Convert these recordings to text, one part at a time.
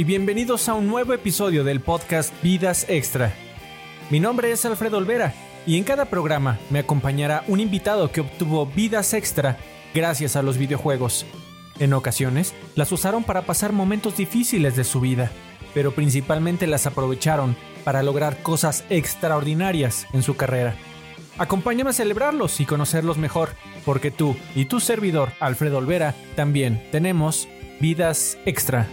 y bienvenidos a un nuevo episodio del podcast Vidas Extra. Mi nombre es Alfredo Olvera y en cada programa me acompañará un invitado que obtuvo vidas extra gracias a los videojuegos. En ocasiones las usaron para pasar momentos difíciles de su vida, pero principalmente las aprovecharon para lograr cosas extraordinarias en su carrera. Acompáñame a celebrarlos y conocerlos mejor, porque tú y tu servidor, Alfredo Olvera, también tenemos vidas extra.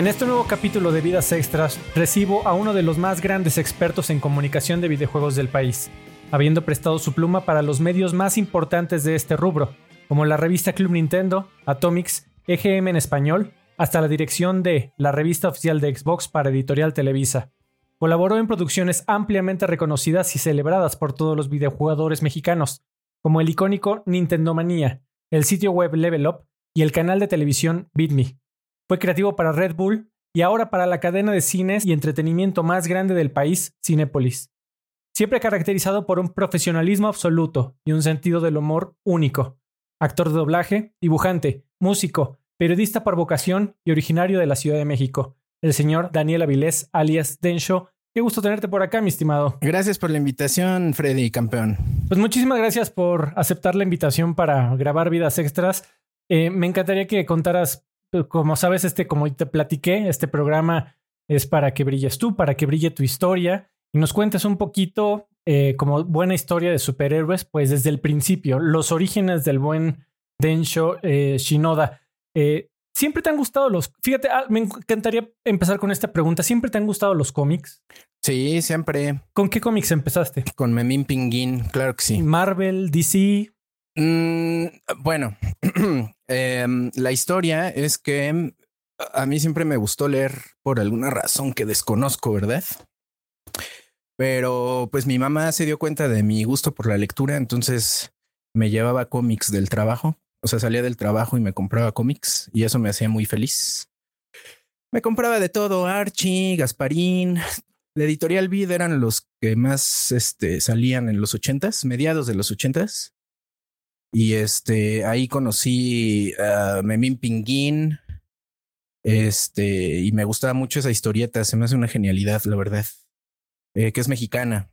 En este nuevo capítulo de Vidas Extras recibo a uno de los más grandes expertos en comunicación de videojuegos del país, habiendo prestado su pluma para los medios más importantes de este rubro, como la revista Club Nintendo, Atomics, EGM en español, hasta la dirección de la revista oficial de Xbox para Editorial Televisa. Colaboró en producciones ampliamente reconocidas y celebradas por todos los videojugadores mexicanos, como el icónico Nintendo Manía, el sitio web Level Up y el canal de televisión BitMe. Fue creativo para Red Bull y ahora para la cadena de cines y entretenimiento más grande del país, Cinepolis. Siempre caracterizado por un profesionalismo absoluto y un sentido del humor único. Actor de doblaje, dibujante, músico, periodista por vocación y originario de la Ciudad de México. El señor Daniel Avilés, alias Densho. Qué gusto tenerte por acá, mi estimado. Gracias por la invitación, Freddy, campeón. Pues muchísimas gracias por aceptar la invitación para grabar vidas extras. Eh, me encantaría que contaras como sabes, este, como te platiqué, este programa es para que brilles tú, para que brille tu historia y nos cuentes un poquito eh, como buena historia de superhéroes, pues desde el principio, los orígenes del buen Densho eh, Shinoda. Eh, ¿Siempre te han gustado los... Fíjate, ah, me encantaría empezar con esta pregunta. ¿Siempre te han gustado los cómics? Sí, siempre. ¿Con qué cómics empezaste? Con Memín Pinguín, claro que sí. Marvel, DC. Mm, bueno, em, la historia es que a mí siempre me gustó leer por alguna razón que desconozco, ¿verdad? Pero pues mi mamá se dio cuenta de mi gusto por la lectura, entonces me llevaba cómics del trabajo. O sea, salía del trabajo y me compraba cómics y eso me hacía muy feliz. Me compraba de todo, Archie, Gasparín. La editorial Vid eran los que más este, salían en los ochentas, mediados de los ochentas. Y este, ahí conocí a Memín Pinguín. Este, y me gustaba mucho esa historieta. Se me hace una genialidad, la verdad. Eh, que es mexicana.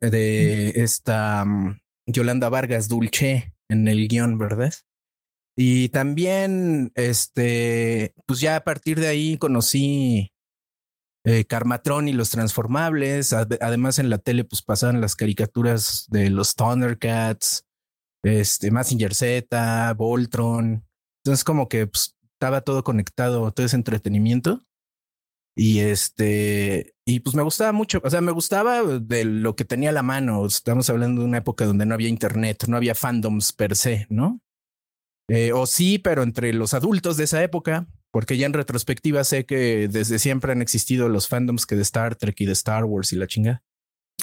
De esta mm, Yolanda Vargas Dulce en el guion, ¿verdad? Y también, este, pues ya a partir de ahí conocí eh, Carmatrón y los Transformables. además, en la tele, pues pasaban las caricaturas de los Thundercats, este, Massinger Z, Voltron. Entonces, como que pues, estaba todo conectado, todo ese entretenimiento. Y este, y pues me gustaba mucho, o sea, me gustaba de lo que tenía a la mano. Estamos hablando de una época donde no había internet, no había fandoms per se, ¿no? Eh, o sí, pero entre los adultos de esa época, porque ya en retrospectiva sé que desde siempre han existido los fandoms que de Star Trek y de Star Wars y la chinga.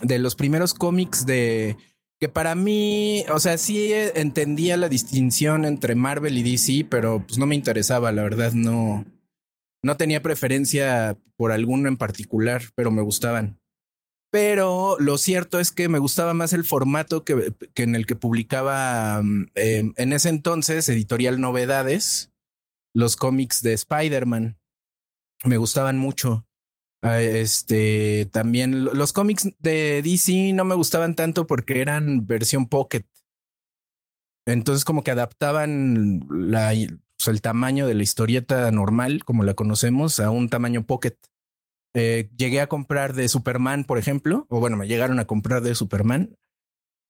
De los primeros cómics de que para mí, o sea, sí entendía la distinción entre Marvel y DC, pero pues no me interesaba, la verdad, no, no tenía preferencia por alguno en particular, pero me gustaban. Pero lo cierto es que me gustaba más el formato que, en el que publicaba mm, em, en ese entonces Editorial Novedades, los cómics de Spider-Man. Me gustaban mucho. Ah, este, también los cómics de DC no me gustaban tanto porque eran versión pocket. Entonces como que adaptaban la, el tamaño de la historieta normal, como la conocemos, a un tamaño pocket. Eh, llegué a comprar de Superman, por ejemplo, o bueno, me llegaron a comprar de Superman,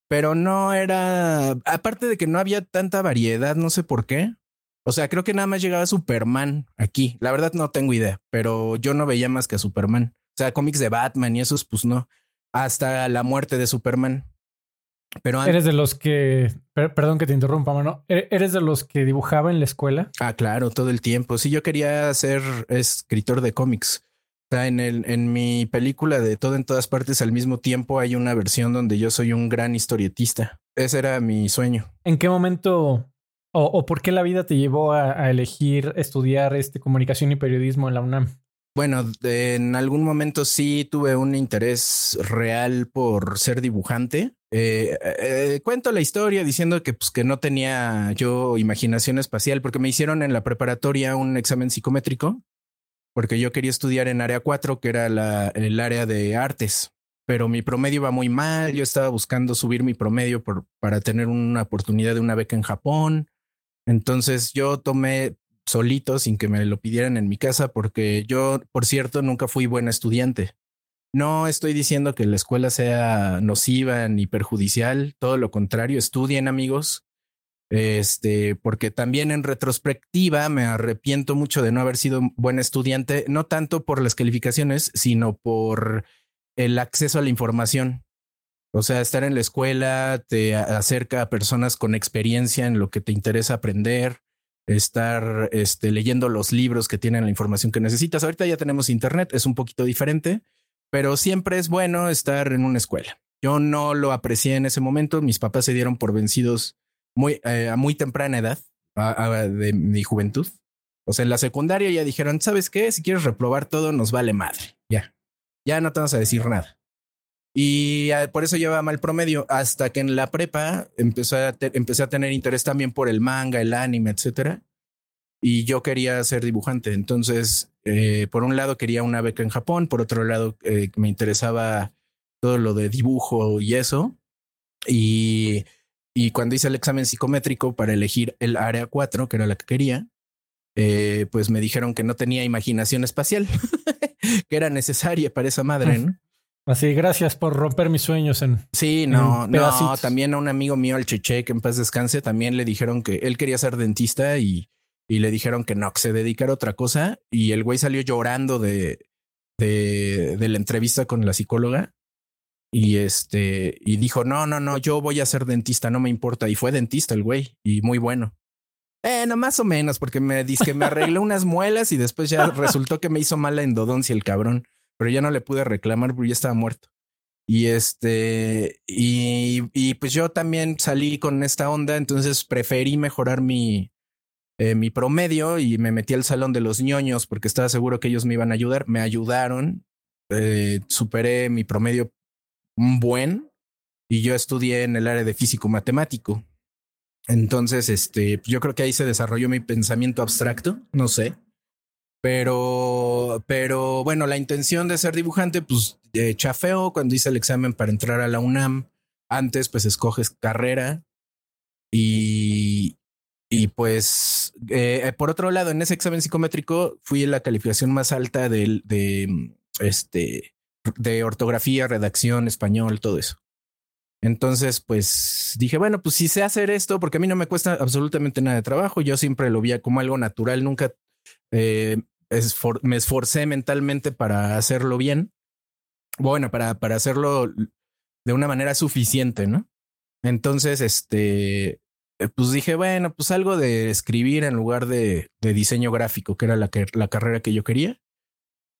pero no era, aparte de que no había tanta variedad, no sé por qué, o sea, creo que nada más llegaba Superman aquí. La verdad no tengo idea, pero yo no veía más que a Superman. O sea, cómics de Batman y esos, pues no. Hasta la muerte de Superman. Pero eres de los que, perdón que te interrumpa, mano. ¿E-, ¿Eres de los que dibujaba en la escuela? Ah, claro, todo el tiempo. Sí, yo quería ser escritor de cómics. O sea, en, el, en mi película de Todo en todas partes al mismo tiempo hay una versión donde yo soy un gran historietista. Ese era mi sueño. ¿En qué momento ¿O, por qué la vida te llevó a, elegir estudiar este, comunicación y periodismo en la UNAM? Bueno, en algún momento sí tuve un interés real por ser dibujante. eh, eh, cuento la historia diciendo que, pues, que no tenía yo imaginación espacial porque me hicieron en la preparatoria un examen psicométrico porque yo quería estudiar en área 4, que era la, el área de artes, pero mi promedio iba muy mal. Yo estaba buscando subir mi promedio por, para tener una oportunidad de una beca en Japón. Entonces yo tomé solito sin que me lo pidieran en mi casa porque yo, por cierto, nunca fui buen estudiante. No estoy diciendo que la escuela sea nociva ni perjudicial, todo lo contrario, estudien amigos, este, porque también en retrospectiva me arrepiento mucho de no haber sido buen estudiante, no tanto por las calificaciones, sino por el acceso a la información. O sea, estar en la escuela te acerca a personas con experiencia en lo que te interesa aprender, estar este, leyendo los libros que tienen la información que necesitas. Ahorita ya tenemos internet, es un poquito diferente, pero siempre es bueno estar en una escuela. Yo no lo aprecié en ese momento. Mis papás se dieron por vencidos muy, eh, a muy temprana edad de mi juventud. O sea, en la secundaria ya dijeron, ¿sabes qué? Si quieres reprobar todo, nos vale madre. Ya, ya no te vamos a decir nada. Y ah, por eso llevaba mal promedio hasta que en la prepa empecé a, empecé a tener interés también por el manga, el anime, etcétera. Y yo quería ser dibujante. Entonces, eh, por un lado quería una beca en Japón, por otro lado eh, me interesaba todo lo de dibujo y eso. Y, y cuando hice el examen psicométrico para elegir el área 4, que era la que quería, eh, pues me dijeron que no tenía imaginación espacial, que era necesaria para esa madre, ¿no? Así, gracias por romper mis sueños en. Sí, no, no. También a un amigo mío, el Cheche, que en paz descanse, también le dijeron que él quería ser dentista y, y le dijeron que no, que se dedicara a otra cosa. Y el güey salió llorando de, de, de la entrevista con la psicóloga. Y este, y dijo, no, no, no, yo voy a ser dentista, no me importa. Y fue dentista el güey, y muy bueno. Eh, no, más o menos, porque me dice que me arregló unas muelas y después ya resultó que me hizo mala endodoncia el cabrón pero ya no le pude reclamar porque ya estaba muerto. Y este, y, y pues yo también salí con esta onda, entonces preferí mejorar mi, eh, mi promedio y me metí al salón de los ñoños porque estaba seguro que ellos me iban a ayudar. Me ayudaron, eh, superé mi promedio un buen y yo estudié en el área de físico matemático. Entonces, este, yo creo que ahí se desarrolló mi pensamiento abstracto, no sé. Pero, pero bueno, la intención de ser dibujante, pues eh, chafeo cuando hice el examen para entrar a la UNAM. Antes, pues escoges carrera y, y pues, eh, por otro lado, en ese examen psicométrico fui la calificación más alta de, de, este, de ortografía, redacción, español, todo eso. Entonces, pues dije, bueno, pues si sé hacer esto, porque a mí no me cuesta absolutamente nada de trabajo, yo siempre lo veía como algo natural, nunca eh, me esforcé mentalmente para hacerlo bien. Bueno, para, para hacerlo de una manera suficiente, ¿no? Entonces, este, eh, pues dije, bueno, pues algo de escribir en lugar de, de diseño gráfico, que era la, la carrera que yo quería.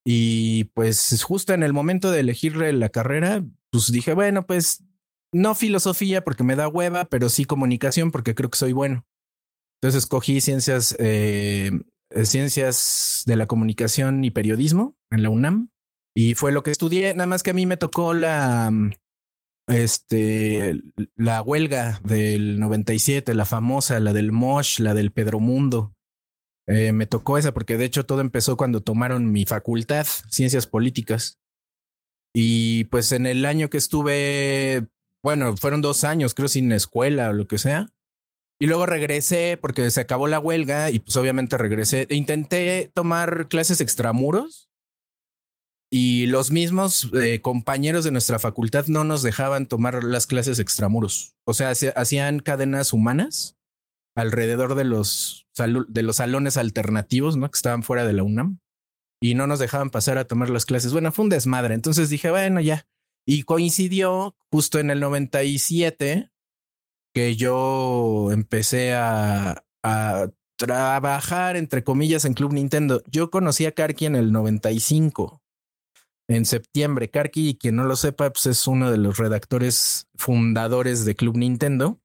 Y pues justo en el momento de elegir la carrera, pues dije, bueno, pues no filosofía porque me da hueva, pero sí comunicación porque creo que soy bueno. Entonces escogí ciencias eh, ciencias de la comunicación y periodismo en la UNAM. Y fue lo que estudié, nada más que a mí me tocó la, mm, este, la huelga del 97, la famosa, la del Mosh, la del Pedro Mundo. Eh, me tocó esa porque de hecho todo empezó cuando tomaron mi facultad, ciencias políticas. Y pues en el año que estuve, bueno, fueron dos años, creo, sin escuela o lo que sea. Y luego regresé porque se acabó la huelga y pues obviamente regresé. E intenté tomar clases extramuros y los mismos eh, compañeros de nuestra facultad no nos dejaban tomar las clases extramuros. O sea, hacían cadenas humanas alrededor de los, de los salones alternativos, ¿no? Que estaban fuera de la UNAM y no nos dejaban pasar a tomar las clases. Bueno, fue un desmadre. Entonces dije, bueno, ya. Y coincidió justo en el 97 que yo empecé a, trabajar, entre comillas, en Club Nintendo. Yo conocí a Karki en el 95, en septiembre. Karki, quien no lo sepa, pues es uno de los redactores fundadores de Club Nintendo.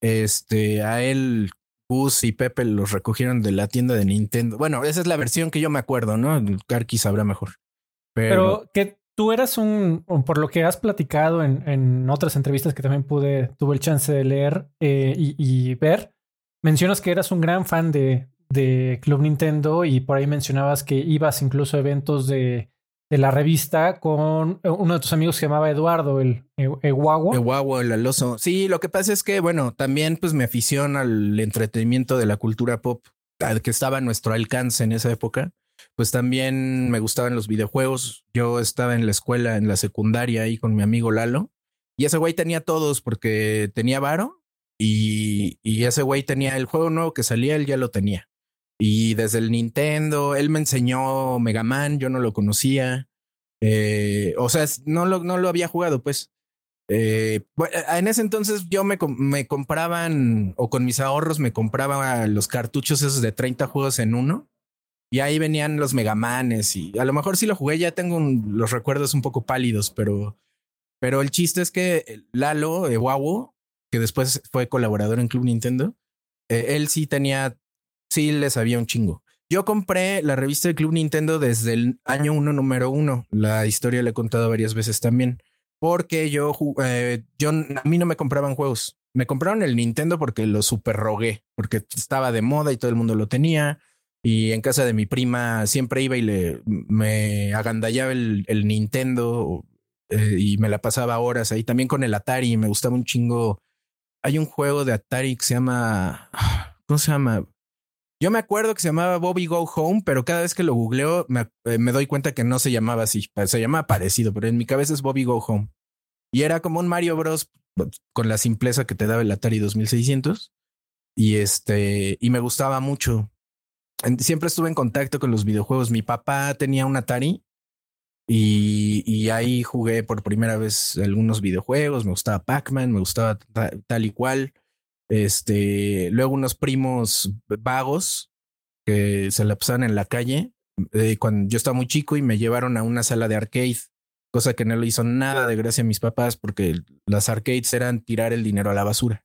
Este, a él, Gus y Pepe los recogieron de la tienda de Nintendo. Bueno, esa es la versión que yo me acuerdo, ¿no? Karki sabrá mejor. Pero, ¿qué, tú eras un, por lo que has platicado en, otras entrevistas que también pude, tuve el chance de leer eh, y, ver, mencionas que eras un gran fan de, de, Club Nintendo y por ahí mencionabas que ibas incluso a eventos de, de la revista con uno de tus amigos que se llamaba Eduardo, el Eguago. Eguago, el aloso. Sí, lo que pasa es que, bueno, también pues mi afición al entretenimiento de la cultura pop que estaba a nuestro alcance en esa época, pues también me gustaban los videojuegos. Yo estaba en la escuela, en la secundaria ahí con mi amigo Lalo. Y ese güey tenía todos porque tenía varo y, y ese güey tenía el juego nuevo que salía, él ya lo tenía. Y desde el Nintendo, él me enseñó Mega Man, yo no lo conocía. Eh, o sea, no lo, no lo había jugado, pues. Eh, en ese entonces yo me, me compraban, o con mis ahorros me compraba los cartuchos esos de 30 juegos en uno. Y ahí venían los Megamanes y a lo mejor sí lo jugué, ya tengo los recuerdos un poco pálidos, pero, pero el chiste es que Lalo, de que después fue colaborador en Club Nintendo, eh, él sí tenía, sí le sabía un chingo. Yo compré la revista de Club Nintendo desde el año uno, número uno. La historia le he contado varias veces también porque yo, eh, yo, a mí no me compraban juegos. Me compraron el Nintendo porque lo super rogué, porque estaba de moda y todo el mundo lo tenía. Y en casa de mi prima siempre iba y le me agandallaba el, Nintendo eh, y me la pasaba horas ahí. También con el Atari, me gustaba un chingo. Hay un juego de Atari que se llama. ¿Cómo se llama? Yo me acuerdo que se llamaba Bobby Go Home, pero cada vez que lo googleo me, eh, me, doy cuenta que no se llamaba así. Se llamaba parecido, pero en mi cabeza es Bobby Go Home. Y era como un Mario Bros. con la simpleza que te daba el Atari 2600. Y este, y me gustaba mucho. Siempre estuve en contacto con los videojuegos. Mi papá tenía un Atari y, y ahí jugué por primera vez algunos videojuegos. Me gustaba Pac-Man, me gustaba tal y cual. Este, luego unos primos vagos que se la pasaban en la calle eh, cuando yo estaba muy chico y me llevaron a una sala de arcade, cosa que no le hizo nada de gracia a mis papás porque las arcades eran tirar el dinero a la basura.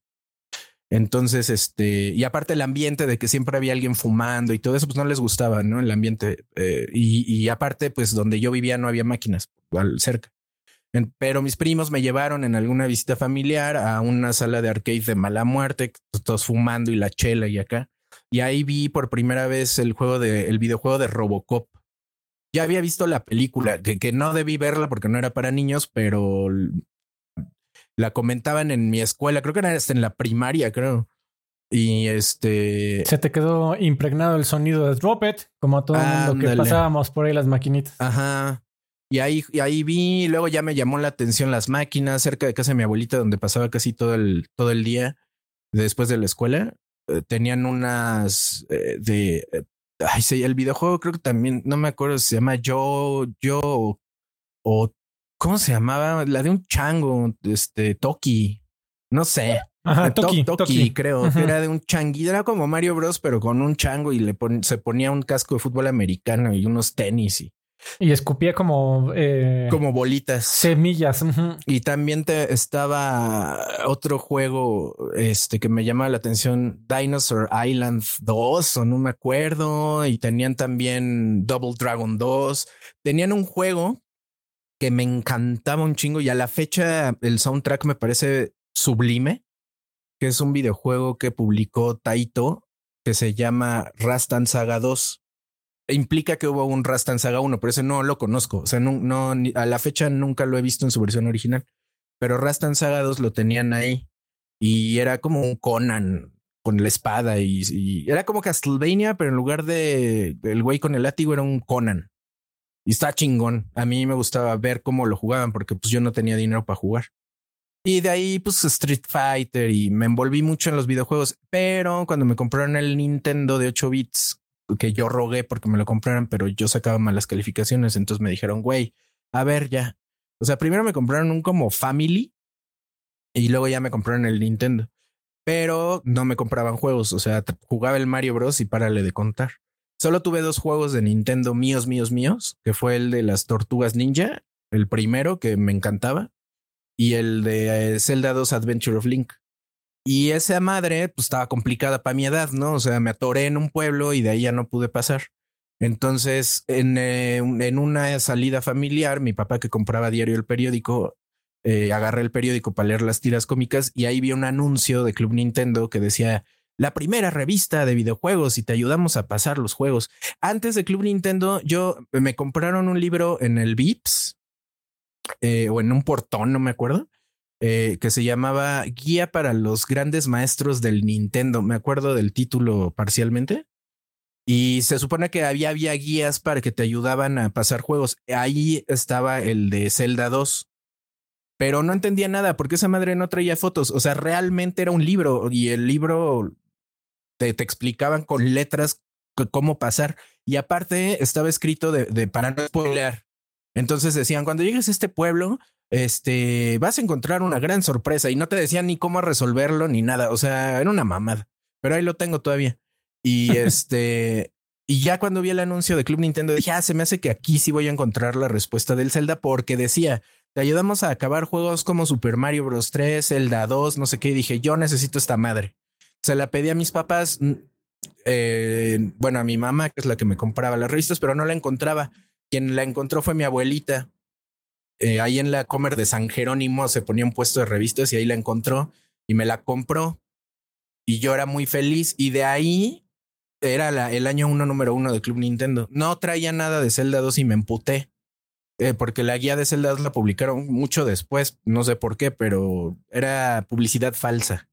Entonces, este, y aparte el ambiente de que siempre había alguien fumando y todo eso, pues no les gustaba, ¿no? El ambiente. Eh, y, y, aparte, pues donde yo vivía no había máquinas cerca pero mis primos me llevaron en alguna visita familiar a una sala de arcade de mala muerte, todos fumando y la chela y acá. Y ahí vi por primera vez el juego de, el videojuego de Robocop. Ya había visto la película, que, que no debí verla porque no era para niños, pero la comentaban en mi escuela, creo que era hasta en la primaria, creo. Y este. Se te quedó impregnado el sonido de Drop It, como a todo el mundo que pasábamos por ahí las maquinitas. Ajá. Y ahí, y ahí vi, luego ya me llamó la atención las máquinas cerca de casa de mi abuelita, donde pasaba casi todo el, todo el día después de la escuela. Eh, tenían unas eh, de. Eh, ay, sí, el videojuego creo que también, no me acuerdo, se llama Yo, Yo o, ¿cómo se llamaba? La de un chango, este, Toki, no sé. Ajá, Toki, Toki, creo. Era de un changuito, era como Mario Bros, pero con un chango y le se ponía un casco de fútbol americano y unos tenis y y escupía como... Eh, como bolitas. Semillas. Y también te estaba otro juego este, que me llamaba la atención, Dinosaur Island 2, o no me acuerdo. Y tenían también Double Dragon 2. Tenían un juego que me encantaba un chingo y a la fecha el soundtrack me parece sublime, que es un videojuego que publicó Taito que se llama Rastan Saga 2 implica que hubo un Rastan Saga 1, pero ese no lo conozco. O sea, no, no, a la fecha nunca lo he visto en su versión original. Pero Rastan Saga 2 lo tenían ahí y era como un Conan con la espada y, era como Castlevania, pero en lugar de el güey con el látigo era un Conan. Y está chingón. A mí me gustaba ver cómo lo jugaban porque pues yo no tenía dinero para jugar. Y de ahí pues Street Fighter y me envolví mucho en los videojuegos, pero cuando me compraron el Nintendo de 8 bits que yo rogué porque me lo compraran, pero yo sacaba malas calificaciones. Entonces me dijeron, güey, a ver ya. O sea, primero me compraron un como Family y luego ya me compraron el Nintendo, pero no me compraban juegos. O sea, jugaba el Mario Bros. y párale de contar. Solo tuve dos juegos de Nintendo míos, míos, míos, que fue el de las Tortugas Ninja, el primero que me encantaba, y el de eh, Zelda 2 Adventure of Link. Y esa madre, pues estaba complicada para mi edad, ¿no? O sea, me atoré en un pueblo y de ahí ya no pude pasar. Entonces, en, eh, en una salida familiar, mi papá que compraba diario el periódico, eh, agarré el periódico para leer las tiras cómicas y ahí vi un anuncio de Club Nintendo que decía la primera revista de videojuegos y te ayudamos a pasar los juegos. Antes de Club Nintendo, yo me compraron un libro en el Vips eh, o en un portón, no me acuerdo, eh, que se llamaba Guía para los grandes maestros del Nintendo. Me acuerdo del título parcialmente. Y se supone que había, había guías para que te ayudaban a pasar juegos. Ahí estaba el de Zelda 2 pero no entendía nada porque esa madre no traía fotos. O sea, realmente era un libro y el libro te, explicaban con letras cómo pasar. Y aparte estaba escrito de, para no spoilear. Entonces decían, cuando llegues a este pueblo, este, vas a encontrar una gran sorpresa y no te decían ni cómo resolverlo ni nada. O sea, era una mamada, pero ahí lo tengo todavía. Y este, y ya cuando vi el anuncio de Club Nintendo dije, ah, se me hace que aquí sí voy a encontrar la respuesta del Zelda porque decía, te ayudamos a acabar juegos como Super Mario Bros. 3, Zelda 2, no sé qué. Y dije, yo necesito esta madre. Se la pedí a mis papás, eh, bueno, a mi mamá, que es la que me compraba las revistas, pero no la encontraba. Quien la encontró fue mi abuelita. Eh, ahí en la Comer de San Jerónimo se ponía un puesto de revistas y ahí la encontró y me la compró. Y yo era muy feliz. Y de ahí era la, el año uno número uno de Club Nintendo. No traía nada de Zelda 2 y me emputé. Eh, porque la guía de Zelda la publicaron mucho después, no sé por qué, pero era publicidad falsa.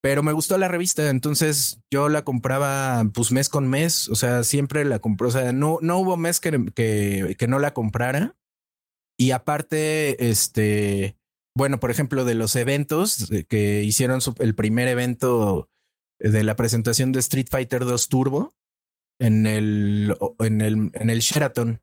Pero me gustó la revista, entonces yo la compraba pues mes con mes, o sea, siempre la compró, o sea, no, no hubo mes que, que, que no la comprara. Y aparte, este, bueno, por ejemplo, de los eventos que hicieron el primer evento de la presentación de Street Fighter 2 Turbo en el, en el, en el Sheraton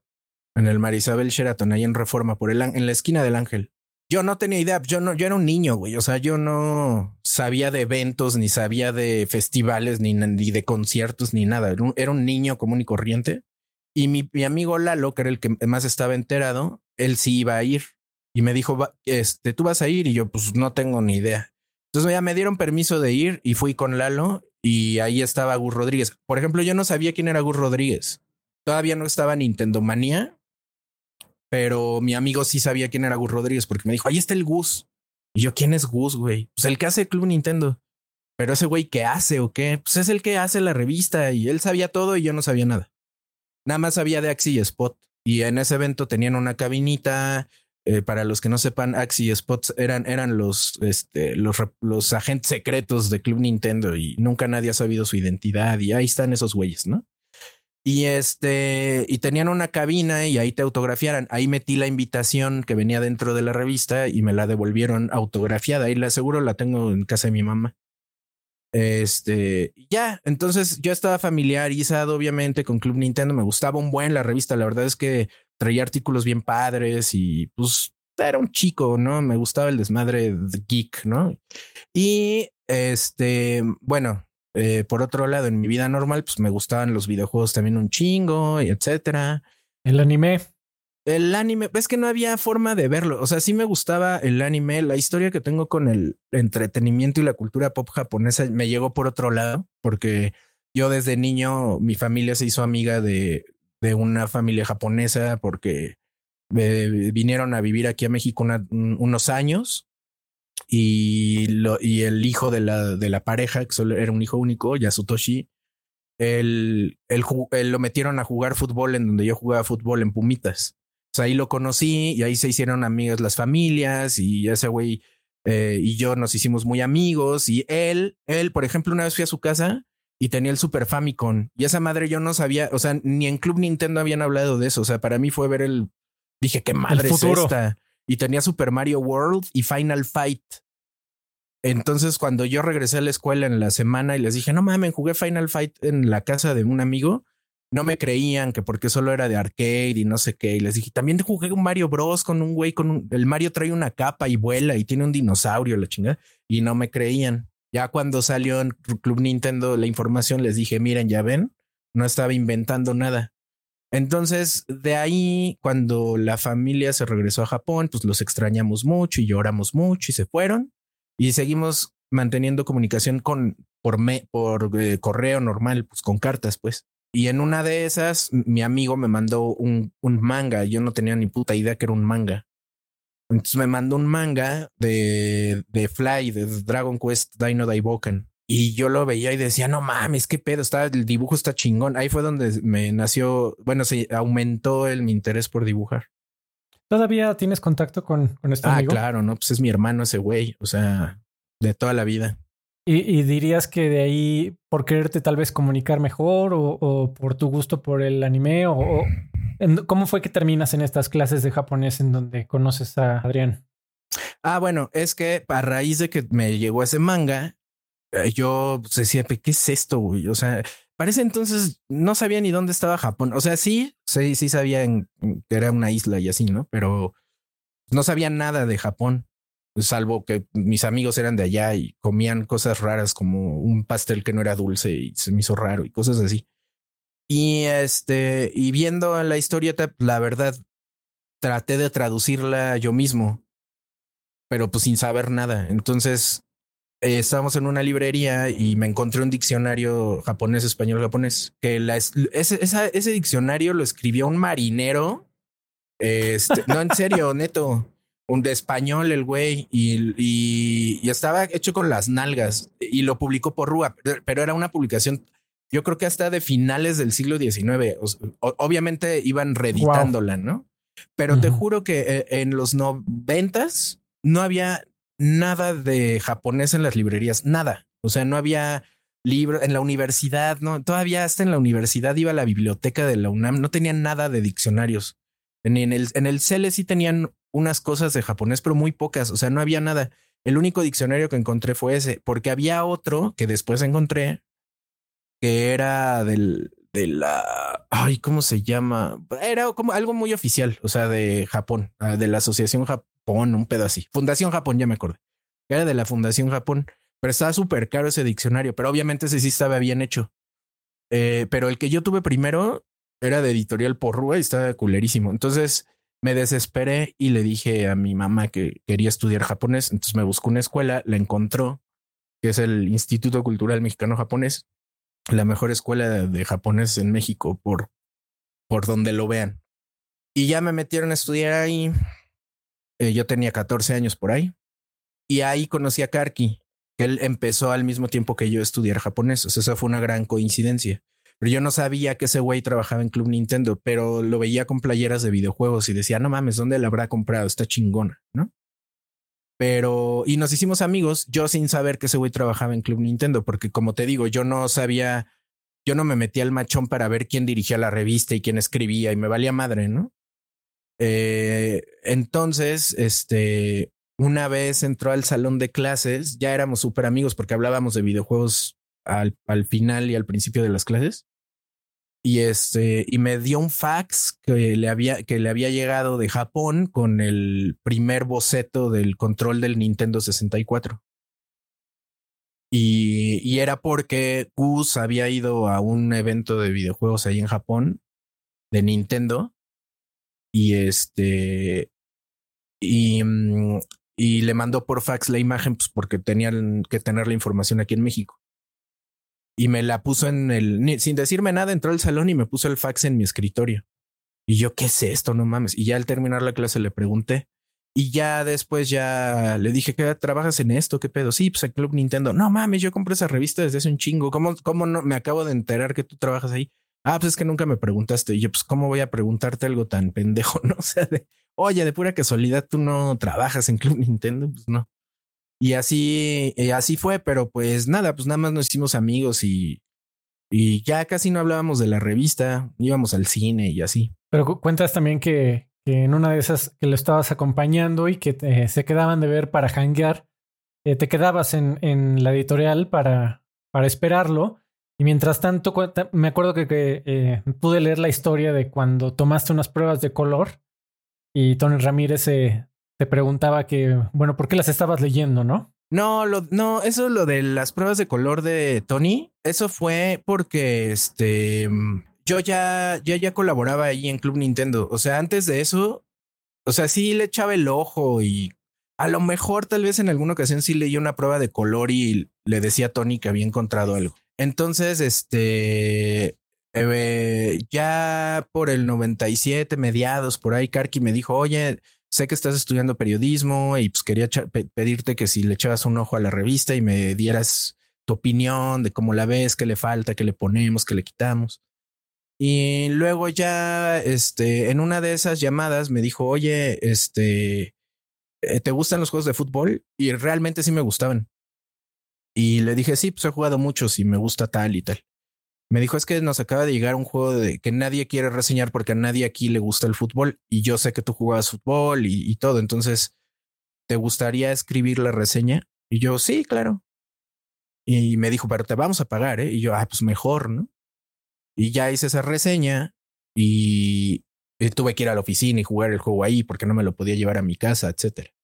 en el Marisabel Sheraton, ahí en Reforma, por el, en la esquina del Ángel. Yo no tenía idea, yo no, yo era un niño, güey. O sea, yo no sabía de eventos, ni sabía de festivales, ni, ni de conciertos, ni nada. Era un, niño común y corriente. Y mi, mi, amigo Lalo, que era el que más estaba enterado, él sí iba a ir. Y me dijo, este, tú vas a ir. Y yo, pues no tengo ni idea. Entonces ya me dieron permiso de ir y fui con Lalo y ahí estaba Gus Rodríguez. Por ejemplo, yo no sabía quién era Gus Rodríguez. Todavía no estaba Nintendo Manía pero mi amigo sí sabía quién era Gus Rodríguez porque me dijo, ahí está el Gus. Y yo, ¿quién es Gus, güey? Pues el que hace Club Nintendo. Pero ese güey, ¿qué hace o qué? Pues es el que hace la revista y él sabía todo y yo no sabía nada. Nada más sabía de Axie y Spot. Y en ese evento tenían una cabinita. Eh, para los que no sepan, Axie y Spot eran, eran los, este, los, los agentes secretos de Club Nintendo y nunca nadie ha sabido su identidad. Y ahí están esos güeyes, ¿no? Y este, y tenían una cabina y ahí te autografiaran. Ahí metí la invitación que venía dentro de la revista y me la devolvieron autografiada. Y la seguro la tengo en casa de mi mamá. Este, ya, entonces yo estaba familiarizado obviamente con Club Nintendo. Me gustaba un buen la revista. La verdad es que traía artículos bien padres y pues era un chico, ¿no? Me gustaba el desmadre geek, ¿no? Y este, bueno, eh, por otro lado, en mi vida normal, pues me gustaban los videojuegos también un chingo y etcétera. El anime. El anime, es que no había forma de verlo. O sea, sí me gustaba el anime. La historia que tengo con el entretenimiento y la cultura pop japonesa me llegó por otro lado, porque yo desde niño, mi familia se hizo amiga de, de una familia japonesa porque eh, vinieron a vivir aquí a México unos años y, lo, y el hijo de la, de la pareja, que solo era un hijo único, Yasutoshi, él, él, él, lo metieron a jugar fútbol en donde yo jugaba fútbol en Pumitas. O sea, ahí lo conocí y ahí se hicieron amigas las familias y ese güey eh, y yo nos hicimos muy amigos y él, él, por ejemplo, una vez fui a su casa y tenía el Super Famicom y esa madre yo no sabía, o sea, ni en Club Nintendo habían hablado de eso, o sea, para mí fue ver el, dije, ¿qué madre es esta? Y tenía Super Mario World y Final Fight. Entonces, cuando yo regresé a la escuela en la semana y les dije, no mames, jugué Final Fight en la casa de un amigo, no me creían que porque solo era de arcade y no sé qué. Y les dije, también jugué un Mario Bros con un güey con un, el Mario trae una capa y vuela y tiene un dinosaurio, la chingada. Y no me creían. Ya cuando salió en Club Nintendo la información, les dije, miren, ya ven, no estaba inventando nada. Entonces, de ahí, cuando la familia se regresó a Japón, pues los extrañamos mucho y lloramos mucho y se fueron. Y seguimos manteniendo comunicación con por, me, por eh, correo normal, pues con cartas, pues. y en una de esas, mi amigo me mandó un, un manga. Yo no tenía ni puta idea que era un manga. Entonces me mandó un manga de, de Fly, de Dragon Quest Dino Daiboken. Y yo lo veía y decía, no mames, qué pedo, está, el dibujo está chingón. Ahí fue donde me nació, bueno, se aumentó el, mi interés por dibujar. ¿Todavía tienes contacto con, con este ah, amigo? claro, no, pues es mi hermano ese güey, o sea, de toda la vida. ¿Y, y dirías que de ahí por quererte tal vez comunicar mejor o, o por tu gusto por el anime o, o cómo fue que terminas en estas clases de japonés en donde conoces a Adrián? Ah, bueno, es que a raíz de que me llegó ese manga, yo pues, decía, ¿qué es esto? Güey? O sea, parece entonces no sabía ni dónde estaba Japón. O sea, sí, sí, sí sabía en, que era una isla y así, ¿no? Pero no sabía nada de Japón, salvo que mis amigos eran de allá y comían cosas raras como un pastel que no era dulce y se me hizo raro y cosas así. Y este, y viendo la historieta, la verdad, traté de traducirla yo mismo, pero pues sin saber nada. Entonces, eh, estábamos en una librería y me encontré un diccionario japonés, español, japonés, que la, ese, esa, ese diccionario lo escribió un marinero. Este, no, en serio, neto, un de español el güey y, y, y, estaba hecho con las nalgas y lo publicó por Rúa, pero era una publicación, yo creo que hasta de finales del siglo XIX. O, obviamente iban reeditándola, wow. ¿no? Pero uh -huh. te juro que eh, en los noventas no había nada de japonés en las librerías, nada. O sea, no había libro en la universidad, no, todavía hasta en la universidad iba a la biblioteca de la UNAM, no tenían nada de diccionarios. En, el, en el CELE sí tenían unas cosas de japonés, pero muy pocas, o sea, no había nada. El único diccionario que encontré fue ese, porque había otro que después encontré que era del, de la, ay, ¿cómo se llama? Era como algo muy oficial, o sea, de Japón, ah, de la Asociación Japón, un pedo así. Fundación Japón, ya me acordé. Era de la Fundación Japón, pero estaba súper caro ese diccionario, pero obviamente ese sí estaba bien hecho. Eh, pero el que yo tuve primero era de editorial Porrúa y estaba culerísimo. Entonces me desesperé y le dije a mi mamá que quería estudiar japonés. Entonces me buscó una escuela, la encontró, que es el Instituto Cultural Mexicano Japonés, la mejor escuela de, japonés en México por, por donde lo vean. Y ya me metieron a estudiar ahí. Eh, yo tenía 14 años por ahí. Y ahí conocí a Karki, que él empezó al mismo tiempo que yo estudiar japonés. O sea, fue una gran coincidencia. Pero yo no sabía que ese güey trabajaba en Club Nintendo, pero lo veía con playeras de videojuegos y decía, no mames, ¿dónde la habrá comprado? Está chingona, ¿no? Pero, y nos hicimos amigos, yo sin saber que ese güey trabajaba en Club Nintendo, porque como te digo, yo no sabía, yo no me metía al machón para ver quién dirigía la revista y quién escribía y me valía madre, ¿no? Eh, entonces, este, una vez entró al salón de clases, ya éramos súper amigos porque hablábamos de videojuegos al, al, final y al principio de las clases. Y este, y me dio un fax que le había, que le había llegado de Japón con el primer boceto del control del Nintendo 64. Y, y era porque Gus había ido a un evento de videojuegos ahí en Japón de Nintendo. Y este, y, y le mandó por fax la imagen, pues porque tenían que tener la información aquí en México y me la puso en el, sin decirme nada, entró al salón y me puso el fax en mi escritorio. Y yo, ¿qué es esto? No mames. Y ya al terminar la clase le pregunté. Y ya después ya le dije, ¿qué trabajas en esto? ¿Qué pedo? Sí, pues el Club Nintendo. No mames, yo compré esa revista desde hace un chingo. ¿Cómo, cómo no? Me acabo de enterar que tú trabajas ahí. Ah, pues es que nunca me preguntaste. Y yo, pues, ¿cómo voy a preguntarte algo tan pendejo? No o sea, de, oye, de pura casualidad, tú no trabajas en Club Nintendo. Pues no. Y así, eh, así fue, pero pues nada, pues nada más nos hicimos amigos y, y ya casi no hablábamos de la revista, íbamos al cine y así. Pero cuentas también que, en una de esas que lo estabas acompañando y que te, se quedaban de ver para hanguear, eh, te quedabas en, en la editorial para, para esperarlo. Y mientras tanto, me acuerdo que, que eh, pude leer la historia de cuando tomaste unas pruebas de color y Tony Ramírez se, te preguntaba que, bueno, ¿por qué las estabas leyendo, no? No, lo, no, eso lo de las pruebas de color de Tony, eso fue porque este yo ya, ya, ya colaboraba ahí en Club Nintendo. O sea, antes de eso, o sea, sí le echaba el ojo y a lo mejor tal vez en alguna ocasión sí leí una prueba de color y le decía a Tony que había encontrado algo. Entonces, este, eh, ya por el 97, mediados, por ahí, Karki me dijo, oye, sé que estás estudiando periodismo y pues quería pedirte que si le echabas un ojo a la revista y me dieras tu opinión de cómo la ves, qué le falta, qué le ponemos, qué le quitamos. Y luego ya, este, en una de esas llamadas me dijo, oye, este, eh, ¿te gustan los juegos de fútbol? Y realmente sí me gustaban. Y le dije, sí, pues he jugado muchos y me gusta tal y tal. Me dijo, es que nos acaba de llegar un juego de que nadie quiere reseñar porque a nadie aquí le gusta el fútbol y yo sé que tú jugabas fútbol y, todo. Entonces, ¿te gustaría escribir la reseña? Y yo, sí, claro. Y me dijo, pero te vamos a pagar, ¿eh? Y yo, ah, pues mejor, ¿no? Y ya hice esa reseña y, tuve que ir a la oficina y jugar el juego ahí porque no me lo podía llevar a mi casa, etcétera.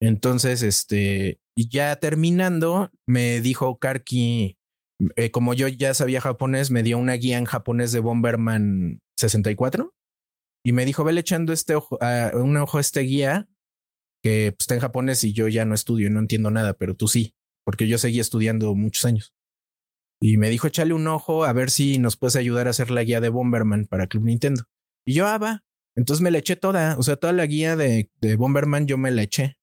Entonces, este, ya terminando, me dijo Karki, eh, como yo ya sabía japonés, me dio una guía en japonés de Bomberman 64 y me dijo, vele echando este ojo, uh, un ojo a este guía que pues, está en japonés y yo ya no estudio y no entiendo nada, pero tú sí porque yo seguí estudiando muchos años. Y me dijo, échale un ojo a ver si nos puedes ayudar a hacer la guía de Bomberman para Club Nintendo. Y yo, ah, va. Entonces me la eché toda, o sea, toda la guía de Bomberman yo me la eché.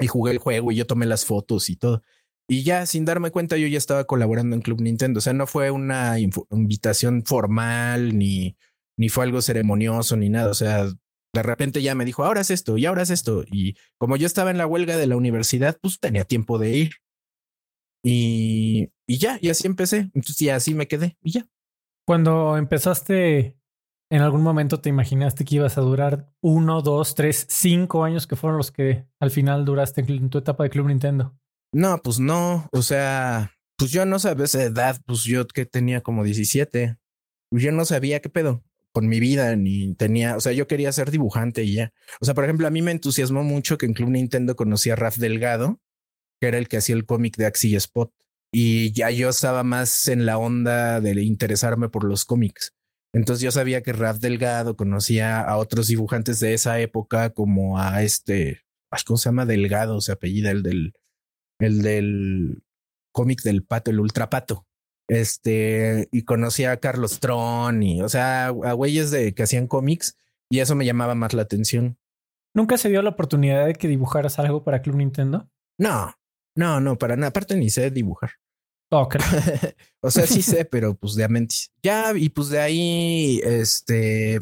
Y jugué el juego y yo tomé las fotos y todo. Y ya sin darme cuenta yo ya estaba colaborando en Club Nintendo. O sea, no fue una invitación formal ni, ni fue algo ceremonioso ni nada. O sea, de repente ya me dijo, ahora es esto y ahora es esto. Y como yo estaba en la huelga de la universidad, pues tenía tiempo de ir. Y, y ya, y así empecé. Entonces, y así me quedé y ya. Cuando empezaste, ¿en algún momento te imaginaste que ibas a durar uno, dos, tres, cinco años que fueron los que al final duraste en tu etapa de Club Nintendo? No, pues no. O sea, pues yo no sabía esa edad, pues yo que tenía como 17. Pues yo no sabía qué pedo con mi vida, ni tenía, o sea, yo quería ser dibujante y ya. O sea, por ejemplo, a mí me entusiasmó mucho que en Club Nintendo conocí a Raf Delgado que era el que hacía el cómic de Axie Spot. Y ya yo estaba más en la onda de interesarme por los cómics. Entonces yo sabía que Raf Delgado conocía a otros dibujantes de esa época, como a este, ¿cómo se llama? Delgado, se apellida el del, el del cómic del pato, el ultrapato. Este, y conocía a Carlos Tron y, o sea, a güeyes de que hacían cómics y eso me llamaba más la atención. ¿Nunca se dio la oportunidad de que dibujaras algo para Club Nintendo? No, no, no, para nada. Aparte ni sé dibujar. O sea, sí sé, pero pues de amentis. Ya, y pues de ahí, este,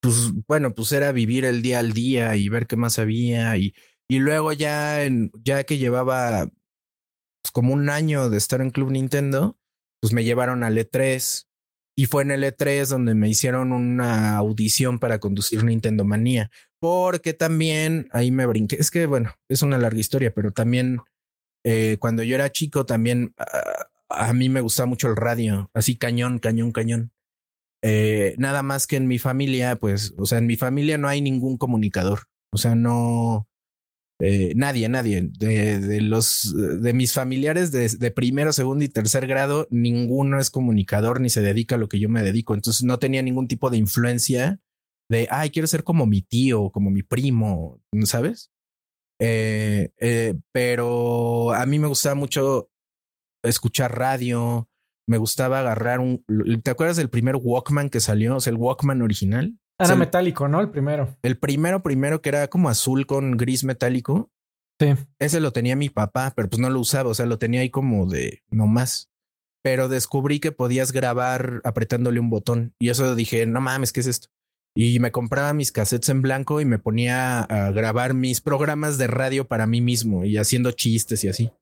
pues bueno, pues era vivir el día al día y ver qué más había. Y, y luego ya, en, ya que llevaba pues, como un año de estar en Club Nintendo, pues me llevaron al E3. Y fue en el E3 donde me hicieron una audición para conducir Nintendo Manía. Porque también ahí me brinqué. Es que, bueno, es una larga historia, pero también eh, cuando yo era chico también ah, a mí me gustaba mucho el radio, así cañón, cañón, cañón. Eh, nada más que en mi familia, pues, o sea, en mi familia no hay ningún comunicador, o sea, no, eh, nadie, nadie, de, de, los, de mis familiares de, de, primero, segundo y tercer grado, ninguno es comunicador ni se dedica a lo que yo me dedico, entonces no tenía ningún tipo de influencia de, ay, quiero ser como mi tío, como mi primo, ¿sabes? Eh, pero a mí me gustaba mucho escuchar radio, me gustaba agarrar un... ¿Te acuerdas del primer Walkman que salió? O sea, el Walkman original. Era metálico, ¿no? El primero. El primero, primero que era como azul con gris metálico. Sí. Ese lo tenía mi papá, pero pues no lo usaba, o sea, lo tenía ahí como de nomás. Pero descubrí que podías grabar apretándole un botón y eso dije, no mames, ¿qué es esto? y me compraba mis cassettes en blanco y me ponía a grabar mis programas de radio para mí mismo y haciendo chistes y así.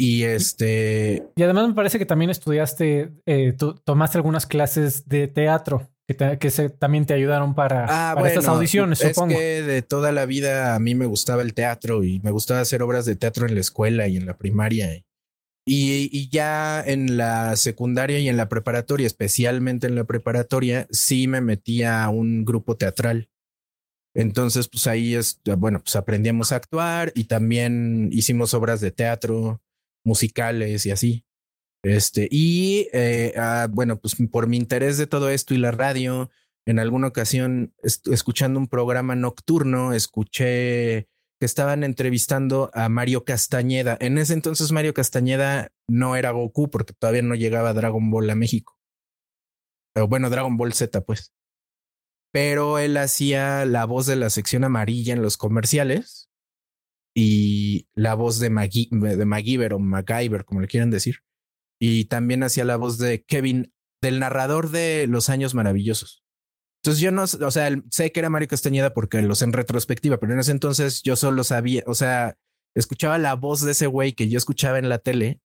Y este. Y además me parece que también estudiaste, eh, tomaste algunas clases de teatro que, que se, también te ayudaron para, ah, estas audiciones, es supongo. que de toda la vida a mí me gustaba el teatro y me gustaba hacer obras de teatro en la escuela y en la primaria. Y, ya en la secundaria y en la preparatoria, especialmente en la preparatoria, sí me metía a un grupo teatral. Entonces, pues ahí es, bueno, pues aprendíamos a actuar y también hicimos obras de teatro, musicales y así. Este, y eh, ah, bueno, pues por mi interés de todo esto y la radio, en alguna ocasión, escuchando un programa nocturno, escuché que estaban entrevistando a Mario Castañeda. En ese entonces Mario Castañeda no era Goku porque todavía no llegaba Dragon Ball a México. bueno, Dragon Ball Z, pues. Pero él hacía la voz de la sección amarilla en los comerciales y la voz de, Magui de MacGyver o MacGyver, como le quieran decir. Y también hacía la voz de Kevin, del narrador de Los Años Maravillosos. Entonces yo no, o sea, sé que era Mario Castañeda porque lo sé en retrospectiva, pero en ese entonces yo solo sabía, o sea, escuchaba la voz de ese güey que yo escuchaba en la tele,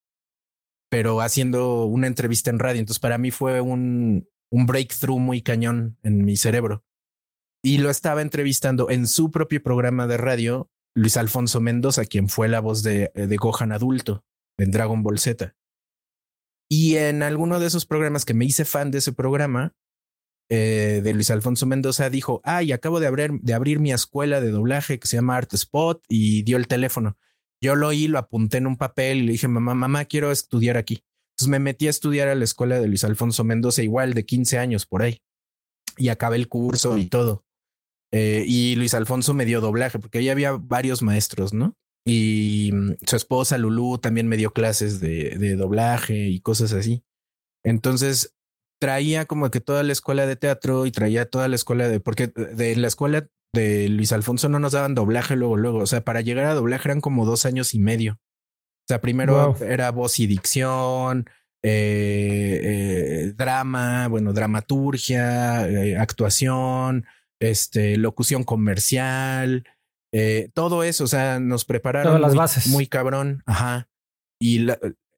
pero haciendo una entrevista en radio. Entonces para mí fue un, un breakthrough muy cañón en mi cerebro. Y lo estaba entrevistando en su propio programa de radio, Luis Alfonso Mendoza, quien fue la voz de, de Gohan adulto en Dragon Ball Z. Y en alguno de esos programas que me hice fan de ese programa, eh, de Luis Alfonso Mendoza dijo, ay, acabo de abrir, de abrir mi escuela de doblaje que se llama Art Spot y dio el teléfono. Yo lo oí, lo apunté en un papel y le dije, mamá, mamá, quiero estudiar aquí. Entonces me metí a estudiar a la escuela de Luis Alfonso Mendoza, igual de 15 años por ahí. Y acabé el curso y todo. Eh, y Luis Alfonso me dio doblaje, porque ahí había varios maestros, ¿no? Y mm, su esposa Lulú también me dio clases de, de doblaje y cosas así. Entonces traía como que toda la escuela de teatro y traía toda la escuela de, porque de la escuela de Luis Alfonso no nos daban doblaje luego, luego, o sea, para llegar a doblaje eran como dos años y medio. O sea, primero era voz y dicción, eh, eh, drama, bueno, dramaturgia, eh, actuación, este, locución comercial, todo eso, o sea, nos prepararon Todas las bases. muy cabrón, ajá. Y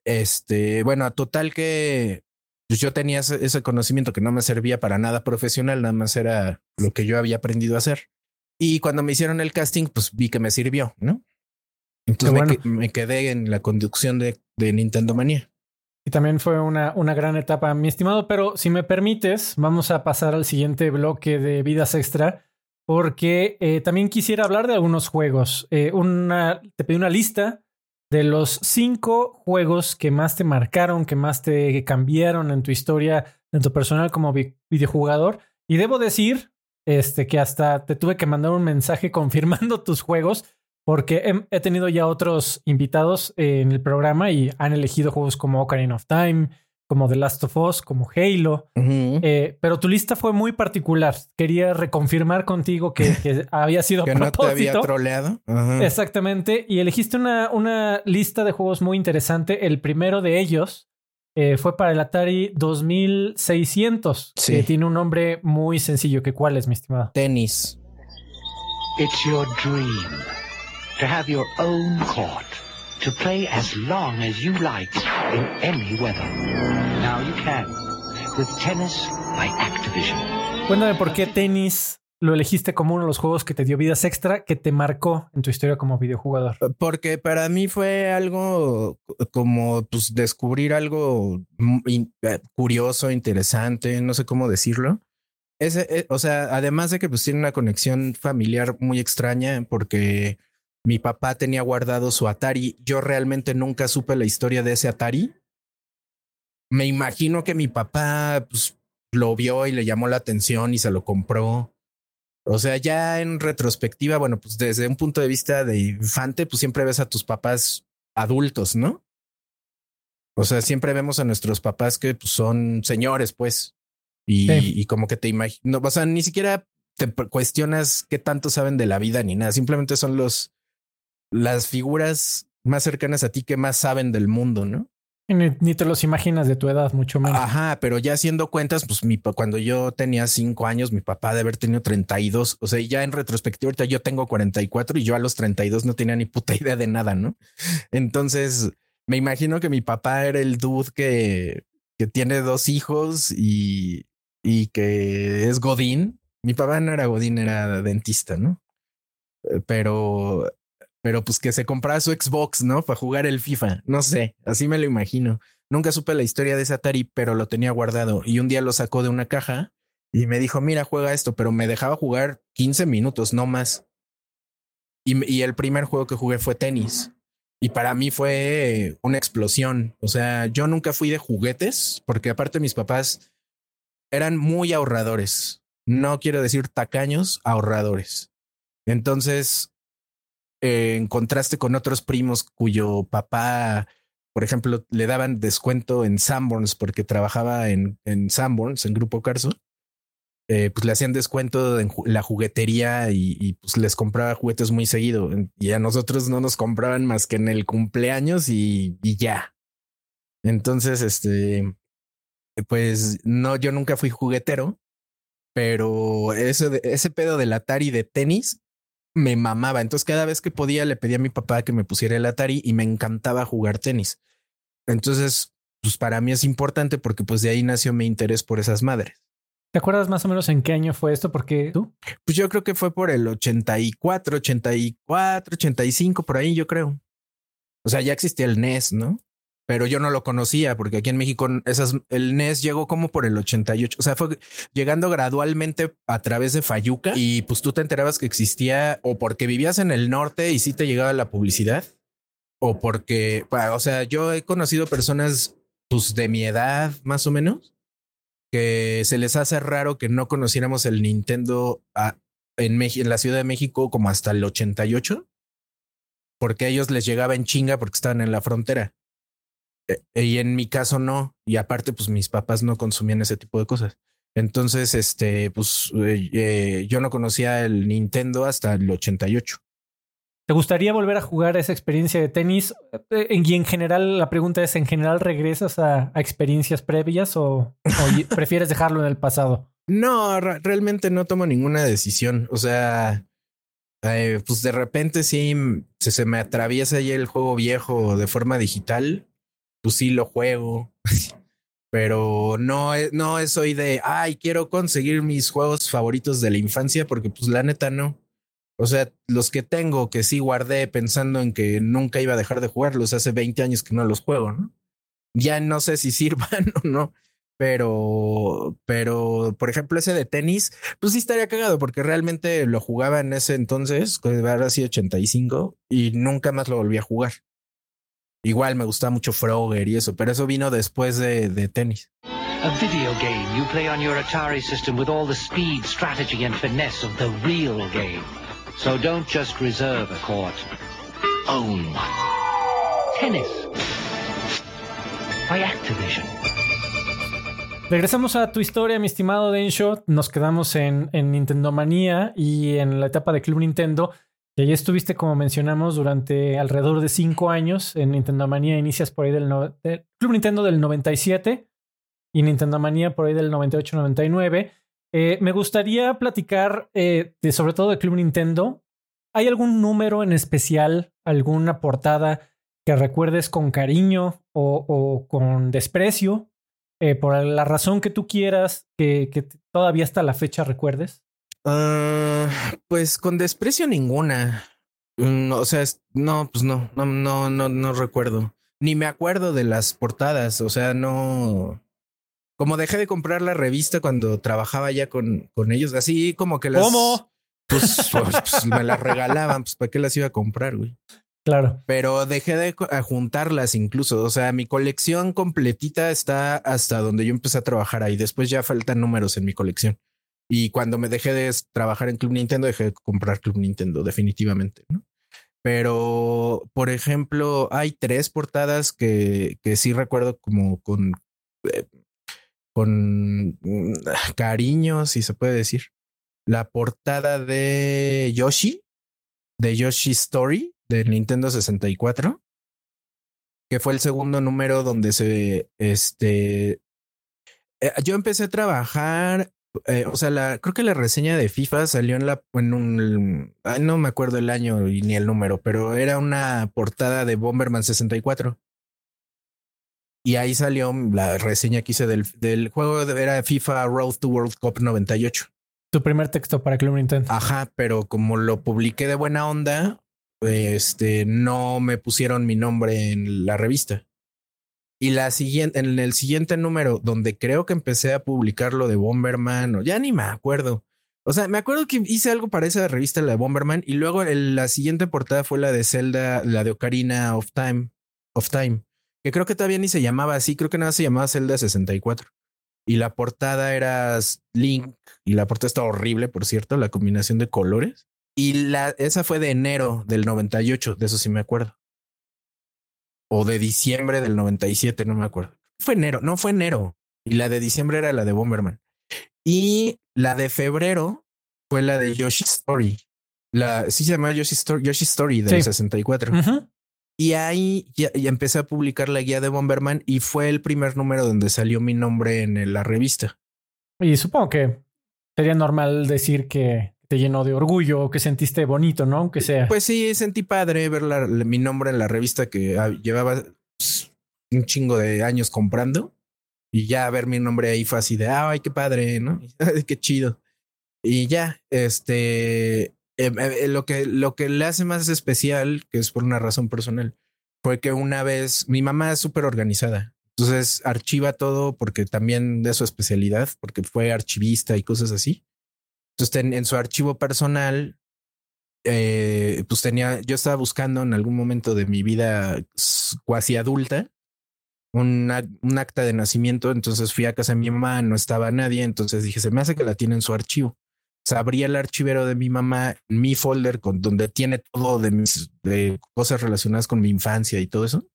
este, bueno, a total que pues yo tenía ese, conocimiento que no me servía para nada profesional, nada más era lo que yo había aprendido a hacer. Y cuando me hicieron el casting, pues vi que me sirvió, ¿no? Entonces me, quedé en la conducción de, Nintendo Manía. Y también fue una, una gran etapa, mi estimado, pero si me permites, vamos a pasar al siguiente bloque de vidas extra, porque eh, también quisiera hablar de algunos juegos. Eh, una, te pedí una lista de los cinco juegos que más te marcaron, que más te cambiaron en tu historia, en tu personal como videojugador. Y debo decir este, que hasta te tuve que mandar un mensaje confirmando tus juegos, porque he, tenido ya otros invitados en el programa y han elegido juegos como Ocarina of Time, como The Last of Us, como Halo. Eh, pero tu lista fue muy particular. Quería reconfirmar contigo que, había sido que no te había troleado. Exactamente. Y elegiste una, una lista de juegos muy interesante. El primero de ellos eh, fue para el Atari 2600, que tiene un nombre muy sencillo. ¿Que ¿Cuál es, mi estimado? Tenis. It's your dream to have your own court to play as long as you like in any weather. Now you can with Tennis by Activision. Cuéntame por qué tenis lo elegiste como uno de los juegos que te dio vidas extra, que te marcó en tu historia como videojugador. Porque para mí fue algo como pues descubrir algo eh, curioso, interesante, no sé cómo decirlo. Ese, eh, o sea, además de que pues tiene una conexión familiar muy extraña porque mi papá tenía guardado su Atari. Yo realmente nunca supe la historia de ese Atari. Me imagino que mi papá pues, lo vio y le llamó la atención y se lo compró. O sea, ya en retrospectiva, bueno, pues desde un punto de vista de infante, pues siempre ves a tus papás adultos, ¿no? O sea, siempre vemos a nuestros papás que pues, son señores, pues. Y, y como que te imaginas, o sea, ni siquiera te cuestionas qué tanto saben de la vida ni nada. Simplemente son los las figuras más cercanas a ti que más saben del mundo, ¿no? Ni, te los imaginas de tu edad, mucho menos. Ajá, pero ya haciendo cuentas, pues mi, cuando yo tenía cinco años, mi papá de haber tenido 32, o sea, ya en retrospectiva, ahorita yo tengo 44 y yo a los 32 no tenía ni puta idea de nada, ¿no? Entonces, me imagino que mi papá era el dude que, que tiene dos hijos y, y que es Godín. Mi papá no era Godín, era dentista, ¿no? Eh, pero pero pues que se comprara su Xbox, ¿no? Para jugar el FIFA. No sé, así me lo imagino. Nunca supe la historia de ese Atari, pero lo tenía guardado y un día lo sacó de una caja y me dijo, mira, juega esto, pero me dejaba jugar 15 minutos, no más. Y, y el primer juego que jugué fue tenis. Y para mí fue una explosión. O sea, yo nunca fui de juguetes, porque aparte mis papás eran muy ahorradores. No quiero decir tacaños, ahorradores. Entonces, en contraste con otros primos cuyo papá por ejemplo, le daban descuento en Sanborns porque trabajaba en, en Sanborns, en Grupo Carso. Eh, pues le hacían descuento en la juguetería y, pues les compraba juguetes muy seguido. Y a nosotros no nos compraban más que en el cumpleaños y, y ya. Entonces, este, pues no, yo nunca fui juguetero, pero ese, ese pedo del Atari de tenis me mamaba. Entonces cada vez que podía le pedía a mi papá que me pusiera el Atari y me encantaba jugar tenis. Entonces, pues para mí es importante porque pues de ahí nació mi interés por esas madres. ¿Te acuerdas más o menos en qué año fue esto? Porque tú? Pues yo creo que fue por el 84, 84, 85, por ahí yo creo. O sea, ya existía el NES, ¿no? Pero yo no lo conocía porque aquí en México esas, el NES llegó como por el 88, o sea, fue llegando gradualmente a través de Fayuca y pues tú te enterabas que existía o porque vivías en el norte y sí te llegaba la publicidad o porque, o sea, yo he conocido personas pues de mi edad más o menos que se les hace raro que no conociéramos el Nintendo en, en la Ciudad de México como hasta el 88 porque a ellos les llegaba en chinga porque estaban en la frontera. Eh, y en mi caso no. Y aparte, pues mis papás no consumían ese tipo de cosas. Entonces, este, pues eh, eh, yo no conocía el Nintendo hasta el 88. ¿Te gustaría volver a jugar esa experiencia de tenis? Y en general, la pregunta es, ¿en general regresas a, experiencias previas o, prefieres dejarlo en el pasado? No, realmente no tomo ninguna decisión. O sea, pues de repente sí se, se me atraviesa ya el juego viejo de forma digital pues sí lo juego, pero no, no soy de, ay, quiero conseguir mis juegos favoritos de la infancia, porque pues la neta no. O sea, los que tengo que sí guardé pensando en que nunca iba a dejar de jugarlos, hace 20 años que no los juego, ¿no? Ya no sé si sirvan o no, pero, pero, por ejemplo, ese de tenis, pues sí estaría cagado porque realmente lo jugaba en ese entonces, que era así 85, y nunca más lo volví a jugar. Igual me gustaba mucho Frogger y eso, pero eso vino después de, de tenis. A video game you play on your Atari system with all the speed, strategy and finesse of the real game. So don't just reserve a court. Own one. Tennis. By Activision. Regresamos a tu historia, mi estimado Densho. Nos quedamos en, en Nintendo Manía y en la etapa de Club Nintendo. Y ahí estuviste, como mencionamos, durante alrededor de cinco años en Nintendo Manía. Inicias por ahí del, Club Nintendo del 97 y Nintendo Manía por ahí del 98-99. Eh, me gustaría platicar eh, de, sobre todo de Club Nintendo. ¿Hay algún número en especial, alguna portada que recuerdes con cariño o, con desprecio? Eh, por la razón que tú quieras, que, que todavía hasta la fecha recuerdes. Uh, pues con desprecio ninguna. Mm, o sea, no, pues no, no, no, no, no recuerdo. Ni me acuerdo de las portadas. O sea, no. Como dejé de comprar la revista cuando trabajaba ya con, con ellos, así como que las. ¿Cómo? Pues, pues, pues me las regalaban, pues para qué las iba a comprar, güey. Claro. Pero dejé de juntarlas incluso. O sea, mi colección completita está hasta donde yo empecé a trabajar ahí. Después ya faltan números en mi colección. Y cuando me dejé de trabajar en Club Nintendo, dejé de comprar Club Nintendo, definitivamente, ¿no? Pero, por ejemplo, hay tres portadas que, que sí recuerdo como con, eh, con mm, cariño, si se puede decir. La portada de Yoshi, de Yoshi Story, de Nintendo 64, que fue el segundo número donde se, este, eh, yo empecé a trabajar eh, o sea, la, creo que la reseña de FIFA salió en la, en un, no me acuerdo el año y ni el número, pero era una portada de Bomberman 64. Y ahí salió la reseña que hice del, del juego, era FIFA Road to World Cup 98. Tu primer texto para Club Nintendo. Ajá, pero como lo publiqué de buena onda, este, no me pusieron mi nombre en la revista. Y la siguiente, en el siguiente número, donde creo que empecé a publicar lo de Bomberman, o ya ni me acuerdo. O sea, me acuerdo que hice algo para esa revista, la de Bomberman, y luego la siguiente portada fue la de Zelda, la de Ocarina of Time, of Time, que creo que todavía ni se llamaba así, creo que nada se llamaba Zelda 64. Y la portada era Link, y la portada está horrible, por cierto, la combinación de colores. Y la, esa fue de enero del 98, de eso sí me acuerdo. O de diciembre del 97, no me acuerdo. Fue enero, no fue enero. Y la de diciembre era la de Bomberman. Y la de febrero fue la de Yoshi Story. La, sí se llama Yoshi Story, Yoshi Story del 64. Y ahí ya, empecé a publicar la guía de Bomberman y fue el primer número donde salió mi nombre en la revista. Y supongo que sería normal decir que te llenó de orgullo que sentiste bonito, ¿no? Aunque sea. Pues sí, sentí padre ver mi nombre en la revista que ah, llevaba pues, un chingo de años comprando y ya ver mi nombre ahí fue así de, ay, qué padre, ¿no? qué chido. Y ya, este, em, eh, lo, que, lo que le hace más especial, que es por una razón personal, fue que una vez mi mamá es súper organizada. Entonces archiva todo porque también de su especialidad, porque fue archivista y cosas así. Entonces en su archivo personal, eh, pues tenía, yo estaba buscando en algún momento de mi vida cuasi adulta un acta de nacimiento, entonces fui a casa de mi mamá, no estaba nadie, entonces dije, se me hace que la tiene en su archivo. Abrí el archivero de mi mamá, mi folder con donde tiene todo de mis de cosas relacionadas con mi infancia y todo eso.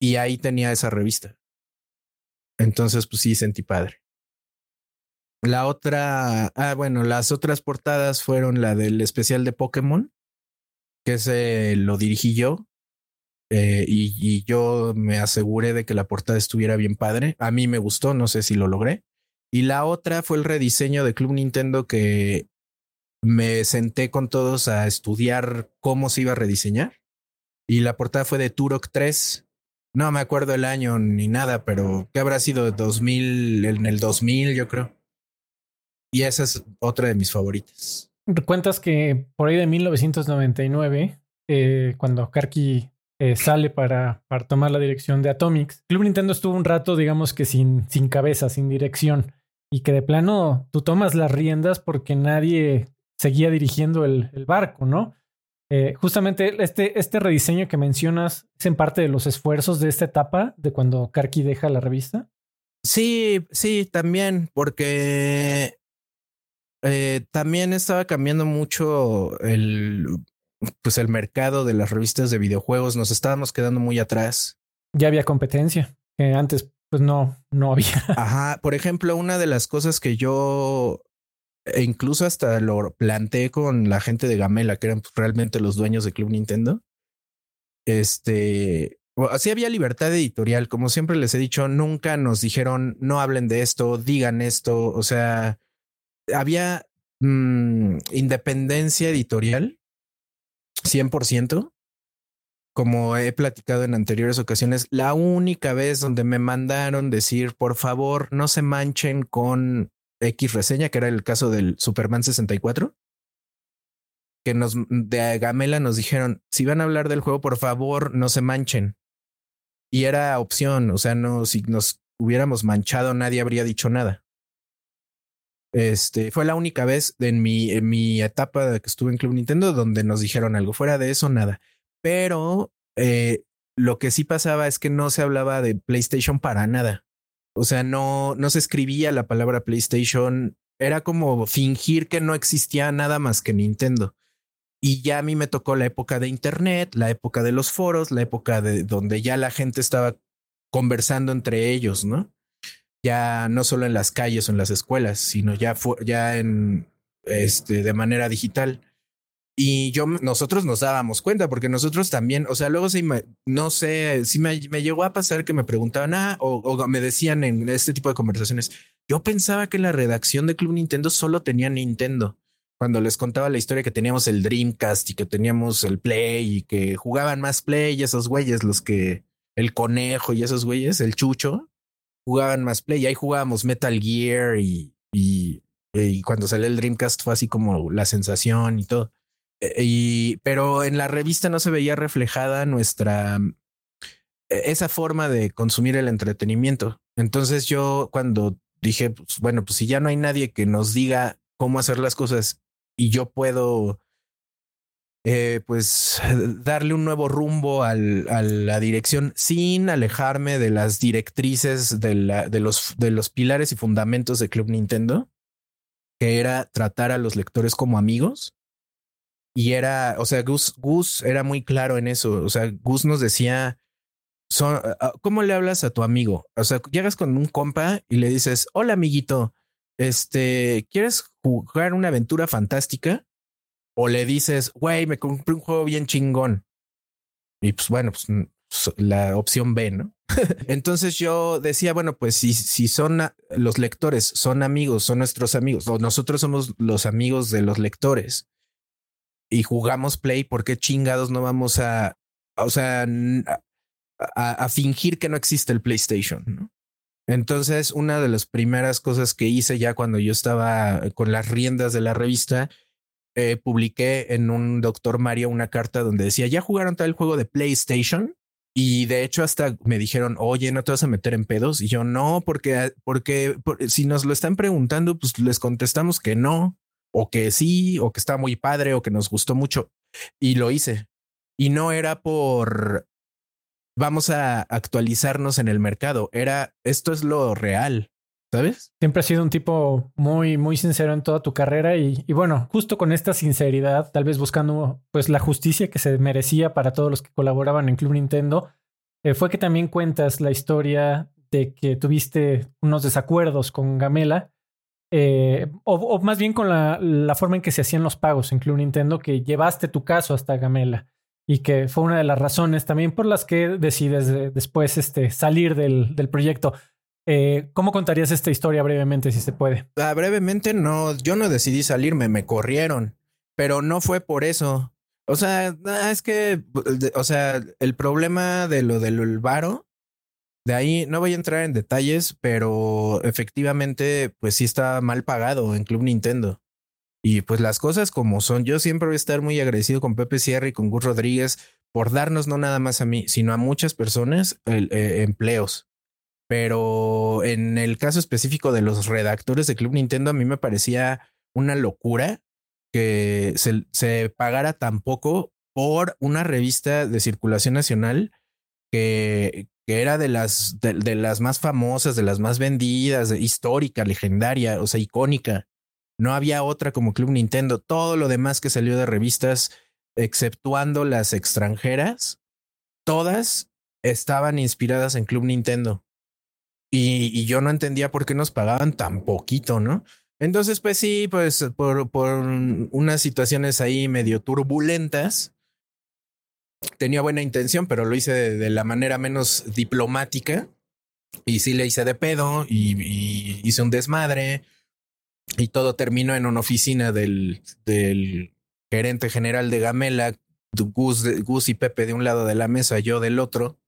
Y ahí tenía esa revista. Entonces, pues sí, sentí padre. La otra, ah, bueno, las otras portadas fueron la del especial de Pokémon, que ese lo dirigí yo. Eh, y, y, yo me aseguré de que la portada estuviera bien padre. A mí me gustó, no sé si lo logré. Y la otra fue el rediseño de Club Nintendo que me senté con todos a estudiar cómo se iba a rediseñar. Y la portada fue de Turok 3, no me acuerdo el año ni nada, pero ¿qué habrá sido? 2000, en el 2000, yo creo. Y esa es otra de mis favoritas. Cuentas que por ahí de 1999, eh, cuando Karki eh, sale para, para tomar la dirección de Atomics, Club Nintendo estuvo un rato, digamos que sin, sin cabeza, sin dirección. Y que de plano tú tomas las riendas porque nadie seguía dirigiendo el, el barco, ¿no? Eh, justamente este, este rediseño que mencionas es en parte de los esfuerzos de esta etapa de cuando Karki deja la revista. Sí, sí, también, porque eh, también estaba cambiando mucho el, pues el mercado de las revistas de videojuegos. Nos estábamos quedando muy atrás. Ya había competencia, antes pues no, no había. Ajá, por ejemplo, una de las cosas que yo e incluso hasta lo planteé con la gente de Gamela, que eran realmente los dueños de Club Nintendo. Este, así había libertad editorial, como siempre les he dicho, nunca nos dijeron no hablen de esto, digan esto, o sea, había mm, independencia editorial 100%. Como he platicado en anteriores ocasiones, la única vez donde me mandaron decir, por favor, no se manchen con X reseña, que era el caso del Superman 64, que nos de Gamela nos dijeron, si van a hablar del juego, por favor, no se manchen. Y era opción, o sea, no, si nos hubiéramos manchado, nadie habría dicho nada. Este fue la única vez en mi, en mi etapa de que estuve en Club Nintendo donde nos dijeron algo. Fuera de eso, nada. Pero eh, lo que sí pasaba es que no se hablaba de PlayStation para nada. O sea, no, no se escribía la palabra PlayStation. Era como fingir que no existía nada más que Nintendo. Y ya a mí me tocó la época de Internet, la época de los foros, la época de donde ya la gente estaba conversando entre ellos, ¿no? Ya no solo en las calles o en las escuelas, sino ya, ya en este, de manera digital. Y yo, nosotros nos dábamos cuenta, porque nosotros también, o sea, luego sí, no sé, si me, llegó a pasar que me preguntaban, ah, o, me decían en este tipo de conversaciones, yo pensaba que la redacción de Club Nintendo solo tenía Nintendo. Cuando les contaba la historia que teníamos el Dreamcast y que teníamos el Play y que jugaban más Play y esos güeyes, los que el conejo y esos güeyes, el chucho, jugaban más Play ahí jugábamos Metal Gear y, y, cuando salió el Dreamcast fue así como la sensación y todo. Eh, y, pero en la revista no se veía reflejada nuestra e, esa forma de consumir el entretenimiento. Entonces yo cuando dije, pues, bueno, pues si ya no hay nadie que nos diga cómo hacer las cosas y yo puedo, eh, pues, darle un nuevo rumbo a la dirección sin alejarme de las directrices de, los, de los pilares y fundamentos de Club Nintendo, que era tratar a los lectores como amigos y era, o sea, Gus, Gus era muy claro en eso. O sea, Gus nos decía, son, ¿cómo le hablas a tu amigo? O sea, llegas con un compa y le dices, hola amiguito, este, ¿quieres jugar una aventura fantástica? O le dices, güey, me compré un juego bien chingón. Y pues bueno, pues la opción B, ¿no? Entonces yo decía, bueno, pues si, si son los lectores, son amigos, son nuestros amigos, o nosotros somos los amigos de los lectores y jugamos Play, ¿por qué chingados no vamos a, o sea, a, fingir que no existe el PlayStation? ¿no? Entonces, una de las primeras cosas que hice ya cuando yo estaba con las riendas de la revista, eh, publiqué en un Doctor Mario una carta donde decía, ¿ya jugaron tal juego de PlayStation? Y de hecho hasta me dijeron, oye, ¿no te vas a meter en pedos? Y yo no, porque, porque, si nos lo están preguntando, pues les contestamos que no, o que sí, o que está muy padre, o que nos gustó mucho. Y lo hice. Y no era por, vamos a actualizarnos en el mercado, era, esto es lo real. ¿Sabes? Siempre has sido un tipo muy, muy sincero en toda tu carrera y, bueno, justo con esta sinceridad, tal vez buscando pues la justicia que se merecía para todos los que colaboraban en Club Nintendo, eh, fue que también cuentas la historia de que tuviste unos desacuerdos con Gamela, eh, o, más bien con la, la, forma en que se hacían los pagos en Club Nintendo, que llevaste tu caso hasta Gamela y que fue una de las razones también por las que decides después este, salir del, del proyecto. Eh, ¿Cómo contarías esta historia brevemente, si se puede? Ah, brevemente, no, yo no decidí salirme, me corrieron, pero no fue por eso. O sea, ah, es que, o sea, el problema de lo del varo, de ahí no voy a entrar en detalles, pero efectivamente, pues sí está mal pagado en Club Nintendo. Y pues las cosas como son, yo siempre voy a estar muy agradecido con Pepe Sierra y con Gus Rodríguez por darnos no nada más a mí, sino a muchas personas eh, empleos. Pero en el caso específico de los redactores de Club Nintendo, a mí me parecía una locura que se, pagara tan poco por una revista de circulación nacional que, era de las, de, las más famosas, de las más vendidas, histórica, legendaria, o sea, icónica. No había otra como Club Nintendo. Todo lo demás que salió de revistas, exceptuando las extranjeras, todas estaban inspiradas en Club Nintendo. Y, yo no entendía por qué nos pagaban tan poquito, ¿no? Entonces, pues sí, pues por, unas situaciones ahí medio turbulentas, tenía buena intención, pero lo hice de, la manera menos diplomática. Y sí le hice de pedo y, hice un desmadre. Y todo terminó en una oficina del, del gerente general de Gamela, Gus, Gus y Pepe de un lado de la mesa, yo del otro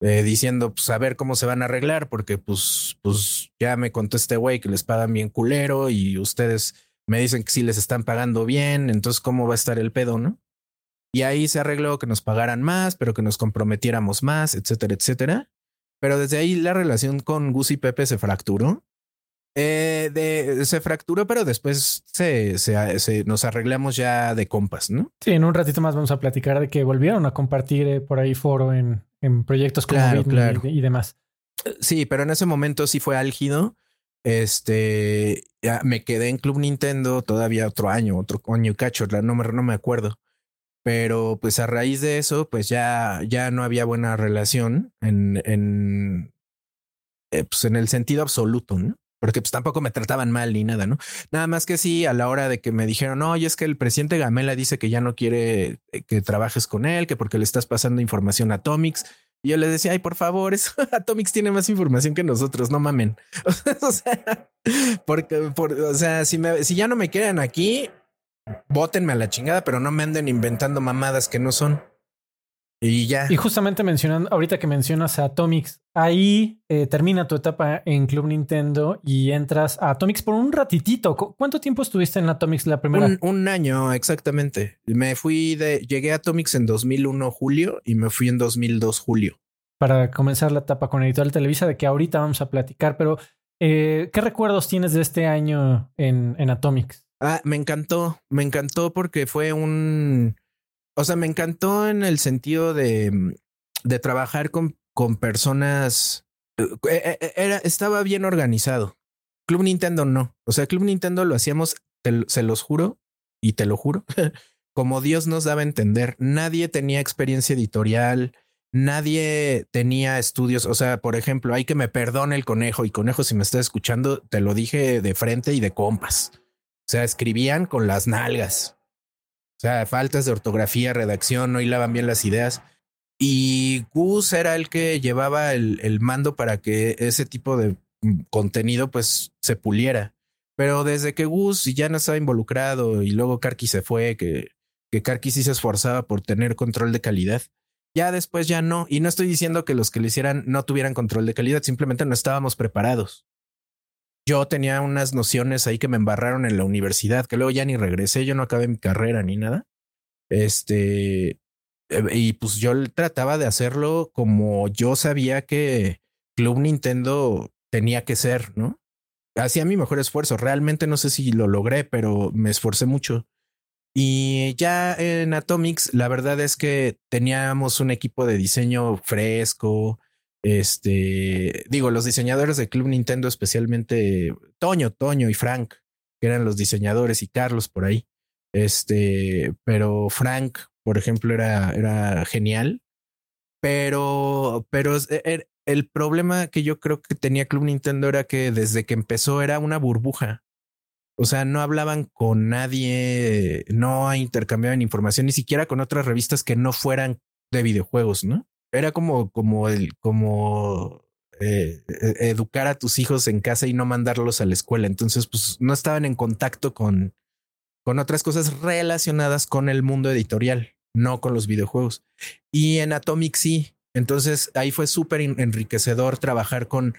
eh, diciendo, pues a ver cómo se van a arreglar, porque pues, pues ya me contó este güey que les pagan bien culero y ustedes me dicen que sí les están pagando bien, entonces cómo va a estar el pedo, ¿no? Y ahí se arregló que nos pagaran más, pero que nos comprometiéramos más, etcétera, etcétera. Pero desde ahí la relación con Gus y Pepe se fracturó. Eh, de, se fracturó, pero después se, se, se, nos arreglamos ya de compas, ¿no? Sí, en un ratito más vamos a platicar de que volvieron a compartir eh, por ahí foro en, en proyectos como claro, Y, demás. Sí, pero en ese momento sí fue álgido. Este, ya me quedé en Club Nintendo todavía otro año, otro año cacho, no me, no me acuerdo. Pero pues a raíz de eso, pues ya, ya no había buena relación en, en, eh, pues en el sentido absoluto, ¿no? Porque pues tampoco me trataban mal ni nada, ¿no? Nada más que sí, a la hora de que me dijeron, y es que el presidente Gamela dice que ya no quiere eh, que trabajes con él, que porque le estás pasando información a Atomics. Y yo les decía, ay, por favor, eso, Atomics tiene más información que nosotros, no mamen. o sea, porque, por, o sea, si, me, si ya no me quieren aquí, bótenme a la chingada, pero no me anden inventando mamadas que no son. Y ya. Y justamente mencionando, ahorita que mencionas a Atomics, ahí eh, termina tu etapa en Club Nintendo y entras a Atomics por un ratitito. ¿Cuánto tiempo estuviste en Atomics la primera? Un, un, año, exactamente. Me fui de, llegué a Atomics en 2001 julio y me fui en 2002 julio. Para comenzar la etapa con Editorial Televisa, de que ahorita vamos a platicar, pero eh, ¿qué recuerdos tienes de este año en, en Atomics? Ah, me encantó, me encantó porque fue un o sea, me encantó en el sentido de, mm, de trabajar con, con personas. Eh, eh, eh, era, estaba bien organizado. Club Nintendo no. O sea, Club Nintendo lo hacíamos, se los juro, y te lo juro, como Dios nos daba a entender. Nadie tenía experiencia editorial. nadie tenía estudios. O sea, por ejemplo, hay que me perdone el conejo y conejo, si me estás escuchando, te lo dije de frente y de compas. O sea, escribían con las nalgas. O sea, faltas de ortografía, redacción, no hilaban bien las ideas. Y Gus era el que llevaba el, el mando para que ese tipo de contenido pues se puliera. Pero desde que Gus ya no estaba involucrado y luego Karki se fue, que, que Karki sí se esforzaba por tener control de calidad, ya después ya no. Y no estoy diciendo que los que lo hicieran no tuvieran control de calidad, simplemente no estábamos preparados. Yo tenía unas nociones ahí que me embarraron en la universidad, que luego ya ni regresé, yo no acabé mi carrera ni nada. Este, eh, y pues yo trataba de hacerlo como yo sabía que Club Nintendo tenía que ser, ¿no? Hacía mi mejor esfuerzo. Realmente no sé si lo logré, pero me esforcé mucho. Y ya en Atomics, la verdad es que teníamos un equipo de diseño fresco. Este, digo, los diseñadores de Club Nintendo, especialmente Toño, Toño y Frank, que eran los diseñadores, y Carlos por ahí. Este, pero Frank por ejemplo, era, era genial. Pero, pero e, er, el problema que yo creo que tenía Club Nintendo era que desde que empezó era una burbuja. O sea, no hablaban con nadie, no intercambiaban información, ni siquiera con otras revistas que no fueran de videojuegos, ¿no? Era como, como el, como eh, e, educar a tus hijos en casa y no mandarlos a la escuela. Entonces, pues no estaban en contacto con, con otras cosas relacionadas con el mundo editorial no con los videojuegos. Y en Atomic sí. Entonces ahí fue súper enriquecedor trabajar con,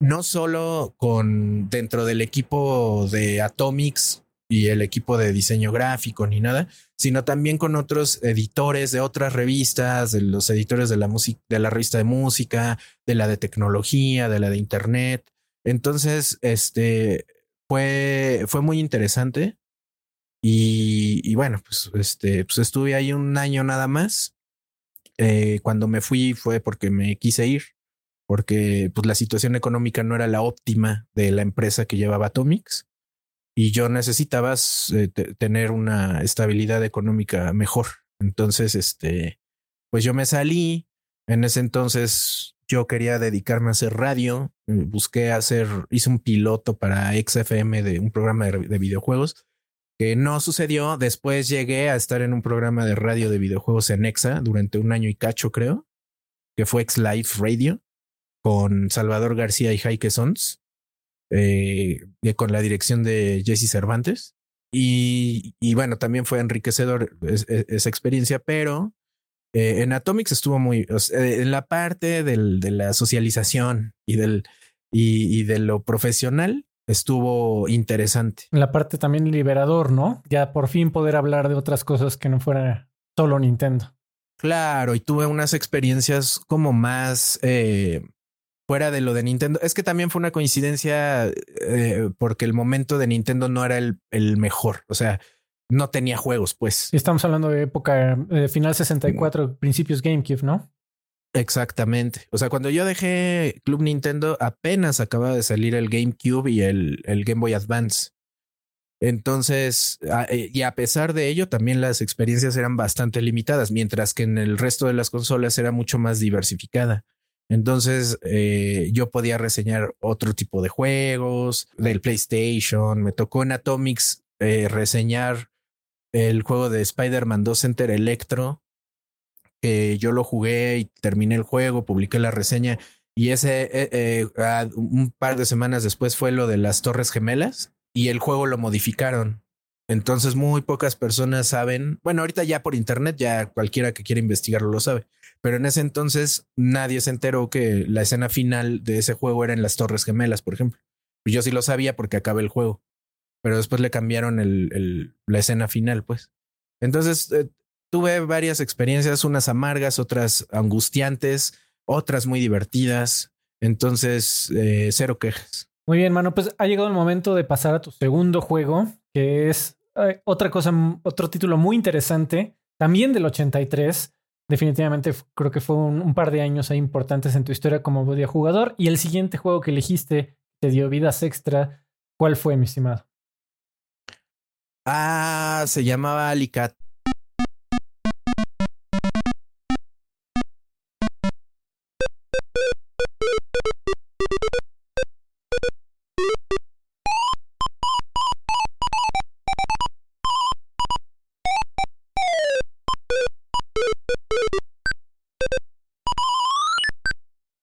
no solo con dentro del equipo de Atomics y el equipo de diseño gráfico ni nada, sino también con otros editores de otras revistas, de los editores de la música, de la revista de música, de la de tecnología, de la de internet. Entonces, este fue, fue muy interesante. Y, bueno, pues, este, pues estuve ahí un año nada más. Eh, cuando me fui fue porque me quise ir, porque pues la situación económica no era la óptima de la empresa que llevaba Atomics y yo necesitaba eh, tener una estabilidad económica mejor. Entonces, este, pues yo me salí. En ese entonces yo quería dedicarme a hacer radio. Busqué hacer, hice un piloto para XFM de un programa de videojuegos que no sucedió. Después llegué a estar en un programa de radio de videojuegos en Exa durante un año y cacho, creo, que fue X Live Radio con Salvador García y Jaike Sons, eh, con la dirección de Jesse Cervantes. Y, y, bueno, también fue enriquecedor esa experiencia, pero eh, en Atomics estuvo muy en la parte del, de la socialización y del y, y de lo profesional estuvo interesante. La parte también liberador, ¿no? Ya por fin poder hablar de otras cosas que no fuera solo Nintendo. Claro, y tuve unas experiencias como más eh, fuera de lo de Nintendo. Es que también fue una coincidencia eh, porque el momento de Nintendo no era el, el, mejor. O sea, no tenía juegos, pues. Estamos hablando de época eh, final 64, principios GameCube, ¿no? Exactamente. O sea, cuando yo dejé Club Nintendo, apenas acababa de salir el GameCube y el, el Game Boy Advance. Entonces, eh, y a pesar de ello, también las experiencias eran bastante limitadas, mientras que en el resto de las consolas era mucho más diversificada. Entonces, eh, yo podía reseñar otro tipo de juegos del PlayStation. Me tocó en Atomics eh, reseñar el juego de Spider-Man 2 Enter Electro, yo lo jugué y terminé el juego, publiqué la reseña y ese eh, eh, ah, un par de semanas después fue lo de las Torres Gemelas y el juego lo modificaron. Entonces muy pocas personas saben, bueno, ahorita ya por internet ya cualquiera que quiera investigarlo lo sabe, pero en ese entonces nadie se enteró que la escena final de ese juego era en las Torres Gemelas, por ejemplo. Yo sí lo sabía porque acabé el juego, pero después le cambiaron el, el, la escena final, pues. Entonces, eh, tuve varias experiencias, unas amargas, otras angustiantes, otras muy divertidas. Entonces, eh, cero quejas. Muy bien, mano. Pues ha llegado el momento de pasar a tu segundo juego, que es eh, otra cosa, otro título muy interesante, también del 83. Definitivamente creo que fue un, par de años importantes en tu historia como videojugador. Y el siguiente juego que elegiste te dio vidas extra. ¿Cuál fue, mi estimado? Ah, se llamaba Alicat.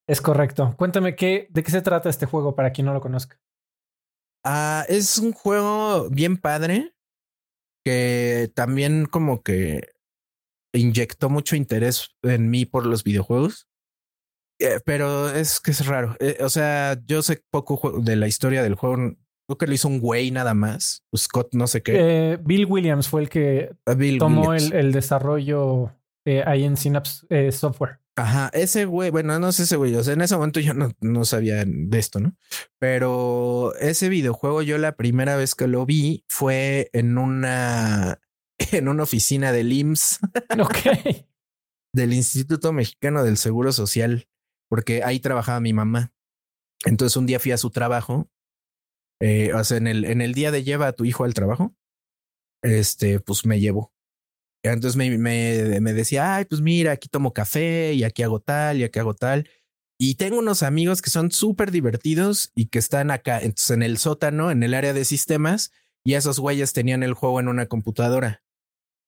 Es correcto. Cuéntame qué, de qué se trata este juego para quien no lo conozca. Ah, es un juego bien padre que también como que inyectó mucho interés en mí por los videojuegos. Eh, pero es que es raro. Eh, o sea, yo sé poco de la historia del juego. Creo que lo hizo un güey nada más. Scott, no sé qué. Eh, Bill Williams fue el que ah, tomó el, el, desarrollo ahí en Synapse Software. Ajá, ese güey, bueno, no sé ese güey, o sea, en ese momento yo no, no sabía de esto, ¿no? Pero ese videojuego yo la primera vez que lo vi fue en una, en una oficina del IMSS. Ok. del Instituto Mexicano del Seguro Social, porque ahí trabajaba mi mamá. Entonces un día fui a su trabajo, eh, o sea, en el, en el día de lleva a tu hijo al trabajo, este, pues me llevó. Entonces me, me, me, decía, ay, pues mira, aquí tomo café y aquí hago tal y aquí hago tal. Y tengo unos amigos que son súper divertidos y que están acá, entonces en el sótano, en el área de sistemas, y esos güeyes tenían el juego en una computadora.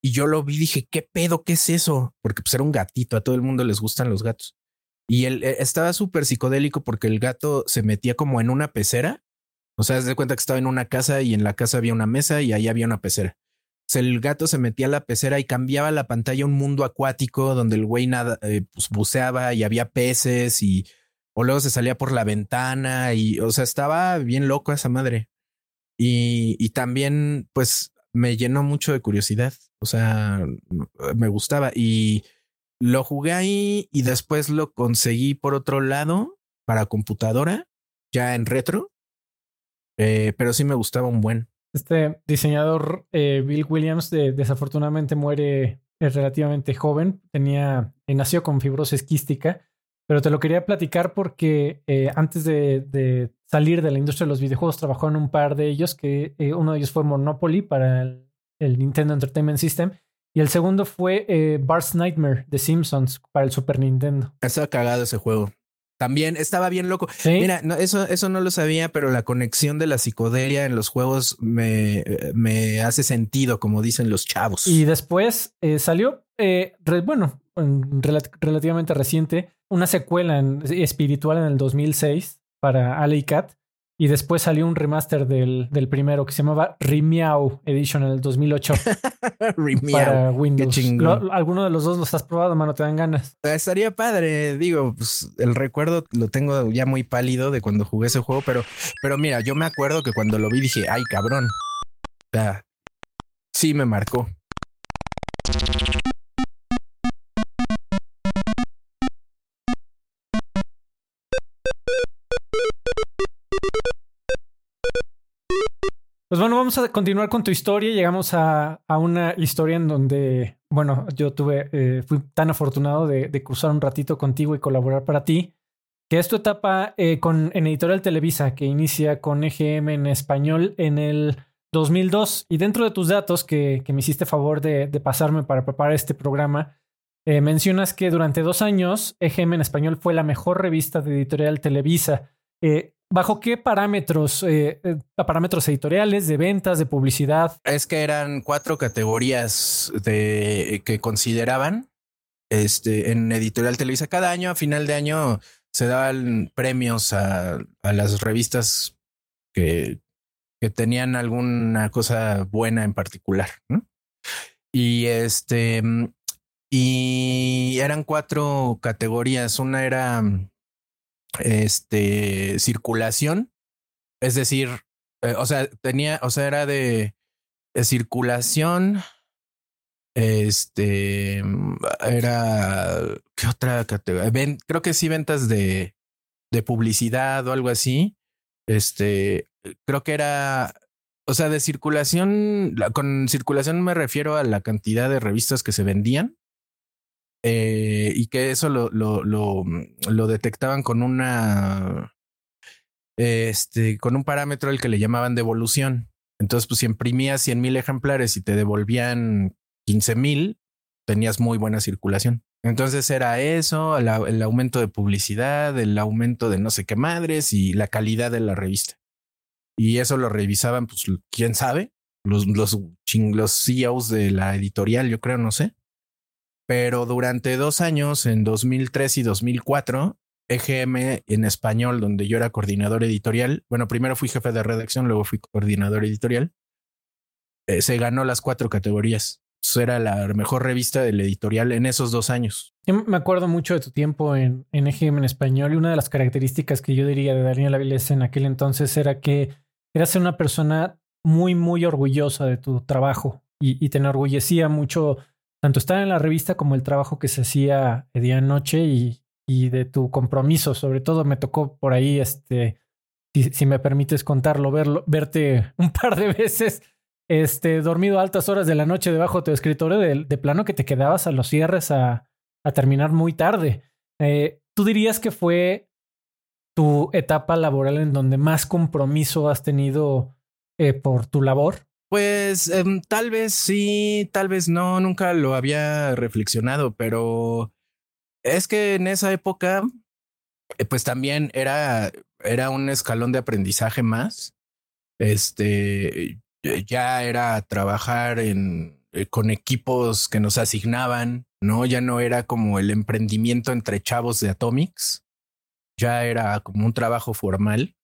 Y yo lo vi dije, ¿qué pedo? ¿Qué es eso? Porque pues era un gatito, a todo el mundo les gustan los gatos. Y él eh, estaba súper psicodélico porque el gato se metía como en una pecera. O sea, se cuenta que estaba en una casa y en la casa había una mesa y ahí había una pecera el gato se metía a la pecera y cambiaba la pantalla a un mundo acuático donde el güey nada, eh, pues, buceaba y había peces y o luego se salía por la ventana y o sea estaba bien loco esa madre. Y, y también pues me llenó mucho de curiosidad o sea me gustaba y lo jugué ahí y después lo conseguí por otro lado para computadora ya en retro eh, pero sí me gustaba un buen este diseñador eh, Bill Williams desafortunadamente muere eh, relativamente joven. Tenía, eh, nació con fibrosis quística, pero te lo quería platicar porque antes de, salir de la industria de los videojuegos trabajó en un par de ellos, que uno de ellos fue Monopoly para el, el Nintendo Entertainment System y el segundo fue Bart's Nightmare de Simpsons para el Super Nintendo. Está cagado ese juego. También estaba bien loco. Mira, no, eso, eso no lo sabía, pero la conexión de la psicodelia en los juegos me, me hace sentido, como dicen los chavos. Y después eh, salió, eh, bueno, relativamente reciente, una secuela espiritual en el 2006 para Alley Cat, y después salió un remaster del, del primero que se llamaba Rimiao Edition en el 2008 para Windows. ¿Alguno de los dos los has probado, mano? ¿Te dan ganas? Estaría padre. Digo, pues el recuerdo lo tengo ya muy pálido de cuando jugué ese juego, pero, pero mira, yo me acuerdo que cuando lo vi dije, ay, cabrón. O sea, sí me marcó. Pues bueno, vamos a continuar con tu historia. Llegamos a, una historia en donde, bueno, yo tuve, eh, fui tan afortunado de, cruzar un ratito contigo y colaborar para ti, que es tu etapa eh, con, en Editorial Televisa, que inicia con EGM en español en el 2002. Y dentro de tus datos que, me hiciste favor de, pasarme para preparar este programa, eh, mencionas que durante dos años EGM en español fue la mejor revista de Editorial Televisa. ¿Bajo qué parámetros? Eh, eh, parámetros editoriales, de ventas, de publicidad. Es que eran cuatro categorías de que consideraban este, en Editorial Televisa. Cada año, a final de año, se daban premios a, las revistas que, que, tenían alguna cosa buena en particular. Y este, y eran cuatro categorías. Una era este, circulación, es decir, eh, o sea, tenía, o sea, era de, circulación, este, mm, era, ¿qué otra categoría? creo que sí, ventas de, de publicidad o algo así. Este, creo que era, o sea, de circulación, con circulación me refiero a la cantidad de revistas que se vendían eh, y que eso lo, lo, detectaban con una, este, con un parámetro el que le llamaban devolución. Entonces, pues si imprimías 100 mil ejemplares y te devolvían 15 mil, tenías muy buena circulación. Entonces era eso, el aumento de publicidad, el aumento de no sé qué madres y la calidad de la revista. Y eso lo revisaban, pues quién sabe, los, los, los CEOs de la editorial, yo creo, no sé pero durante dos años, en 2003 y 2004, EGM en español, donde yo era coordinador editorial. Bueno, primero fui jefe de redacción, luego fui coordinador editorial. Eh, se ganó las cuatro categorías. era la mejor revista del editorial en esos dos años. Yo me acuerdo mucho de tu tiempo en, EGM en español y una de las características que yo diría de Daniel Avilés en aquel entonces era que eras una persona muy, muy orgullosa de tu trabajo y te enorgullecía mucho tanto estar en la revista como el trabajo que se hacía día y noche y, y de tu compromiso. Sobre todo me tocó por ahí, este, si, me permites contarlo, verlo, verte un par de veces, este, dormido a altas horas de la noche debajo de tu escritorio, de, de plano que te quedabas a los cierres a, a terminar muy tarde. Eh, ¿Tú dirías que fue tu etapa laboral en donde más compromiso has tenido eh, por tu labor? Pues em, tal vez sí, tal vez no, nunca lo había reflexionado, pero es que en esa época, eh, pues también era, era un escalón de aprendizaje más. Este, ya era trabajar en, eh, con equipos que nos asignaban, ¿no? Ya no era como el emprendimiento entre chavos de Atomics, ya era como un trabajo formal.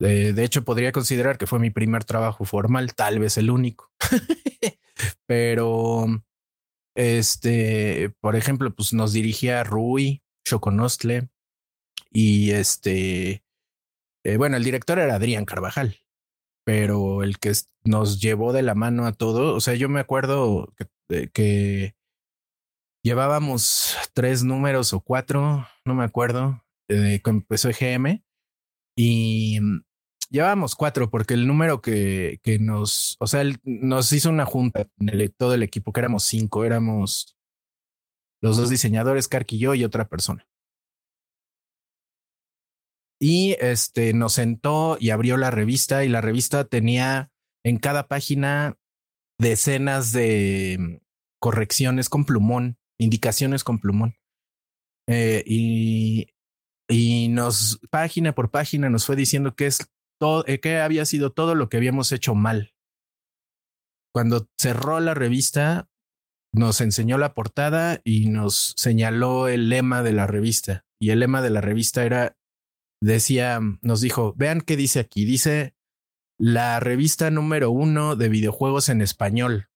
De, hecho, podría considerar que fue mi primer trabajo formal, tal vez el único. Pero, este, por ejemplo, pues nos dirigía Rui Choconostle y este, eh, bueno, el director era Adrián Carvajal, pero el que nos llevó de la mano a todo, o sea, yo me acuerdo que, que llevábamos tres números o cuatro, no me acuerdo, eh, que empezó EGM y Llevábamos cuatro porque el número que, que nos, o sea, nos hizo una junta en el, todo el equipo, que éramos cinco, éramos los dos diseñadores, Kark y yo y otra persona. Y este nos sentó y abrió la revista y la revista tenía en cada página decenas de correcciones con plumón, indicaciones con plumón. Eh, y, y nos, página por página, nos fue diciendo qué es todo, eh, que había sido todo lo que habíamos hecho mal. Cuando cerró la revista, nos enseñó la portada y nos señaló el lema de la revista. Y el lema de la revista era, decía, nos dijo, vean qué dice aquí. Dice la revista número uno de videojuegos en español.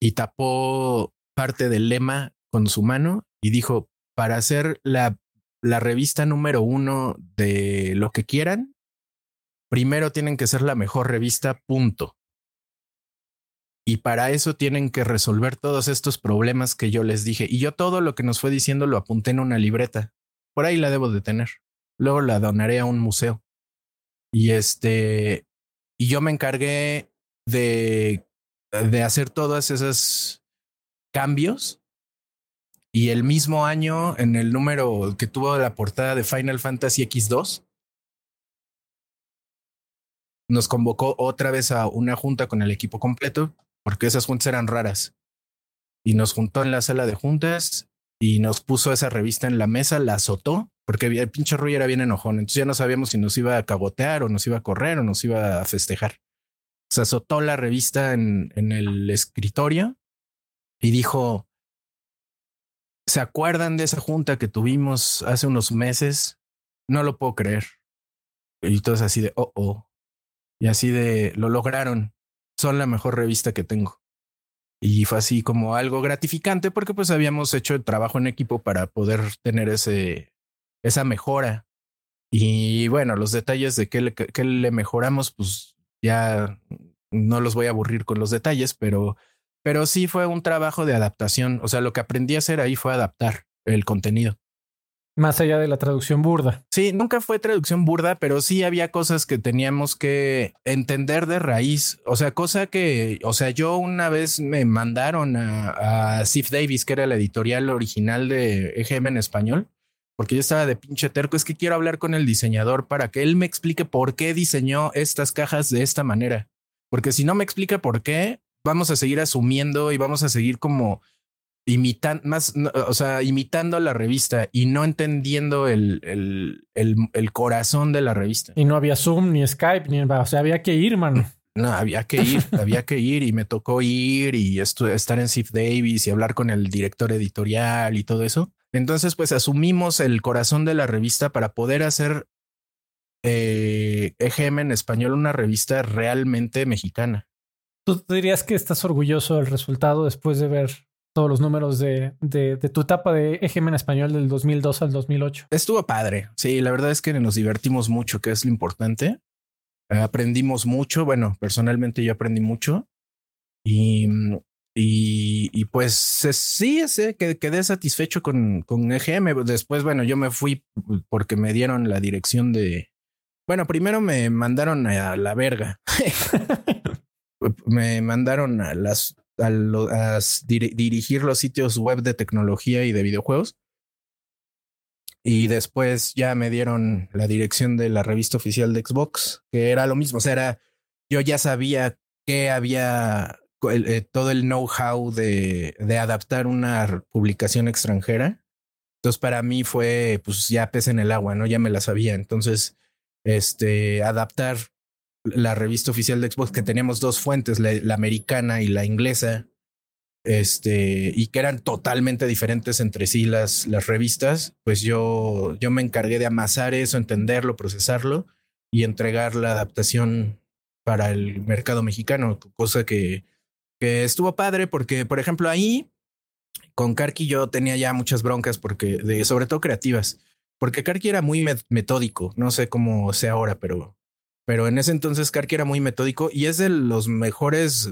Y tapó parte del lema con su mano y dijo, para hacer la, la revista número uno de lo que quieran, primero tienen que ser la mejor revista, punto. Y para eso tienen que resolver todos estos problemas que yo les dije. Y yo todo lo que nos fue diciendo lo apunté en una libreta. Por ahí la debo de tener. Luego la donaré a un museo. Y este, y yo me encargué de, de hacer todos esos cambios. Y el mismo año, en el número que tuvo la portada de Final Fantasy X2, nos convocó otra vez a una junta con el equipo completo, porque esas juntas eran raras. Y nos juntó en la sala de juntas y nos puso esa revista en la mesa, la azotó, porque el pinche Rui era bien enojón. Entonces ya no sabíamos si nos iba a cabotear o nos iba a correr o nos iba a festejar. Se azotó la revista en el escritorio y dijo, ¿se acuerdan de esa junta que tuvimos hace unos meses? No lo puedo creer. Y todos así de, oh, oh. Y así de, lo lograron, son la mejor revista que tengo. Y fue así como algo gratificante porque pues habíamos hecho el trabajo en equipo para poder tener ese, esa mejora. Y bueno, los detalles de qué le, qué le mejoramos, pues ya no los voy a aburrir con los detalles, pero, pero sí fue un trabajo de adaptación. O sea, lo que aprendí a hacer ahí fue adaptar el contenido. Más allá de la traducción burda. Sí, nunca fue traducción burda, pero sí había cosas que teníamos que entender de raíz. O sea, cosa que, o sea, yo una vez me mandaron a, a Sif Davis, que era la editorial original de EGM en español, porque yo estaba de pinche terco. Es que quiero hablar con el diseñador para que él me explique por qué diseñó estas cajas de esta manera. Porque si no me explica por qué, vamos a seguir asumiendo y vamos a seguir como imitan, más, o sea, imitando la revista y no entendiendo el, el, el, el, corazón de la revista. Y no había Zoom ni Skype, ni o sea, había que ir, mano. No, había que ir, había que ir y me tocó ir y estar en Sif Davis y hablar con el director editorial y todo eso. Entonces, pues asumimos el corazón de la revista para poder hacer eh, EGM en español una revista realmente mexicana. ¿Tú dirías que estás orgulloso del resultado después de ver todos los números de, de, tu etapa de EGM en español del 2002 al 2008? Estuvo padre. Sí, la verdad es que nos divertimos mucho, que es lo importante. Aprendimos mucho. Bueno, personalmente yo aprendí mucho. Y, y, y pues sí, sé que quedé satisfecho con, con EGM. Después, bueno, yo me fui porque me dieron la dirección de. Bueno, primero me mandaron a la verga. me mandaron a las a, dirigir los sitios web de tecnología y de videojuegos. Y después ya me dieron la dirección de la revista oficial de Xbox, que era lo mismo. O sea, era, yo ya sabía que había eh, todo el know-how de, de adaptar una publicación extranjera. Entonces, para mí fue, pues ya pez en el agua, ¿no? Ya me la sabía. Entonces, este, adaptar la revista oficial de Xbox, que teníamos dos fuentes, la, americana y la inglesa, este, y que eran totalmente diferentes entre sí las, las revistas, pues yo, yo me encargué de amasar eso, entenderlo, procesarlo y entregar la adaptación para el mercado mexicano, cosa que, que estuvo padre porque, por ejemplo, ahí con Karki yo tenía ya muchas broncas porque, de, sobre todo creativas, porque Karki era muy metódico, no sé cómo sea ahora, pero pero en ese entonces Karki era muy metódico y es de los mejores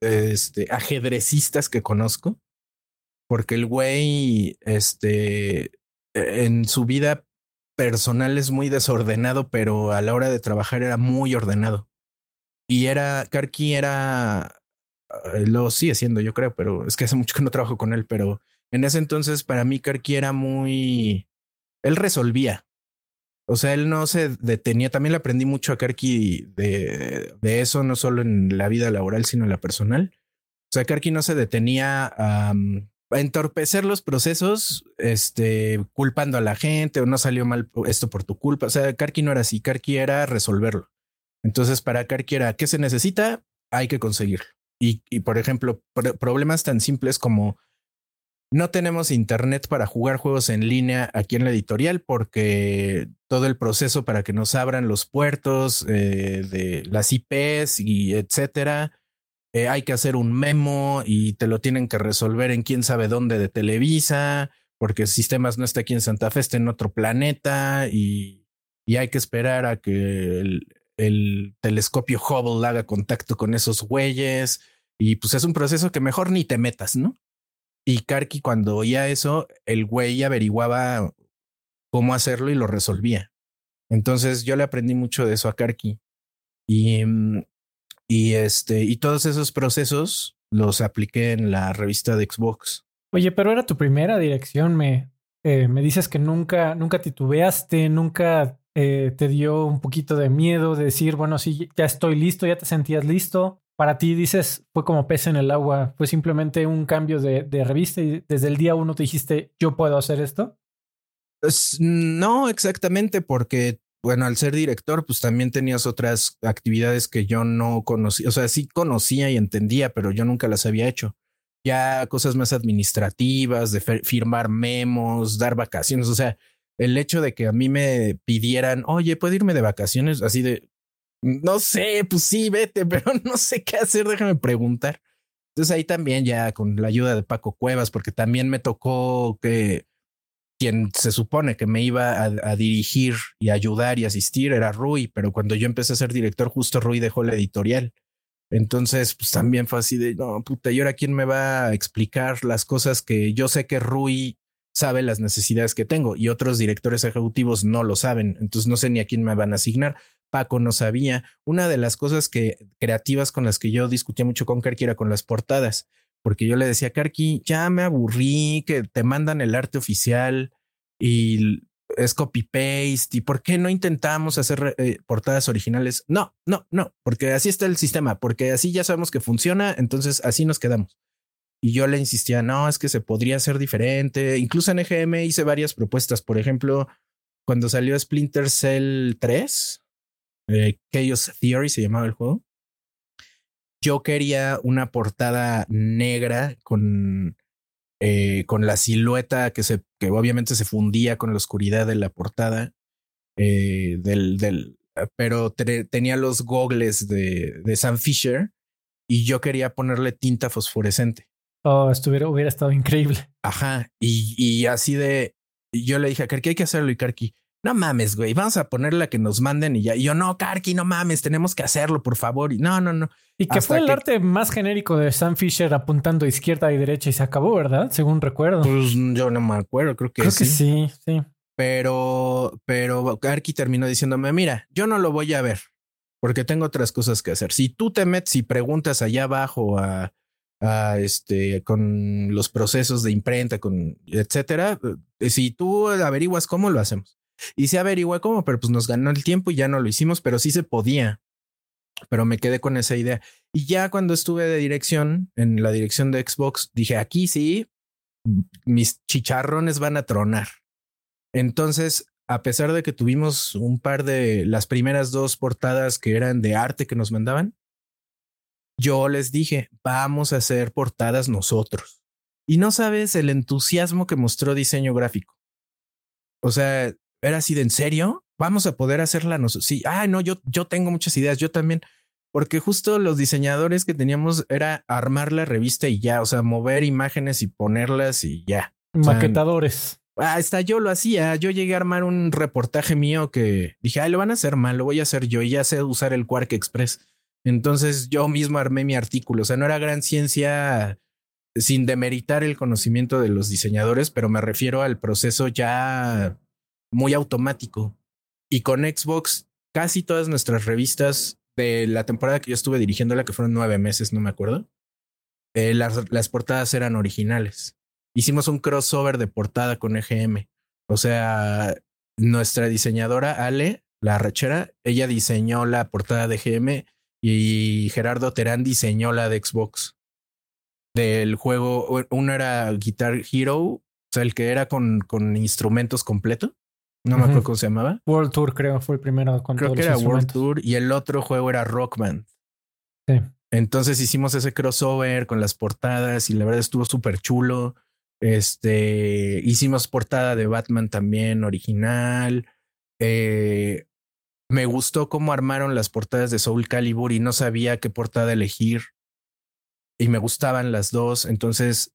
este, ajedrecistas que conozco, porque el güey, este, en su vida personal es muy desordenado, pero a la hora de trabajar era muy ordenado. Y era, Karki era, eh, lo sigue siendo, yo creo, pero es que hace mucho que no trabajo con él, pero en ese entonces para mí Karki era muy, él resolvía, o sea, él no se detenía. También le aprendí mucho a Karki de, eso, no solo en la vida laboral, sino en la personal. O sea, Karki no se detenía a, entorpecer los procesos, este, culpando a la gente o no salió mal esto por tu culpa. O sea, Karki no era así. Karki era resolverlo. Entonces, para Karki era, ¿qué se necesita? Hay que conseguirlo. Y, y por ejemplo, problemas tan simples como no tenemos internet para jugar juegos en línea aquí en la editorial porque todo el proceso para que nos abran los puertos eh, de las IPs y etcétera, eh, hay que hacer un memo y te lo tienen que resolver en quién sabe dónde de Televisa, porque sistemas no está aquí en Santa Fe, está en otro planeta y, y hay que esperar a que el, el telescopio Hubble haga contacto con esos güeyes. Y pues es un proceso que mejor ni te metas, ¿no? Y Karki, cuando oía eso, el güey averiguaba cómo hacerlo y lo resolvía. Entonces yo le aprendí mucho de eso a Karki. Y, mm, y, este, y todos esos procesos los apliqué en la revista de Xbox. Oye, pero era tu primera dirección. Me, eh, me dices que nunca, nunca titubeaste, nunca eh, te dio un poquito de miedo de decir, bueno, sí, ya estoy listo, ya te sentías listo para ti dices, fue como pez en el agua, fue simplemente un cambio de, revista y desde el día uno te dijiste, yo puedo hacer esto? No exactamente, porque, bueno, al ser director, pues también tenías otras actividades que yo no conocía, o sea, sí conocía y entendía, pero yo nunca las había hecho. Ya cosas más administrativas, de firmar memos, dar vacaciones, o sea, el hecho de que a mí me pidieran, oye, ¿puedo irme de vacaciones? Así de, no sé, pues sí, vete, pero no sé qué hacer, déjame preguntar. Entonces ahí también ya con la ayuda de Paco Cuevas, porque también me tocó que quien se supone que me iba a, dirigir y ayudar y asistir era Rui, pero cuando yo empecé a ser director, justo Rui dejó la editorial. Entonces, pues también fue así de, no, puta, ¿y ahora quién me va a explicar las cosas que yo sé que Rui sabe las necesidades que tengo y otros directores ejecutivos no lo saben? Entonces no sé ni a quién me van a asignar. Paco no sabía. Una de las cosas que creativas con las que yo discutía mucho con Karki era con las portadas, porque yo le decía, Karki, ya me aburrí, que te mandan el arte oficial y es copy paste y por qué no intentamos hacer eh, portadas originales? No, no, no, porque así está el sistema, porque así ya sabemos que funciona, entonces así nos quedamos. Y yo le insistía, no, es que se podría hacer diferente. Incluso en EGM hice varias propuestas. Por ejemplo, cuando salió Splinter Cell 3, eh, Chaos Theory se llamaba el juego. Yo quería una portada negra con eh, con la silueta que se, que obviamente se fundía con la oscuridad de la portada, eh, del, del, pero tenía los gogles de, de Sam Fisher y yo quería ponerle tinta fosforescente. Oh, estuviera, hubiera estado increíble. Ajá. Y, y así de, yo le dije a Karki, hay que hacerlo. Y Karki, no mames, güey, vamos a ponerle la que nos manden y ya. Y yo, no, Karki, no mames, tenemos que hacerlo, por favor. Y no, no, no. Y que fue el arte más genérico de Sam Fisher apuntando izquierda y derecha y se acabó, ¿verdad? Según recuerdo. Pues yo no me acuerdo, creo que creo sí. que sí, sí. Pero, pero Karki terminó diciéndome, mira, yo no lo voy a ver porque tengo otras cosas que hacer. Si tú te metes y preguntas allá abajo a, a este, con los procesos de imprenta, con etcétera, eh, si tú averiguas cómo lo hacemos. Y se averigua cómo, pero pues nos ganó el tiempo y ya no lo hicimos, pero sí se podía. Pero me quedé con esa idea. Y ya cuando estuve de dirección, en la dirección de Xbox, dije, aquí sí, mis chicharrones van a tronar. Entonces, a pesar de que tuvimos un par de las primeras dos portadas que eran de arte que nos mandaban, yo les dije, vamos a hacer portadas nosotros. Y no sabes el entusiasmo que mostró diseño gráfico. O sea, era así de en serio, vamos a poder hacerla nosotros. Sí, ah, no, yo, yo tengo muchas ideas, yo también, porque justo los diseñadores que teníamos era armar la revista y ya, o sea, mover imágenes y ponerlas y ya. Maquetadores. hasta yo lo hacía. Yo llegué a armar un reportaje mío que dije, ah, lo van a hacer mal, lo voy a hacer yo y ya sé usar el Quark Express. Entonces yo mismo armé mi artículo. O sea, no era gran ciencia sin demeritar el conocimiento de los diseñadores, pero me refiero al proceso ya muy automático. Y con Xbox, casi todas nuestras revistas de la temporada que yo estuve dirigiendo, la que fueron nueve meses, no me acuerdo, eh, las, las portadas eran originales. Hicimos un crossover de portada con EGM. O sea, nuestra diseñadora Ale, la rachera, ella diseñó la portada de EGM y Gerardo Terán diseñó la de Xbox. Del juego, uno era Guitar Hero, o sea, el que era con, con instrumentos completo. No me acuerdo cómo se llamaba. World Tour, creo, fue el primero. Con creo que era World Tour y el otro juego era Rock Band. Sí. Entonces hicimos ese crossover con las portadas y la verdad estuvo súper chulo. Este hicimos portada de Batman también original. Eh, me gustó cómo armaron las portadas de Soul Calibur y no sabía qué portada elegir. Y me gustaban las dos. Entonces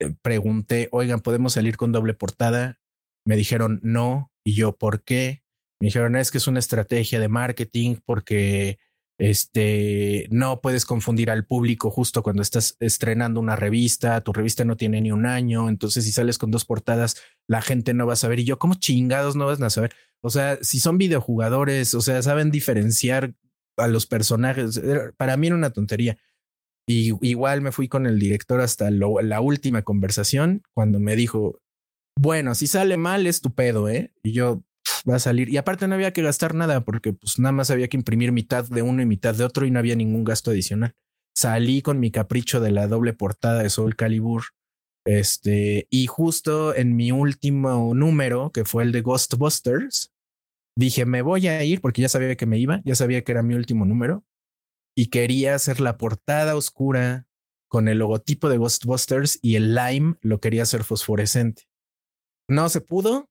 eh, pregunté, oigan, ¿podemos salir con doble portada? Me dijeron no. Y yo, ¿por qué? Me dijeron, es que es una estrategia de marketing porque este no puedes confundir al público justo cuando estás estrenando una revista, tu revista no tiene ni un año, entonces si sales con dos portadas, la gente no va a saber. Y yo, ¿cómo chingados no vas a saber? O sea, si son videojugadores, o sea, saben diferenciar a los personajes. Para mí era una tontería. Y igual me fui con el director hasta la última conversación cuando me dijo, bueno, si sale mal es tu pedo, ¿eh? Y yo, va a salir. Y aparte no había que gastar nada porque pues nada más había que imprimir mitad de uno y mitad de otro y no había ningún gasto adicional. Salí con mi capricho de la doble portada de Soul Calibur. Este, y justo en mi último número, que fue el de Ghostbusters, dije, me voy a ir porque ya sabía que me iba, ya sabía que era mi último número y quería hacer la portada oscura con el logotipo de Ghostbusters y el lime lo quería hacer fosforescente. No se pudo,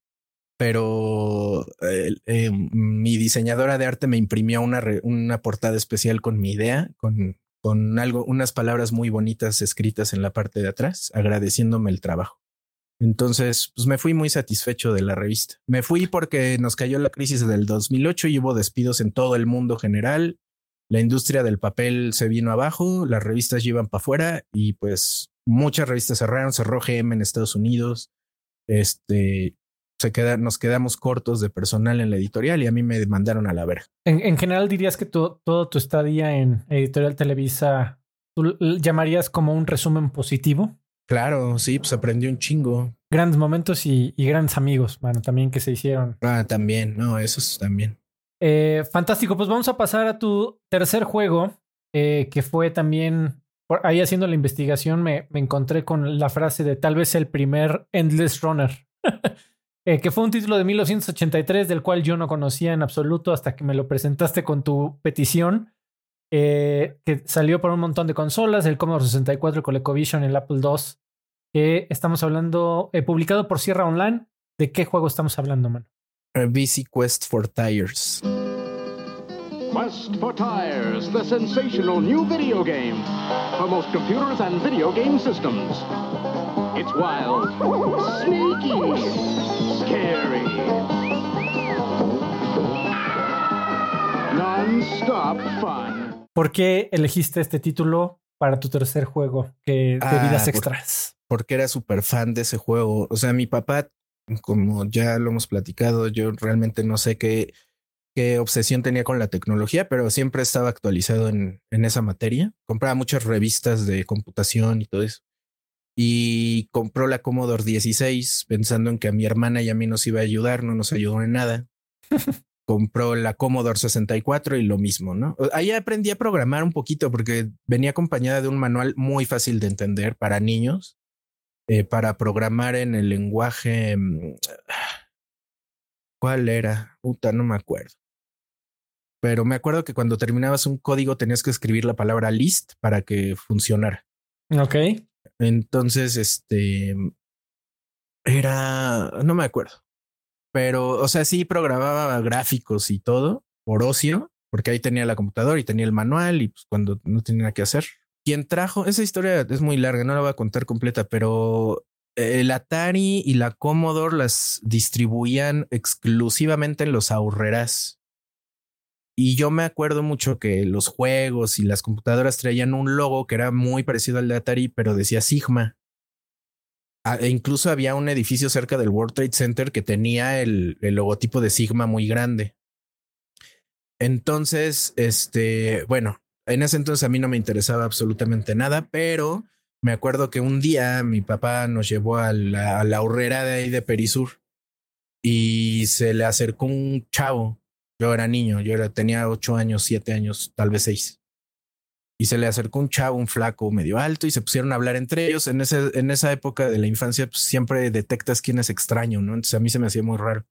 pero eh, mi diseñadora de arte me imprimió una, una portada especial con mi idea, con, con algo, unas palabras muy bonitas escritas en la parte de atrás, agradeciéndome el trabajo. Entonces, pues me fui muy satisfecho de la revista. Me fui porque nos cayó la crisis del 2008 y hubo despidos en todo el mundo general. La industria del papel se vino abajo, las revistas iban para afuera y pues muchas revistas cerraron, cerró GM en Estados Unidos, este, se queda, nos quedamos cortos de personal en la editorial y a mí me mandaron a la verga. En, general dirías que todo tu estadía en Editorial Televisa, ¿tú llamarías como un resumen positivo? Claro, sí, pues aprendí un chingo. Grandes momentos y, grandes amigos, bueno, también que se hicieron. Ah, también, no, esos también. Eh, fantástico, pues vamos a pasar a tu tercer juego, eh, que fue también ahí haciendo la investigación me, encontré con la frase de tal vez el primer Endless Runner, eh, que fue un título de 1983 del cual yo no conocía en absoluto hasta que me lo presentaste con tu petición, eh, que salió por un montón de consolas, el Commodore 64, el ColecoVision, el Apple II, que estamos hablando, eh, publicado por Sierra Online. ¿De qué juego estamos hablando, mano? BC Quest for Tires. Quest for Tires, the sensational new video game for most computers and video game systems. It's wild, sneaky, scary, non-stop fun. ¿Por qué elegiste este título para tu tercer juego que de Ah, vidas por- extras? porque era súper fan de ese juego. O sea, mi papá, como ya lo hemos platicado, yo realmente no sé qué, qué obsesión tenía con la tecnología, pero siempre estaba actualizado en, en esa materia. Compraba muchas revistas de computación y todo eso. Y compró la Commodore 16 pensando en que a mi hermana y a mí nos iba a ayudar, no nos ayudó en nada. compró la Commodore 64 y lo mismo, ¿no? Ahí aprendí a programar un poquito porque venía acompañada de un manual muy fácil de entender para niños eh, para programar en el lenguaje. mm, ¿Cuál era? Puta, no me acuerdo. Pero me acuerdo que cuando terminabas un código tenías que escribir la palabra list para que funcionara. Ok. Entonces, este era, no me acuerdo, pero, o sea, sí programaba gráficos y todo por ocio, porque ahí tenía la computadora y tenía el manual y pues cuando no tenía nada que hacer. Quien trajo, esa historia es muy larga, no la voy a contar completa, pero el Atari y la Commodore las distribuían exclusivamente en los ahorreras. Y yo me acuerdo mucho que los juegos y las computadoras traían un logo que era muy parecido al de Atari, pero decía Sigma. Ah, E incluso había un edificio cerca del World Trade Center que tenía el, el logotipo de Sigma muy grande. Entonces, este, bueno, en ese entonces a mí no me interesaba absolutamente nada, pero me acuerdo que un día mi papá nos llevó a la, a la horrera de ahí de Perisur y se le acercó un chavo. Yo era niño, yo era, tenía ocho años, siete años, tal vez seis. Y se le acercó un chavo, un flaco medio alto, y se pusieron a hablar entre ellos. En, ese, en esa época de la infancia, pues, siempre detectas quién es extraño, ¿no? Entonces a mí se me hacía muy raro.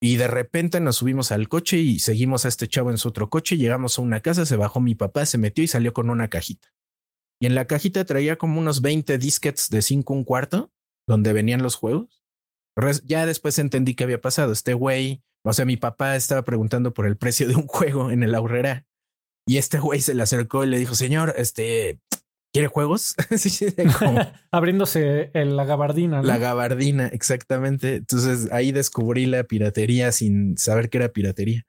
Y de repente nos subimos al coche y seguimos a este chavo en su otro coche. Llegamos a una casa, se bajó mi papá, se metió y salió con una cajita. Y en la cajita traía como unos 20 disquets de 5 un cuarto, donde venían los juegos. Ya después entendí qué había pasado. Este güey, o sea, mi papá estaba preguntando por el precio de un juego en el ahorrera. Y este güey se le acercó y le dijo, señor, este, ¿quiere juegos? Abriéndose el- la gabardina. ¿no? la gabardina, exactamente. Entonces ahí descubrí la piratería sin saber que era piratería.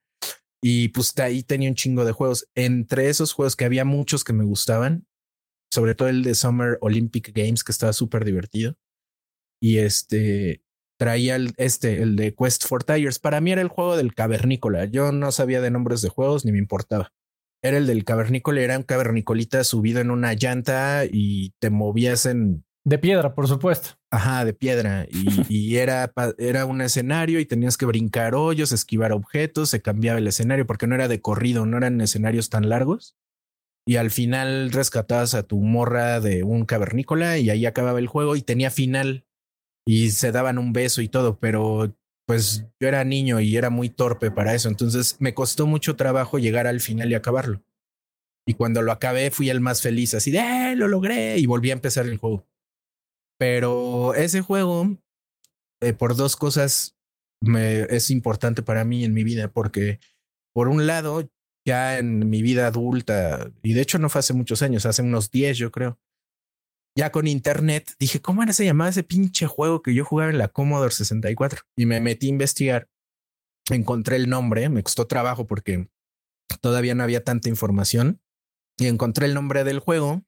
Y pues ahí tenía un chingo de juegos. Entre esos juegos que había muchos que me gustaban, sobre todo el de Summer Olympic Games, que estaba súper divertido. Y este traía el, este, el de Quest for Tires. Para mí era el juego del cavernícola. Yo no sabía de nombres de juegos ni me importaba. Era el del cavernícola, era un cavernicolita subido en una llanta y te movías en De piedra, por supuesto. Ajá, de piedra. Y, y era, era un escenario y tenías que brincar hoyos, esquivar objetos, se cambiaba el escenario porque no era de corrido, no eran escenarios tan largos. Y al final rescatabas a tu morra de un cavernícola y ahí acababa el juego y tenía final y se daban un beso y todo, pero pues yo era niño y era muy torpe para eso, entonces me costó mucho trabajo llegar al final y acabarlo. Y cuando lo acabé fui el más feliz, así de, "Eh, lo logré y volví a empezar el juego. Pero ese juego, eh, por dos cosas, me, es importante para mí en mi vida, porque por un lado, ya en mi vida adulta, y de hecho no fue hace muchos años, hace unos 10 yo creo, ya con internet, dije, ¿cómo era se llamaba ese pinche juego que yo jugaba en la Commodore 64? Y me metí a investigar, encontré el nombre, me costó trabajo porque todavía no había tanta información, y encontré el nombre del juego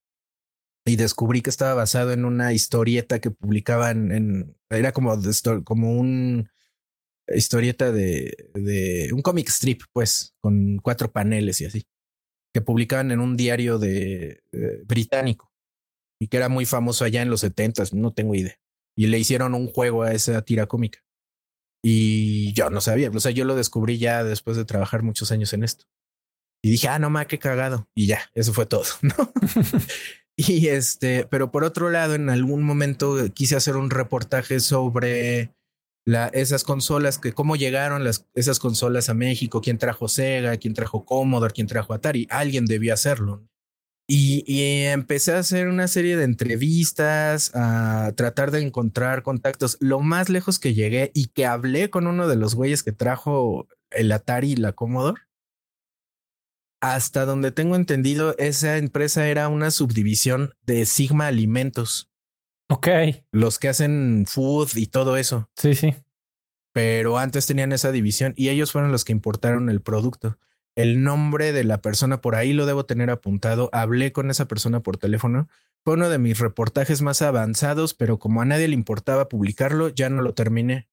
y descubrí que estaba basado en una historieta que publicaban en, era como, como un historieta de, de un comic strip, pues, con cuatro paneles y así, que publicaban en un diario de eh, británico y que era muy famoso allá en los setentas, no tengo idea. Y le hicieron un juego a esa tira cómica. Y yo no sabía, o sea, yo lo descubrí ya después de trabajar muchos años en esto. Y dije, ah, no ma, qué cagado. Y ya, eso fue todo, ¿no? y este, pero por otro lado, en algún momento quise hacer un reportaje sobre la, esas consolas, que cómo llegaron las, esas consolas a México, quién trajo Sega, quién trajo Commodore, quién trajo Atari. Alguien debió hacerlo. Y, y, empecé a hacer una serie de entrevistas, a tratar de encontrar contactos. Lo más lejos que llegué y que hablé con uno de los güeyes que trajo el Atari y la Commodore. Hasta donde tengo entendido, esa empresa era una subdivisión de Sigma Alimentos. Ok. Los que hacen food y todo eso. Sí, sí. Pero antes tenían esa división y ellos fueron los que importaron el producto el nombre de la persona por ahí lo debo tener apuntado. Hablé con esa persona por teléfono. Fue uno de mis reportajes más avanzados, pero como a nadie le importaba publicarlo, ya no lo terminé.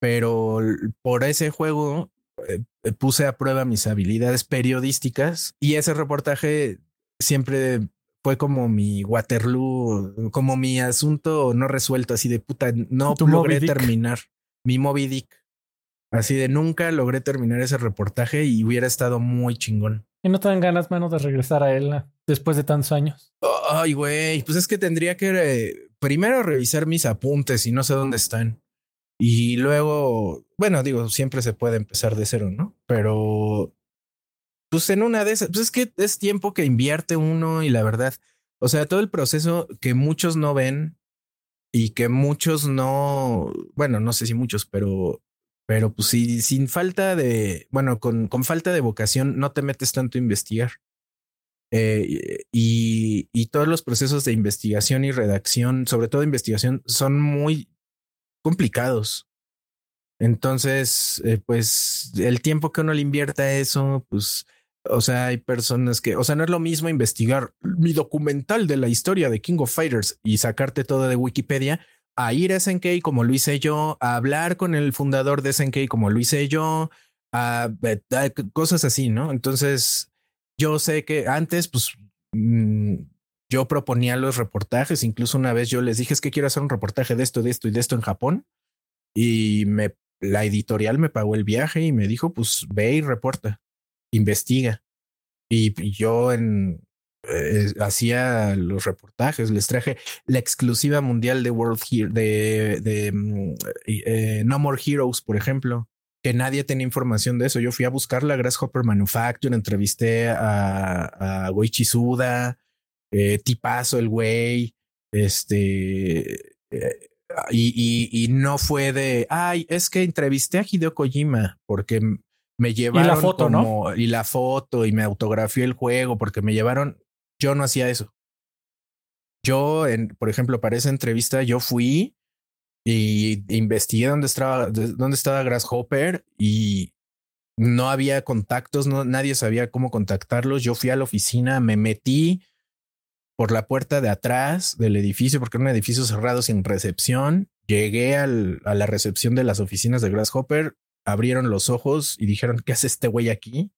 Pero por ese juego eh, eh, puse a prueba mis habilidades periodísticas y ese reportaje siempre fue como mi Waterloo, como mi asunto no resuelto, así de puta, no logré terminar mi Moby Dick. Así de nunca logré terminar ese reportaje y hubiera estado muy chingón. ¿Y no te dan ganas, mano, de regresar a él después de tantos años? Ay, güey, pues es que tendría que eh, primero revisar mis apuntes y no sé dónde están. Y luego, bueno, digo, siempre se puede empezar de cero, ¿no? Pero, pues en una de esas, pues es que es tiempo que invierte uno y la verdad, o sea, todo el proceso que muchos no ven y que muchos no, bueno, no sé si muchos, pero pero pues si sin falta de, bueno, con, con falta de vocación no te metes tanto a investigar. Eh, y, y, todos los procesos de investigación y redacción, sobre todo investigación, son muy complicados. Entonces, eh, pues el tiempo que uno le invierta a eso, pues, o sea, hay personas que, o sea, no es lo mismo investigar mi documental de la historia de King of Fighters y sacarte todo de Wikipedia a ir a SNK como lo hice yo, a hablar con el fundador de SNK como lo hice yo, a, cosas así, ¿no? Entonces, yo sé que antes, pues, mm, yo proponía los reportajes, incluso una vez yo les dije, es que quiero hacer un reportaje de esto, de esto y de esto en Japón, y me, la editorial me pagó el viaje y me dijo, pues, ve y reporta, investiga. y yo en, eh, hacía los reportajes, les traje la exclusiva mundial de World de, de mm, eh, No More Heroes, por ejemplo, que nadie tenía información de eso. Yo fui a buscar la Grasshopper Manufacture, entrevisté a, a Goichi Suda, eh, tipazo el güey, este, y, y, no fue de, ay, es que entrevisté a Hideo Kojima porque me llevaron y la foto, como, y la foto y me autografió el juego porque me llevaron yo no hacía eso. Yo, en, por ejemplo, para esa entrevista, yo fui y investigué dónde estaba, dónde estaba Grasshopper y no había contactos, no, nadie sabía cómo contactarlos. Yo fui a la oficina, me metí por la puerta de atrás del edificio, porque era un edificio cerrado sin recepción. Llegué a la recepción de las oficinas de Grasshopper, abrieron los ojos y dijeron, ¿qué hace este güey aquí?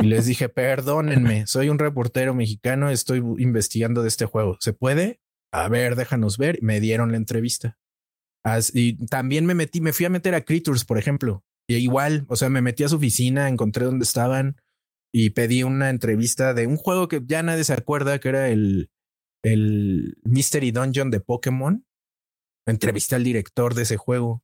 Y les dije, perdónenme, soy un reportero mexicano, estoy investigando de este juego. ¿Se puede? A ver, déjanos ver. Me dieron la entrevista. y también me metí, me fui a meter a Creatures, por ejemplo. Y igual, o sea, me metí a su oficina, encontré dónde estaban y pedí una entrevista de un juego que ya nadie se acuerda, que era el, el Mystery Dungeon de Pokémon. Entrevisté al director de ese juego.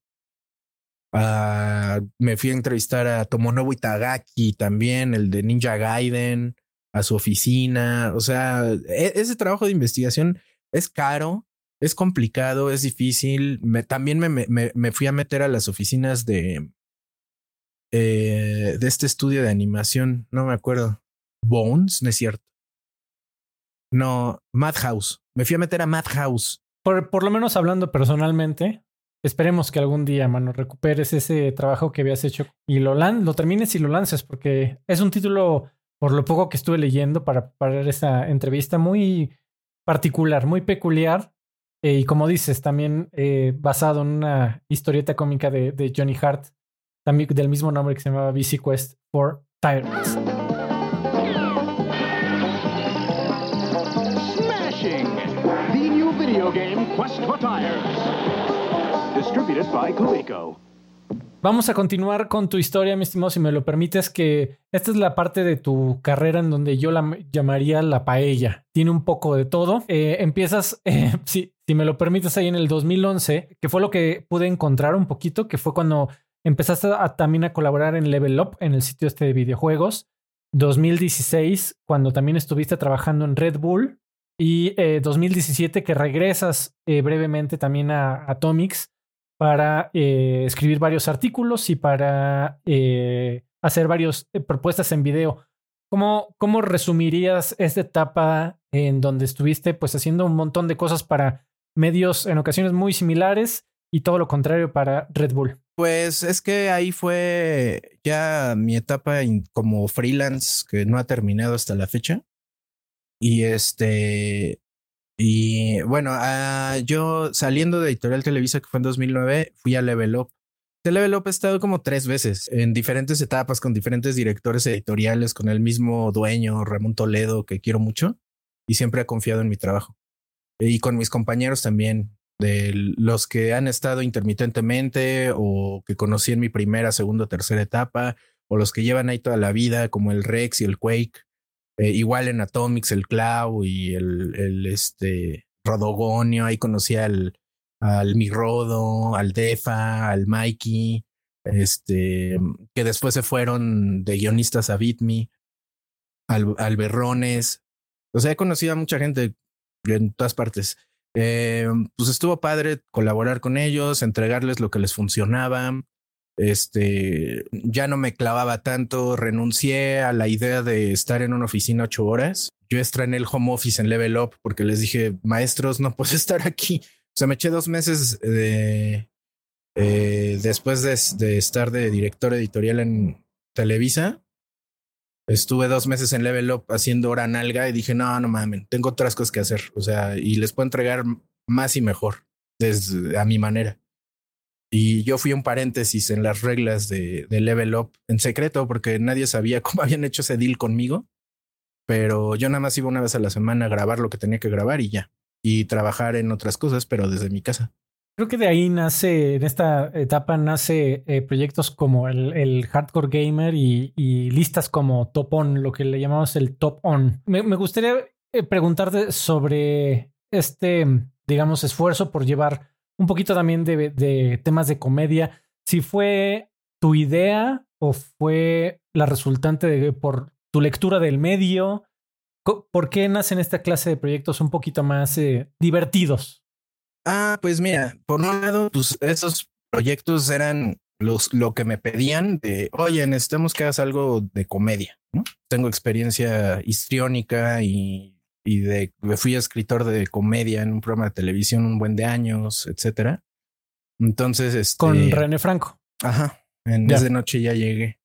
Uh, me fui a entrevistar a Tomonobu Itagaki también, el de Ninja Gaiden, a su oficina. O sea, e ese trabajo de investigación es caro, es complicado, es difícil. También me, fui a meter a las oficinas de, eh, de este estudio de animación, no me acuerdo. Bones, no es cierto. No, Madhouse. Me fui a meter a Madhouse. Por, por lo menos hablando personalmente, Esperemos que algún día, mano, recuperes ese trabajo que habías hecho y lo, lo termines y lo lances, porque es un título, por lo poco que estuve leyendo para preparar esta entrevista, muy particular, muy peculiar. Eh, y como dices, también eh, basado en una historieta cómica de, Johnny Hart, también del mismo nombre que se llamaba BC Quest for Tyrants. Smashing! The new video game Quest for Tires. Vamos a continuar con tu historia, mi estimado, si me lo permites, que esta es la parte de tu carrera en donde yo la llamaría la paella. Tiene un poco de todo. Eh, empiezas, eh, si, me lo permites, ahí en el 2011, que fue lo que pude encontrar un poquito, que fue cuando empezaste también a colaborar en Level Up, en el sitio este de videojuegos. 2016, cuando también estuviste trabajando en Red Bull, y 2017 que regresas brevemente también a Atomics para escribir varios artículos y para hacer varias propuestas en video. ¿Cómo, ¿Cómo resumirías esta etapa en donde estuviste pues haciendo un montón de cosas para medios en ocasiones muy similares y todo lo contrario para Red Bull? Pues es que ahí fue ya mi etapa como freelance que no ha terminado hasta la fecha. Y este, y bueno, uh, yo saliendo de Editorial Televisa, que fue en 2009, fui a Level Up. De Level Up he estado como tres veces en diferentes etapas con diferentes directores editoriales, con el mismo dueño, Ramón Toledo, que quiero mucho y siempre ha confiado en mi trabajo. Y con mis compañeros también, de los que han estado intermitentemente o que conocí en mi primera, segunda, tercera etapa, o los que llevan ahí toda la vida, como el Rex y el Quake. Eh, igual en Atomics, el Clau y el, el este Rodogonio, ahí conocí al, al Mirodo, al Defa, al Mikey, este, que después se fueron de guionistas a Bitme, al, al Berrones. O sea, he conocido a mucha gente en todas partes. Eh, pues estuvo padre colaborar con ellos, entregarles lo que les funcionaba este, ya no me clavaba tanto, renuncié a la idea de estar en una oficina ocho horas. Yo estrené el home office en Level Up porque les dije, maestros, no puedo estar aquí. O sea, me eché dos meses de, eh, después de, estar de director editorial en Televisa. Estuve dos meses en Level Up haciendo hora nalga y dije, no, no mames, tengo otras cosas que hacer. O sea, y les puedo entregar más y mejor desde a mi manera. Y yo fui un paréntesis en las reglas de, Level Up en secreto porque nadie sabía cómo habían hecho ese deal conmigo. Pero yo nada más iba una vez a la semana a grabar lo que tenía que grabar y ya. Y trabajar en otras cosas, pero desde mi casa. Creo que de ahí nace, en esta etapa nace eh, proyectos como el, el Hardcore Gamer y, y, listas como Top On, lo que le llamamos el Top On. Me, me gustaría eh, preguntarte sobre este, digamos, esfuerzo por llevar un poquito también de, temas de comedia. Si fue tu idea o fue la resultante de por tu lectura del medio, ¿por qué nacen esta clase de proyectos un poquito más eh, divertidos? Ah, pues mira, por un lado, pues esos proyectos eran los, lo que me pedían de, oye, necesitamos que hagas algo de comedia. Tengo experiencia histriónica y y de fui escritor de comedia en un programa de televisión un buen de años, etcétera. Entonces, este, con René Franco. Ajá, en desde noche ya llegué.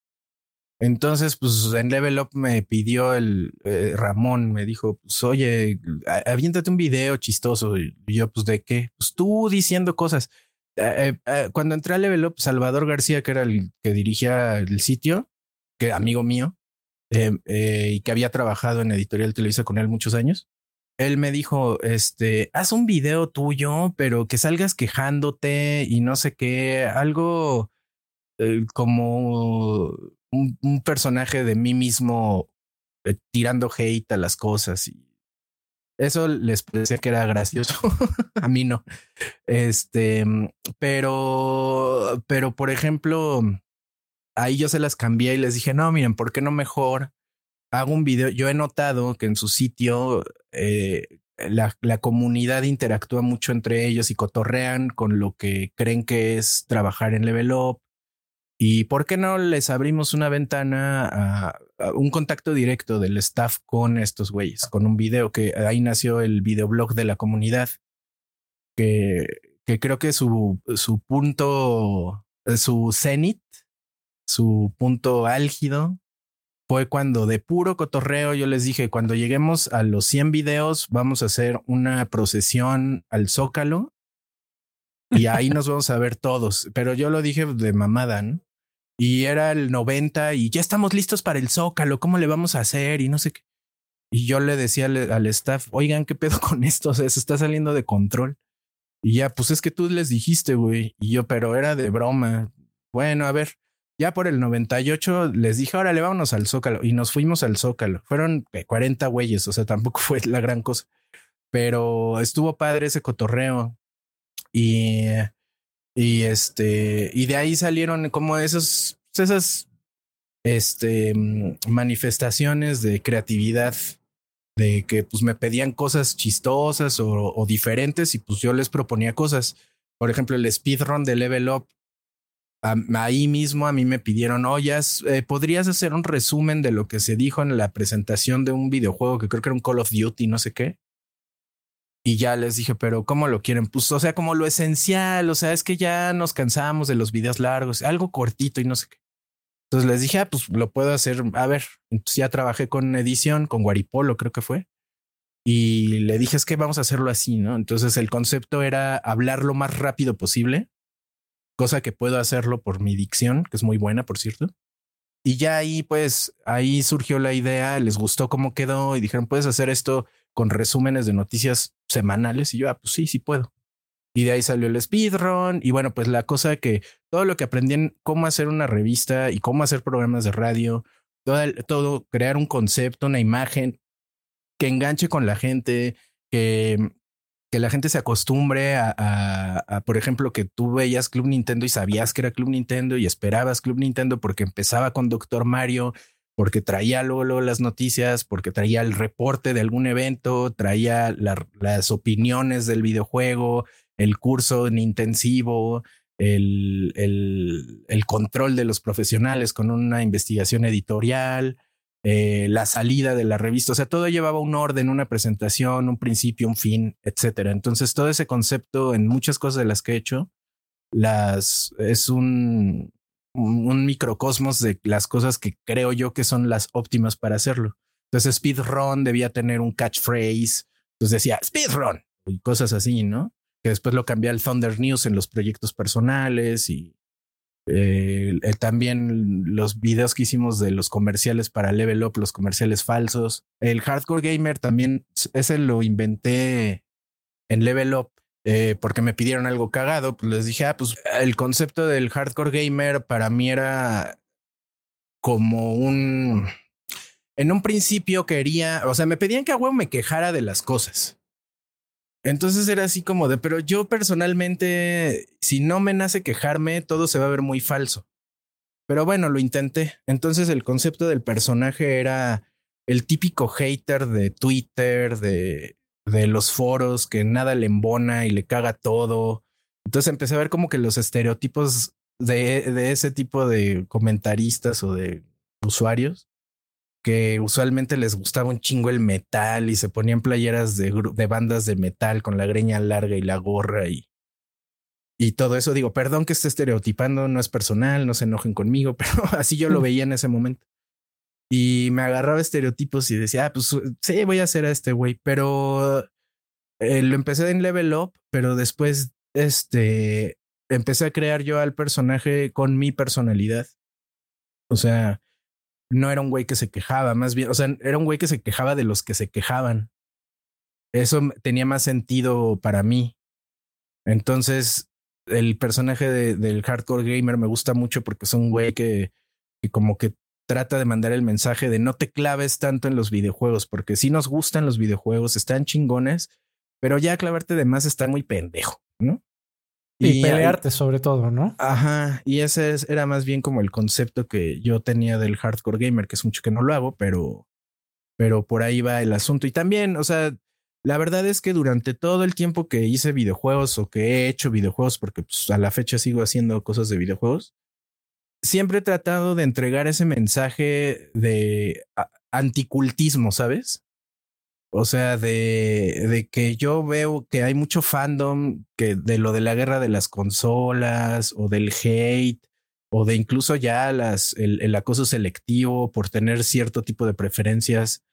Entonces, pues en Level Up me pidió el eh, Ramón, me dijo, pues oye, aviéntate un video chistoso. Y yo, pues de qué? Pues tú diciendo cosas. Eh, eh, cuando entré a Level Up, Salvador García, que era el que dirigía el sitio, que amigo mío, eh, eh, y que había trabajado en Editorial Televisa con él muchos años. Él me dijo, este, haz un video tuyo, pero que salgas quejándote y no sé qué, algo eh, como un, personaje de mí mismo tirando hate a las cosas. Y eso les parecía que era gracioso. a mí no. Este, pero, pero por ejemplo, ahí yo se las cambié y les dije, no, miren, ¿por qué no mejor hago un video? Yo he notado que en su sitio eh, la, la, comunidad interactúa mucho entre ellos y cotorrean con lo que creen que es trabajar en Level Up. ¿Y por qué no les abrimos una ventana a, un contacto directo del staff con estos güeyes, con un video que ahí nació el videoblog de la comunidad, que, que creo que su, su punto, su cenit su punto álgido fue cuando de puro cotorreo yo les dije, cuando lleguemos a los 100 videos, vamos a hacer una procesión al zócalo y ahí nos vamos a ver todos. Pero yo lo dije de mamada, Y era el 90 y ya estamos listos para el zócalo, ¿cómo le vamos a hacer? Y no sé qué. Y yo le decía al, al staff, oigan, ¿qué pedo con esto? O sea, se está saliendo de control. Y ya, pues es que tú les dijiste, güey. Y yo, pero era de broma. Bueno, a ver, ya por el 98 les dije, órale, vámonos al Zócalo. Y nos fuimos al Zócalo. Fueron 40 güeyes, o sea, tampoco fue la gran cosa. Pero estuvo padre ese cotorreo. Y, y este, y de ahí salieron como esos, esas este, manifestaciones de creatividad, de que pues me pedían cosas chistosas o, diferentes y pues yo les proponía cosas. Por ejemplo, el speedrun de Level Up. Ahí mismo a mí me pidieron, oye, eh, ¿podrías hacer un resumen de lo que se dijo en la presentación de un videojuego que creo que era un Call of Duty, no sé qué? Y ya les dije, pero ¿cómo lo quieren? Pues, o sea, como lo esencial, o sea, es que ya nos cansamos de los videos largos, algo cortito y no sé qué. Entonces les dije, ah, pues lo puedo hacer. A ver, entonces ya trabajé con edición, con Guaripolo, creo que fue. Y le dije, es que vamos a hacerlo así, ¿no? Entonces el concepto era hablar lo más rápido posible, cosa que puedo hacerlo por mi dicción, que es muy buena, por cierto. Y ya ahí, pues, ahí surgió la idea, les gustó cómo quedó y dijeron, puedes hacer esto con resúmenes de noticias semanales. Y yo, ah, pues sí, sí puedo. Y de ahí salió el speedrun. Y bueno, pues la cosa que todo lo que aprendí en cómo hacer una revista y cómo hacer programas de radio, todo, todo crear un concepto, una imagen que enganche con la gente, que, que la gente se acostumbre a, por ejemplo, que tú veías Club Nintendo y sabías que era Club Nintendo y esperabas Club Nintendo porque empezaba con Doctor Mario porque traía luego, las noticias, porque traía el reporte de algún evento, traía las opiniones del videojuego, el curso en intensivo, el, control de los profesionales con una investigación editorial, eh, la salida de la revista, o sea, todo llevaba un orden, una presentación, un principio, un fin, etcétera. Entonces, todo ese concepto en muchas cosas de las que he hecho, las es un, un microcosmos de las cosas que creo yo que son las óptimas para hacerlo. Entonces, Speedrun debía tener un catchphrase. Entonces decía Speedrun y cosas así, ¿no? Que después lo cambié al Thunder News en los proyectos personales y eh, también los videos que hicimos de los comerciales para Level Up, los comerciales falsos. El Hardcore Gamer también, ese lo inventé en Level Up eh, porque me pidieron algo cagado, pues les dije, ah, pues el concepto del hardcore gamer para mí era como un... En un principio quería, o sea, me pedían que a huevo me quejara de las cosas. Entonces era así como de, pero yo personalmente, si no me nace quejarme, todo se va a ver muy falso. Pero bueno, lo intenté. Entonces el concepto del personaje era el típico hater de Twitter, de de los foros que nada le embona y le caga todo. Entonces empecé a ver como que los estereotipos de, de ese tipo de comentaristas o de usuarios que usualmente les gustaba un chingo el metal y se ponían playeras de, de bandas de metal con la greña larga y la gorra y, y todo eso. Digo, perdón que esté estereotipando, no es personal, no se enojen conmigo, pero así yo lo veía en ese momento y me agarraba estereotipos y decía, ah, pues sí, voy a hacer a este güey, pero eh, lo empecé en Level Up, pero después, este, empecé a crear yo al personaje con mi personalidad. O sea, no era un güey que se quejaba, más bien, o sea, era un güey que se quejaba de los que se quejaban. Eso tenía más sentido para mí. Entonces, el personaje del hardcore gamer me gusta mucho porque es un güey que, como que trata de mandar el mensaje de no te claves tanto en los videojuegos, porque si nos gustan los videojuegos, están chingones, pero ya clavarte de más está muy pendejo, ¿no? Y, pelearte sobre todo, ¿no? Ajá, y ese era más bien como el concepto que yo tenía del hardcore gamer, que es mucho que no lo hago, pero, pero por ahí va el asunto. Y también, o sea, la verdad es que durante todo el tiempo que hice videojuegos o que he hecho videojuegos, porque pues, a la fecha sigo haciendo cosas de videojuegos, siempre he tratado de entregar ese mensaje de anticultismo, ¿sabes? O sea, de, de, que yo veo que hay mucho fandom que de lo de la guerra de las consolas o del hate o de incluso ya las, el acoso selectivo por tener cierto tipo de preferencias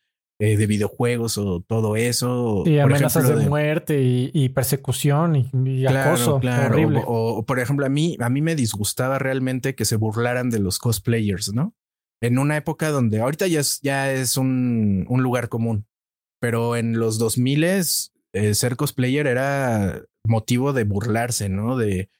eh, de videojuegos o todo eso. Y amenazas de, muerte y, persecución y, acoso. Claro. Horrible. O, por ejemplo, a mí, a mí me disgustaba realmente que se burlaran de los cosplayers, ¿no? En una época donde ahorita ya es, ya es un, un lugar común, pero en los 2000 eh, ser cosplayer era motivo de burlarse, ¿no? De,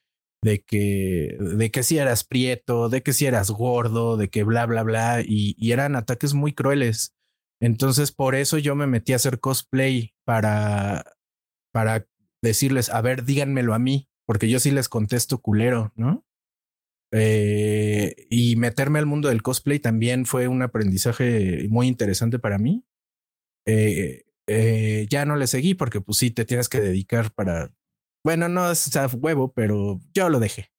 de que, de que si eras prieto, de que si eras gordo, de que bla, bla, bla, y, eran ataques muy crueles. Entonces, por eso yo me metí a hacer cosplay para, para decirles, a ver, díganmelo a mí, porque yo sí les contesto culero, ¿no? Eh, y meterme al mundo del cosplay también fue un aprendizaje muy interesante para mí. Eh, eh, ya no le seguí porque pues sí te tienes que dedicar para, bueno, no es huevo, pero yo lo dejé.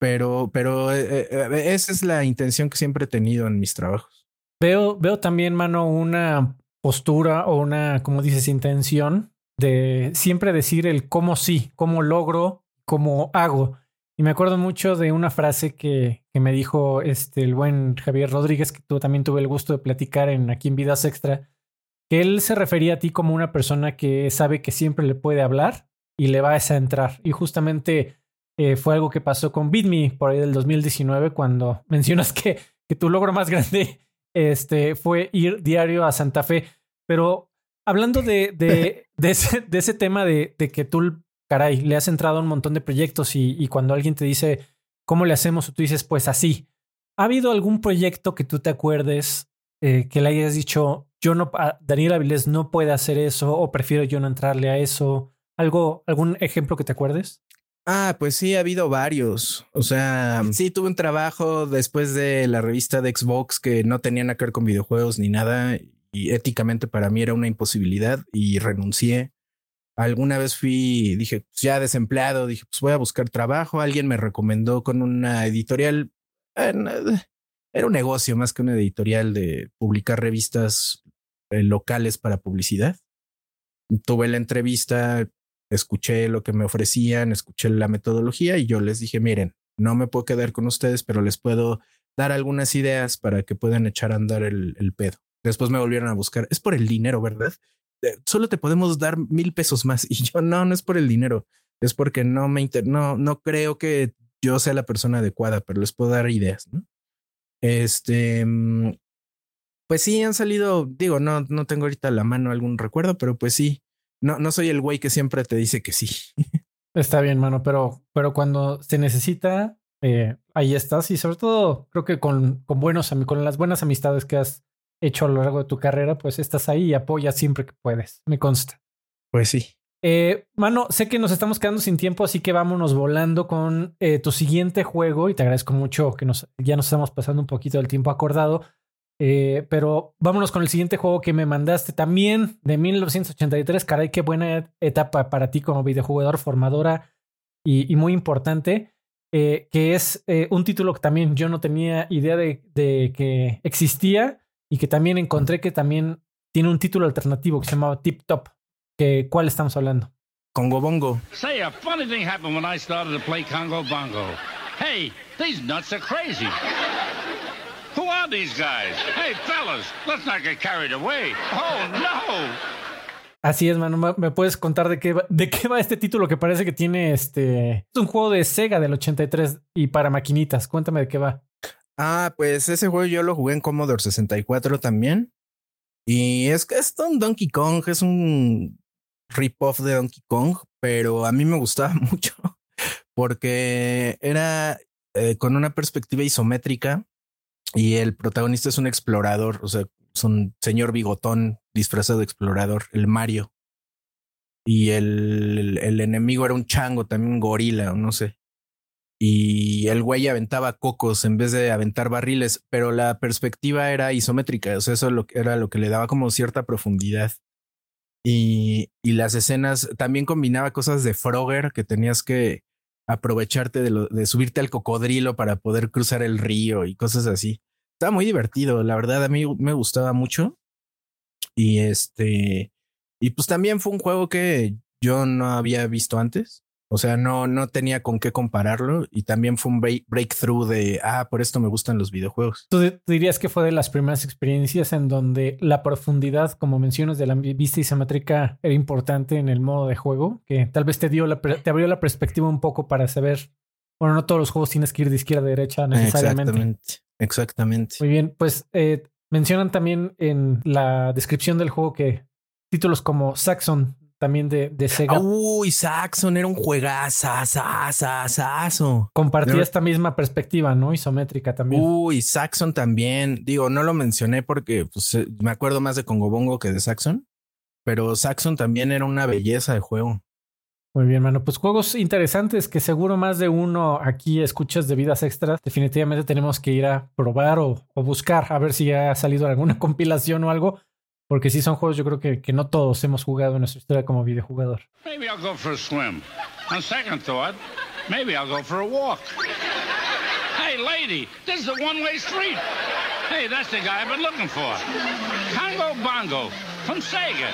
Pero, pero esa es la intención que siempre he tenido en mis trabajos. Veo, veo también, mano, una postura o una, como dices, intención de siempre decir el cómo sí, cómo logro, cómo hago. Y me acuerdo mucho de una frase que, que me dijo este, el buen Javier Rodríguez, que tú también tuve el gusto de platicar en aquí en Vidas Extra, que él se refería a ti como una persona que sabe que siempre le puede hablar y le vas a entrar. Y justamente eh, fue algo que pasó con BitMe por ahí del 2019, cuando mencionas que, que tu logro más grande este, fue ir diario a Santa Fe. Pero hablando de, de, de, ese, de ese tema de, de que tú caray, le has entrado a un montón de proyectos y, cuando alguien te dice, ¿cómo le hacemos? Tú dices, pues así. ¿Ha habido algún proyecto que tú te acuerdes eh, que le hayas dicho, yo no, Daniel Avilés no puede hacer eso o prefiero yo no entrarle a eso? ¿Algo, algún ejemplo que te acuerdes? Ah, pues sí, ha habido varios. O sea, sí, tuve un trabajo después de la revista de Xbox que no tenía nada que ver con videojuegos ni nada y éticamente para mí era una imposibilidad y renuncié. Alguna vez fui, dije, pues ya desempleado, dije, pues voy a buscar trabajo. Alguien me recomendó con una editorial. Eh, era un negocio más que una editorial de publicar revistas locales para publicidad. Tuve la entrevista, escuché lo que me ofrecían, escuché la metodología y yo les dije, miren, no me puedo quedar con ustedes, pero les puedo dar algunas ideas para que puedan echar a andar el, pedo. Después me volvieron a buscar. Es por el dinero, ¿verdad? solo te podemos dar mil pesos más. Y yo no, no es por el dinero, es porque no me inter no, no creo que yo sea la persona adecuada, pero les puedo dar ideas, ¿no? Este, mm, pues sí, han salido, digo, no, no tengo ahorita a la mano algún recuerdo, pero pues sí, no, no soy el güey que siempre te dice que sí. Está bien, mano, pero, pero cuando se necesita, eh, ahí estás y sobre todo creo que con, con buenos, con las buenas amistades que has hecho a lo largo de tu carrera, pues estás ahí y apoyas siempre que puedes. Me consta. Pues sí. Eh, mano, sé que nos estamos quedando sin tiempo, así que vámonos volando con eh, tu siguiente juego y te agradezco mucho que nos, ya nos estamos pasando un poquito del tiempo acordado. Eh, pero vámonos con el siguiente juego que me mandaste también de 1983. Caray, qué buena etapa para ti como videojugador formadora y, muy importante. que es un título que también yo no tenía idea de, de que existía y que también encontré que también tiene un título alternativo que se llamaba Tip Top. Que, ¿Cuál estamos hablando? Congo Bongo. Say, a funny thing happened when I started to play Congo Bongo. Hey, these nuts are crazy. These guys? Hey, fellas, let's not get carried away. Oh, no. Así es, mano. ¿Me puedes contar de qué, va, de qué va este título que parece que tiene este... Es un juego de Sega del 83 y para maquinitas. Cuéntame de qué va. Ah, pues ese juego yo lo jugué en Commodore 64 también. Y es que es un Donkey Kong, es un rip-off de Donkey Kong, pero a mí me gustaba mucho porque era eh, con una perspectiva isométrica y el protagonista es un explorador, o sea, es un señor bigotón disfrazado de explorador, el Mario. Y el, el enemigo era un chango, también un gorila, no sé y el güey aventaba cocos en vez de aventar barriles, pero la perspectiva era isométrica, o sea, eso era lo que le daba como cierta profundidad. Y, y las escenas también combinaba cosas de Frogger que tenías que aprovecharte de, lo, de subirte al cocodrilo para poder cruzar el río y cosas así. Estaba muy divertido, la verdad, a mí me gustaba mucho. Y este, y pues también fue un juego que yo no había visto antes. O sea, no, no tenía con qué compararlo y también fue un breakthrough de, ah, por esto me gustan los videojuegos. ¿Tú dirías que fue de las primeras experiencias en donde la profundidad, como mencionas, de la vista isométrica era importante en el modo de juego? Que tal vez te, dio la, te abrió la perspectiva un poco para saber, bueno, no todos los juegos tienes que ir de izquierda a derecha necesariamente. Exactamente, exactamente. Muy bien, pues eh, mencionan también en la descripción del juego que títulos como Saxon también de, de Sega. Uy, Saxon era un juegazo. Compartía esta misma perspectiva, ¿no? Isométrica también. Uy, Saxon también. Digo, no lo mencioné porque pues, eh, me acuerdo más de Congo Bongo que de Saxon, pero Saxon también era una belleza de juego. Muy bien, mano. Pues juegos interesantes que seguro más de uno aquí escuchas de vidas extras. Definitivamente tenemos que ir a probar o, o buscar a ver si ha salido alguna compilación o algo. Porque sí son juegos yo creo que, que no todos hemos jugado en nuestra historia como videojugador. Maybe I'll go for a swim. On second thought, maybe I'll go for a walk. Hey, lady, this is a one-way street. Hey, that's the guy I've been looking for. Congo Bongo from Sega.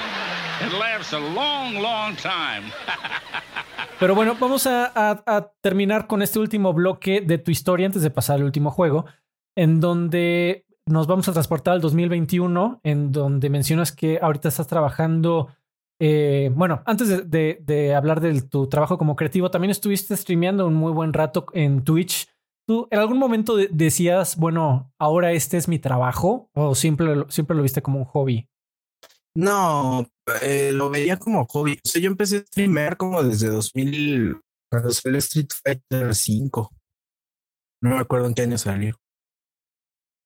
It lasts a long, long time. Pero bueno, vamos a, a- a terminar con este último bloque de tu historia antes de pasar al último juego, en donde nos vamos a transportar al 2021, en donde mencionas que ahorita estás trabajando. eh, bueno, antes de, hablar de tu trabajo como creativo, también estuviste streameando un muy buen rato en Twitch. ¿Tú en algún momento de- decías, bueno, ahora este es mi trabajo? ¿O siempre, siempre lo viste como un hobby? No, eh, lo veía como hobby. O sea, yo empecé a streamear como desde 2000, cuando salió Street Fighter 5. No me acuerdo en qué año salió.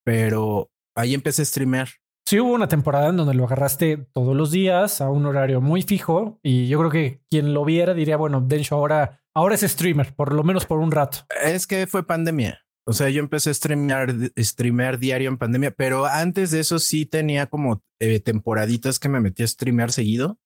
Pero ahí empecé a streamear. Sí hubo una temporada en donde lo agarraste todos los días a un horario muy fijo y yo creo que quien lo viera diría, bueno, Densho ahora, ahora es streamer, por lo menos por un rato. Es que fue pandemia. O sea, yo empecé a streamear, streamear diario en pandemia, pero antes de eso sí tenía como eh, temporaditas que me metí a streamear seguido.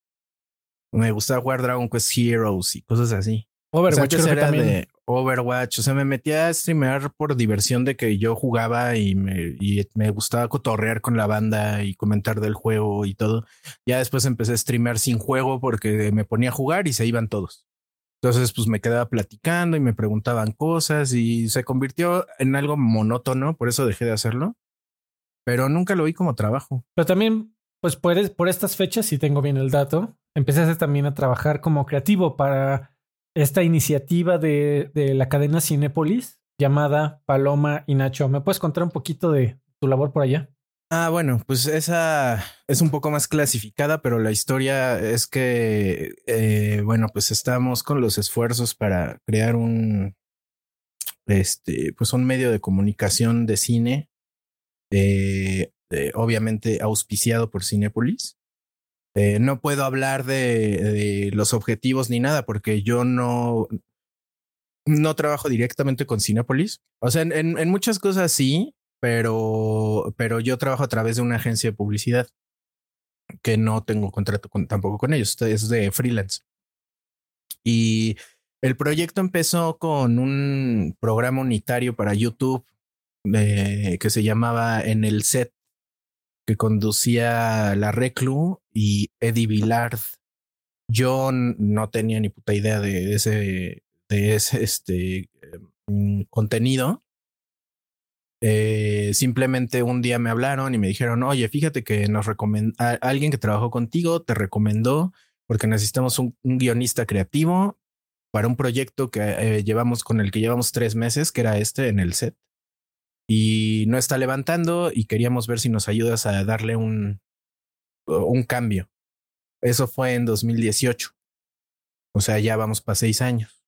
Me gustaba jugar Dragon Quest Heroes y cosas así. O sea, Overwatch creo que también. de Overwatch. O sea, me metía a streamear por diversión de que yo jugaba y me, y me gustaba cotorrear con la banda y comentar del juego y todo. Ya después empecé a streamear sin juego porque me ponía a jugar y se iban todos. Entonces, pues me quedaba platicando y me preguntaban cosas y se convirtió en algo monótono, por eso dejé de hacerlo. Pero nunca lo vi como trabajo. Pero también, pues por, por estas fechas, si tengo bien el dato, empezaste también a trabajar como creativo para esta iniciativa de, de la cadena Cinépolis llamada Paloma y Nacho. ¿Me puedes contar un poquito de tu labor por allá? Ah, bueno, pues esa es un poco más clasificada, pero la historia es que, eh, bueno, pues estamos con los esfuerzos para crear un, este, pues un medio de comunicación de cine, eh, obviamente auspiciado por Cinépolis. Eh, no puedo hablar de, los objetivos ni nada porque yo no, no trabajo directamente con Cinépolis. O sea, en muchas cosas sí, pero, pero yo trabajo a través de una agencia de publicidad que no tengo contrato con, tampoco con ellos, es de freelance. Y el proyecto empezó con un programa unitario para YouTube eh, que se llamaba En el Set, que conducía la Reclu y Eddie Villard. Yo no tenía ni puta idea de ese, de ese este, eh, contenido. Eh, simplemente un día me hablaron y me dijeron, oye, fíjate que nos recomendó alguien que trabajó contigo, te recomendó porque necesitamos un, un guionista creativo para un proyecto que eh, llevamos con el que llevamos tres meses, que era este en el set. Y no está levantando y queríamos ver si nos ayudas a darle un, un cambio. Eso fue en 2018. O sea, ya vamos para seis años.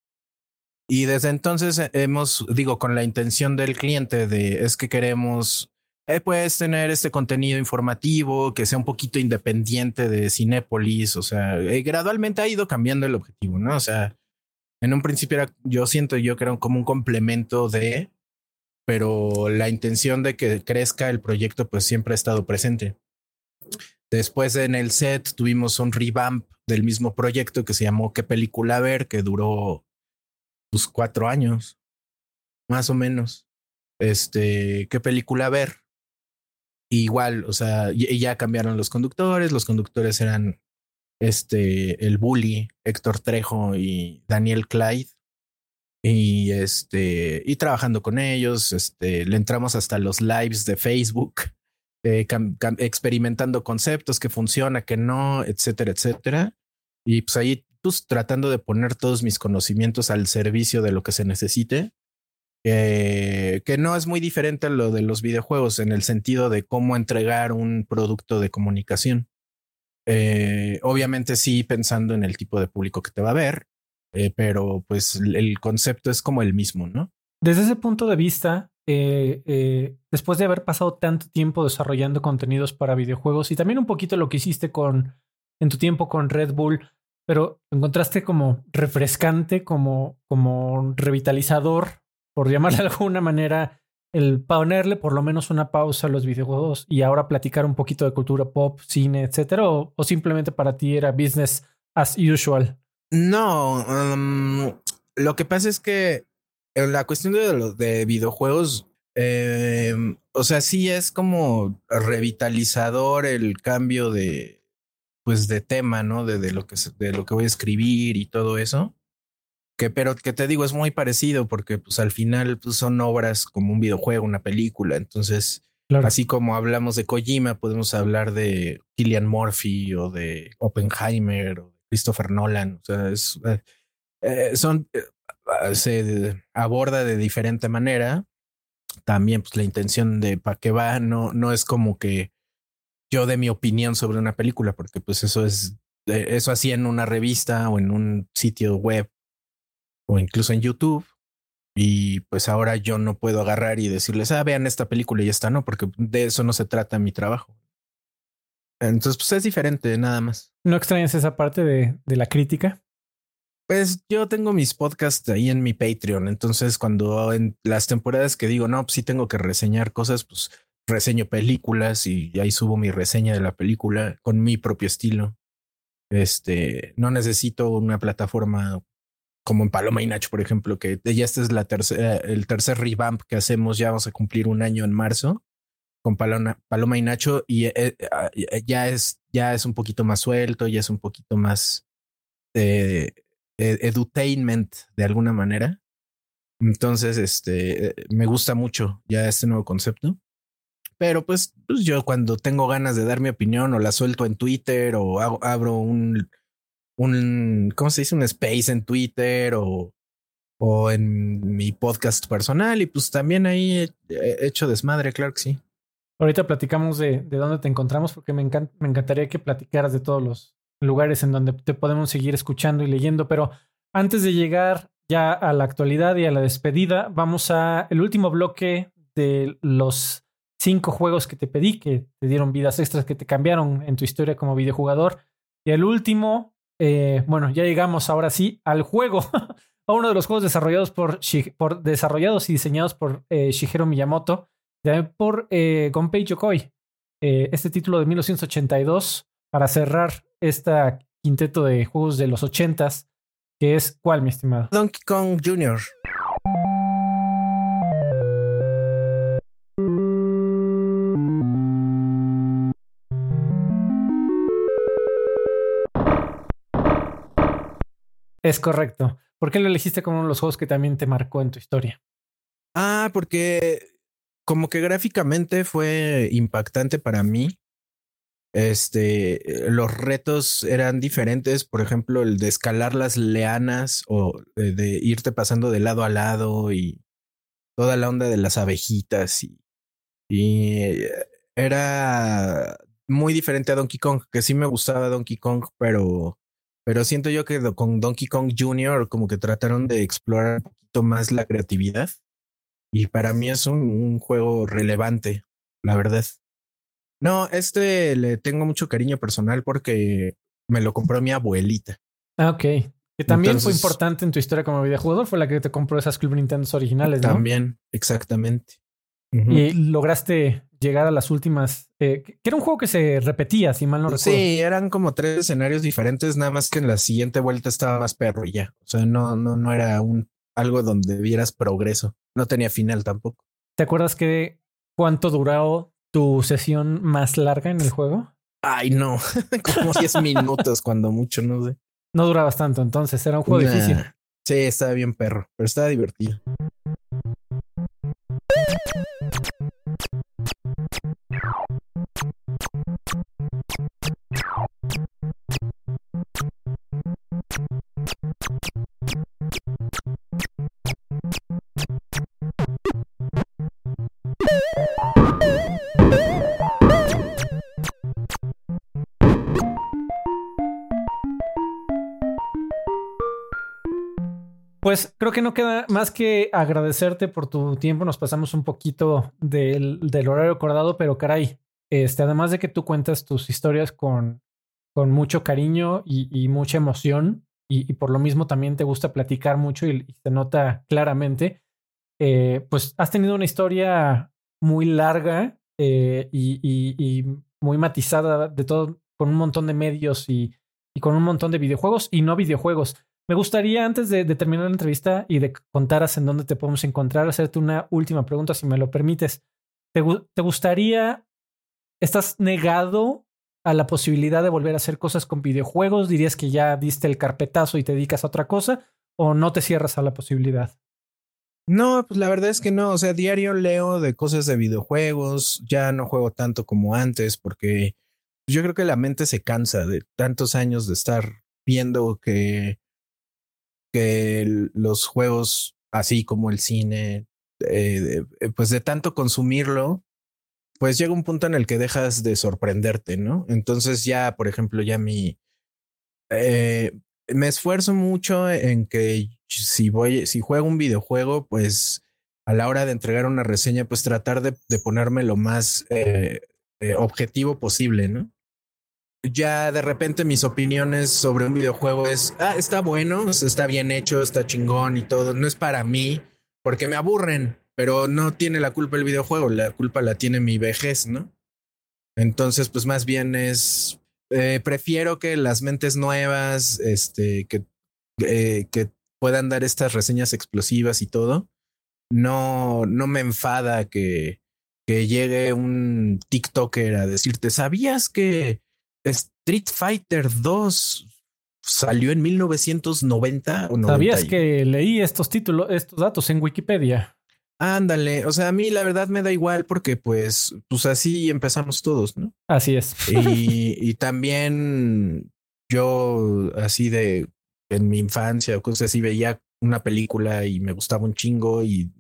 Y desde entonces hemos, digo, con la intención del cliente de es que queremos, eh, pues, tener este contenido informativo que sea un poquito independiente de Cinépolis. O sea, eh, gradualmente ha ido cambiando el objetivo, ¿no? O sea, en un principio era, yo siento yo que era como un complemento de, pero la intención de que crezca el proyecto, pues siempre ha estado presente. Después en el set tuvimos un revamp del mismo proyecto que se llamó ¿Qué película ver? que duró pues cuatro años, más o menos. Este, ¿qué película ver? Igual, o sea, ya cambiaron los conductores, los conductores eran este, el bully, Héctor Trejo y Daniel Clyde. Y este, y trabajando con ellos, este, le entramos hasta los lives de Facebook, eh, experimentando conceptos que funciona, que no, etcétera, etcétera. Y pues ahí pues, tratando de poner todos mis conocimientos al servicio de lo que se necesite, eh, que no es muy diferente a lo de los videojuegos en el sentido de cómo entregar un producto de comunicación. Eh, obviamente sí pensando en el tipo de público que te va a ver, eh, pero pues el concepto es como el mismo, ¿no? Desde ese punto de vista, eh, después de haber pasado tanto tiempo desarrollando contenidos para videojuegos y también un poquito lo que hiciste con en tu tiempo con Red Bull, pero encontraste como refrescante, como, como revitalizador, por llamarle de alguna manera, el ponerle por lo menos una pausa a los videojuegos y ahora platicar un poquito de cultura pop, cine, etcétera, o, simplemente para ti era business as usual? No, um, lo que pasa es que en la cuestión de los de videojuegos, eh, o sea, sí es como revitalizador el cambio de, pues, de tema, ¿no? De, de lo que de lo que voy a escribir y todo eso. Que, pero que te digo, es muy parecido porque, pues, al final pues, son obras como un videojuego, una película. Entonces, así como hablamos de Kojima, podemos hablar de Killian Murphy o de Oppenheimer o Christopher Nolan. O sea, eh, eh, son, se aborda de diferente manera también pues la intención de para qué va no, no es como que yo dé mi opinión sobre una película, porque pues eso es, eh, eso hacía en una revista o en un sitio web o incluso en YouTube. Y pues ahora yo no puedo agarrar y decirles, ah, vean esta película y ya está, no, porque de eso no se trata mi trabajo. Entonces, pues es diferente, nada más. ¿No extrañas esa parte de, de la crítica? Pues yo tengo mis podcasts ahí en mi Patreon. Entonces, cuando en las temporadas que digo, no, pues sí tengo que reseñar cosas, pues reseño películas y ahí subo mi reseña de la película con mi propio estilo. Este, no necesito una plataforma como en Paloma y Nacho, por ejemplo, que ya este es la tercera, el tercer revamp que hacemos. Ya vamos a cumplir un año en marzo con Paloma, Paloma y Nacho y eh, eh, ya es, ya es un poquito más suelto, ya es un poquito más eh, e-, edutainment de alguna manera. Entonces, este, eh, me gusta mucho ya este nuevo concepto. Pero pues, pues, yo cuando tengo ganas de dar mi opinión o la suelto en Twitter o abro un, un, ¿cómo se dice? Un space en Twitter o, o en mi podcast personal y pues también ahí he hecho desmadre, claro que sí. Ahorita platicamos de, de dónde te encontramos porque me, me encantaría que platicaras de todos los, lugares en donde te podemos seguir escuchando y leyendo. Pero antes de llegar ya a la actualidad y a la despedida, vamos a el último bloque de los cinco juegos que te pedí, que te dieron vidas extras, que te cambiaron en tu historia como videojugador. Y el último, eh, bueno, ya llegamos ahora sí al juego, a uno de los juegos desarrollados por, por desarrollados y diseñados por eh, Shigeru Miyamoto, por eh, Gunpei Yokoi. Eh, este título de 1982 para cerrar esta quinteto de juegos de los ochentas, que es ¿cuál, mi estimado? Donkey Kong Jr. Es correcto. ¿Por qué lo elegiste como uno de los juegos que también te marcó en tu historia? Ah, porque como que gráficamente fue impactante para mí este, los retos eran diferentes, por ejemplo, el de escalar las leanas o de, irte pasando de lado a lado y toda la onda de las abejitas y, y eh, era muy diferente a Donkey Kong, que sí me gustaba Donkey Kong, pero, pero siento yo que con Donkey Kong Jr. como que trataron de explorar un poquito más la creatividad y para mí es un juego relevante, la verdad. No, este le tengo mucho cariño personal porque me lo compró mi abuelita. Ah, ok. Que también fue importante en tu historia como videojugador, fue la que te compró esas Club Nintendo originales, ¿no? También, exactamente. Y lograste llegar a las últimas. Eh, que era un juego que se repetía, si mal no recuerdo. Sí, eran como tres escenarios diferentes, nada más que en la siguiente vuelta estaba más perro y ya. O sea, no, no, no era un algo donde vieras progreso. No tenía final tampoco. ¿Te acuerdas que cuánto duró tu sesión más larga en el juego? Ay, no, como 10 minutos cuando mucho, no sé. No durabas tanto, entonces era un juego difícil. Sí, estaba bien perro, pero estaba divertido. Que no queda más que agradecerte por tu tiempo. Nos pasamos un poquito del, horario acordado, pero caray, este, además de que tú cuentas tus historias con, con mucho cariño y, mucha emoción y, por lo mismo también te gusta platicar mucho y, se nota claramente. Eh, pues has tenido una historia muy larga eh, y, muy matizada de todo, con un montón de medios y, con un montón de videojuegos y no videojuegos. Me gustaría, antes de, terminar la entrevista y de contaras en dónde te podemos encontrar, hacerte una última pregunta, si me lo permites. ¿Te, te gustaría, estás negado a la posibilidad de volver a hacer cosas con videojuegos? ¿Dirías que ya diste el carpetazo y te dedicas a otra cosa? ¿O no te cierras a la posibilidad? No, pues la verdad es que no. O sea, diario leo de cosas de videojuegos. Ya no juego tanto como antes porque yo creo que la mente se cansa de tantos años de estar viendo que, que los juegos, así como el cine, eh, eh, pues de tanto consumirlo, pues llega un punto en el que dejas de sorprenderte, ¿no? Entonces ya, por ejemplo, ya mi... Eh, me esfuerzo mucho en que si voy, si juego un videojuego, pues a la hora de entregar una reseña, pues tratar de, de ponerme lo más eh, objetivo posible, ¿no? Ya de repente mis opiniones sobre un videojuego es, ah, está bueno, está bien hecho, está chingón y todo, no es para mí, porque me aburren, pero no tiene la culpa el videojuego, la culpa la tiene mi vejez, ¿no? Entonces, pues más bien es, eh, prefiero que las mentes nuevas, este, que, eh, que puedan dar estas reseñas explosivas y todo, no, no me enfada que, que llegue un TikToker a decirte, ¿sabías que Street Fighter 2 salió en 1990 o ¿Sabías que leí estos títulos, estos datos en Wikipedia? Ándale, o sea, a mí la verdad me da igual porque pues, pues así empezamos todos, ¿no? Así es. Y, y también yo así de en mi infancia o cosas así veía una película y me gustaba un chingo y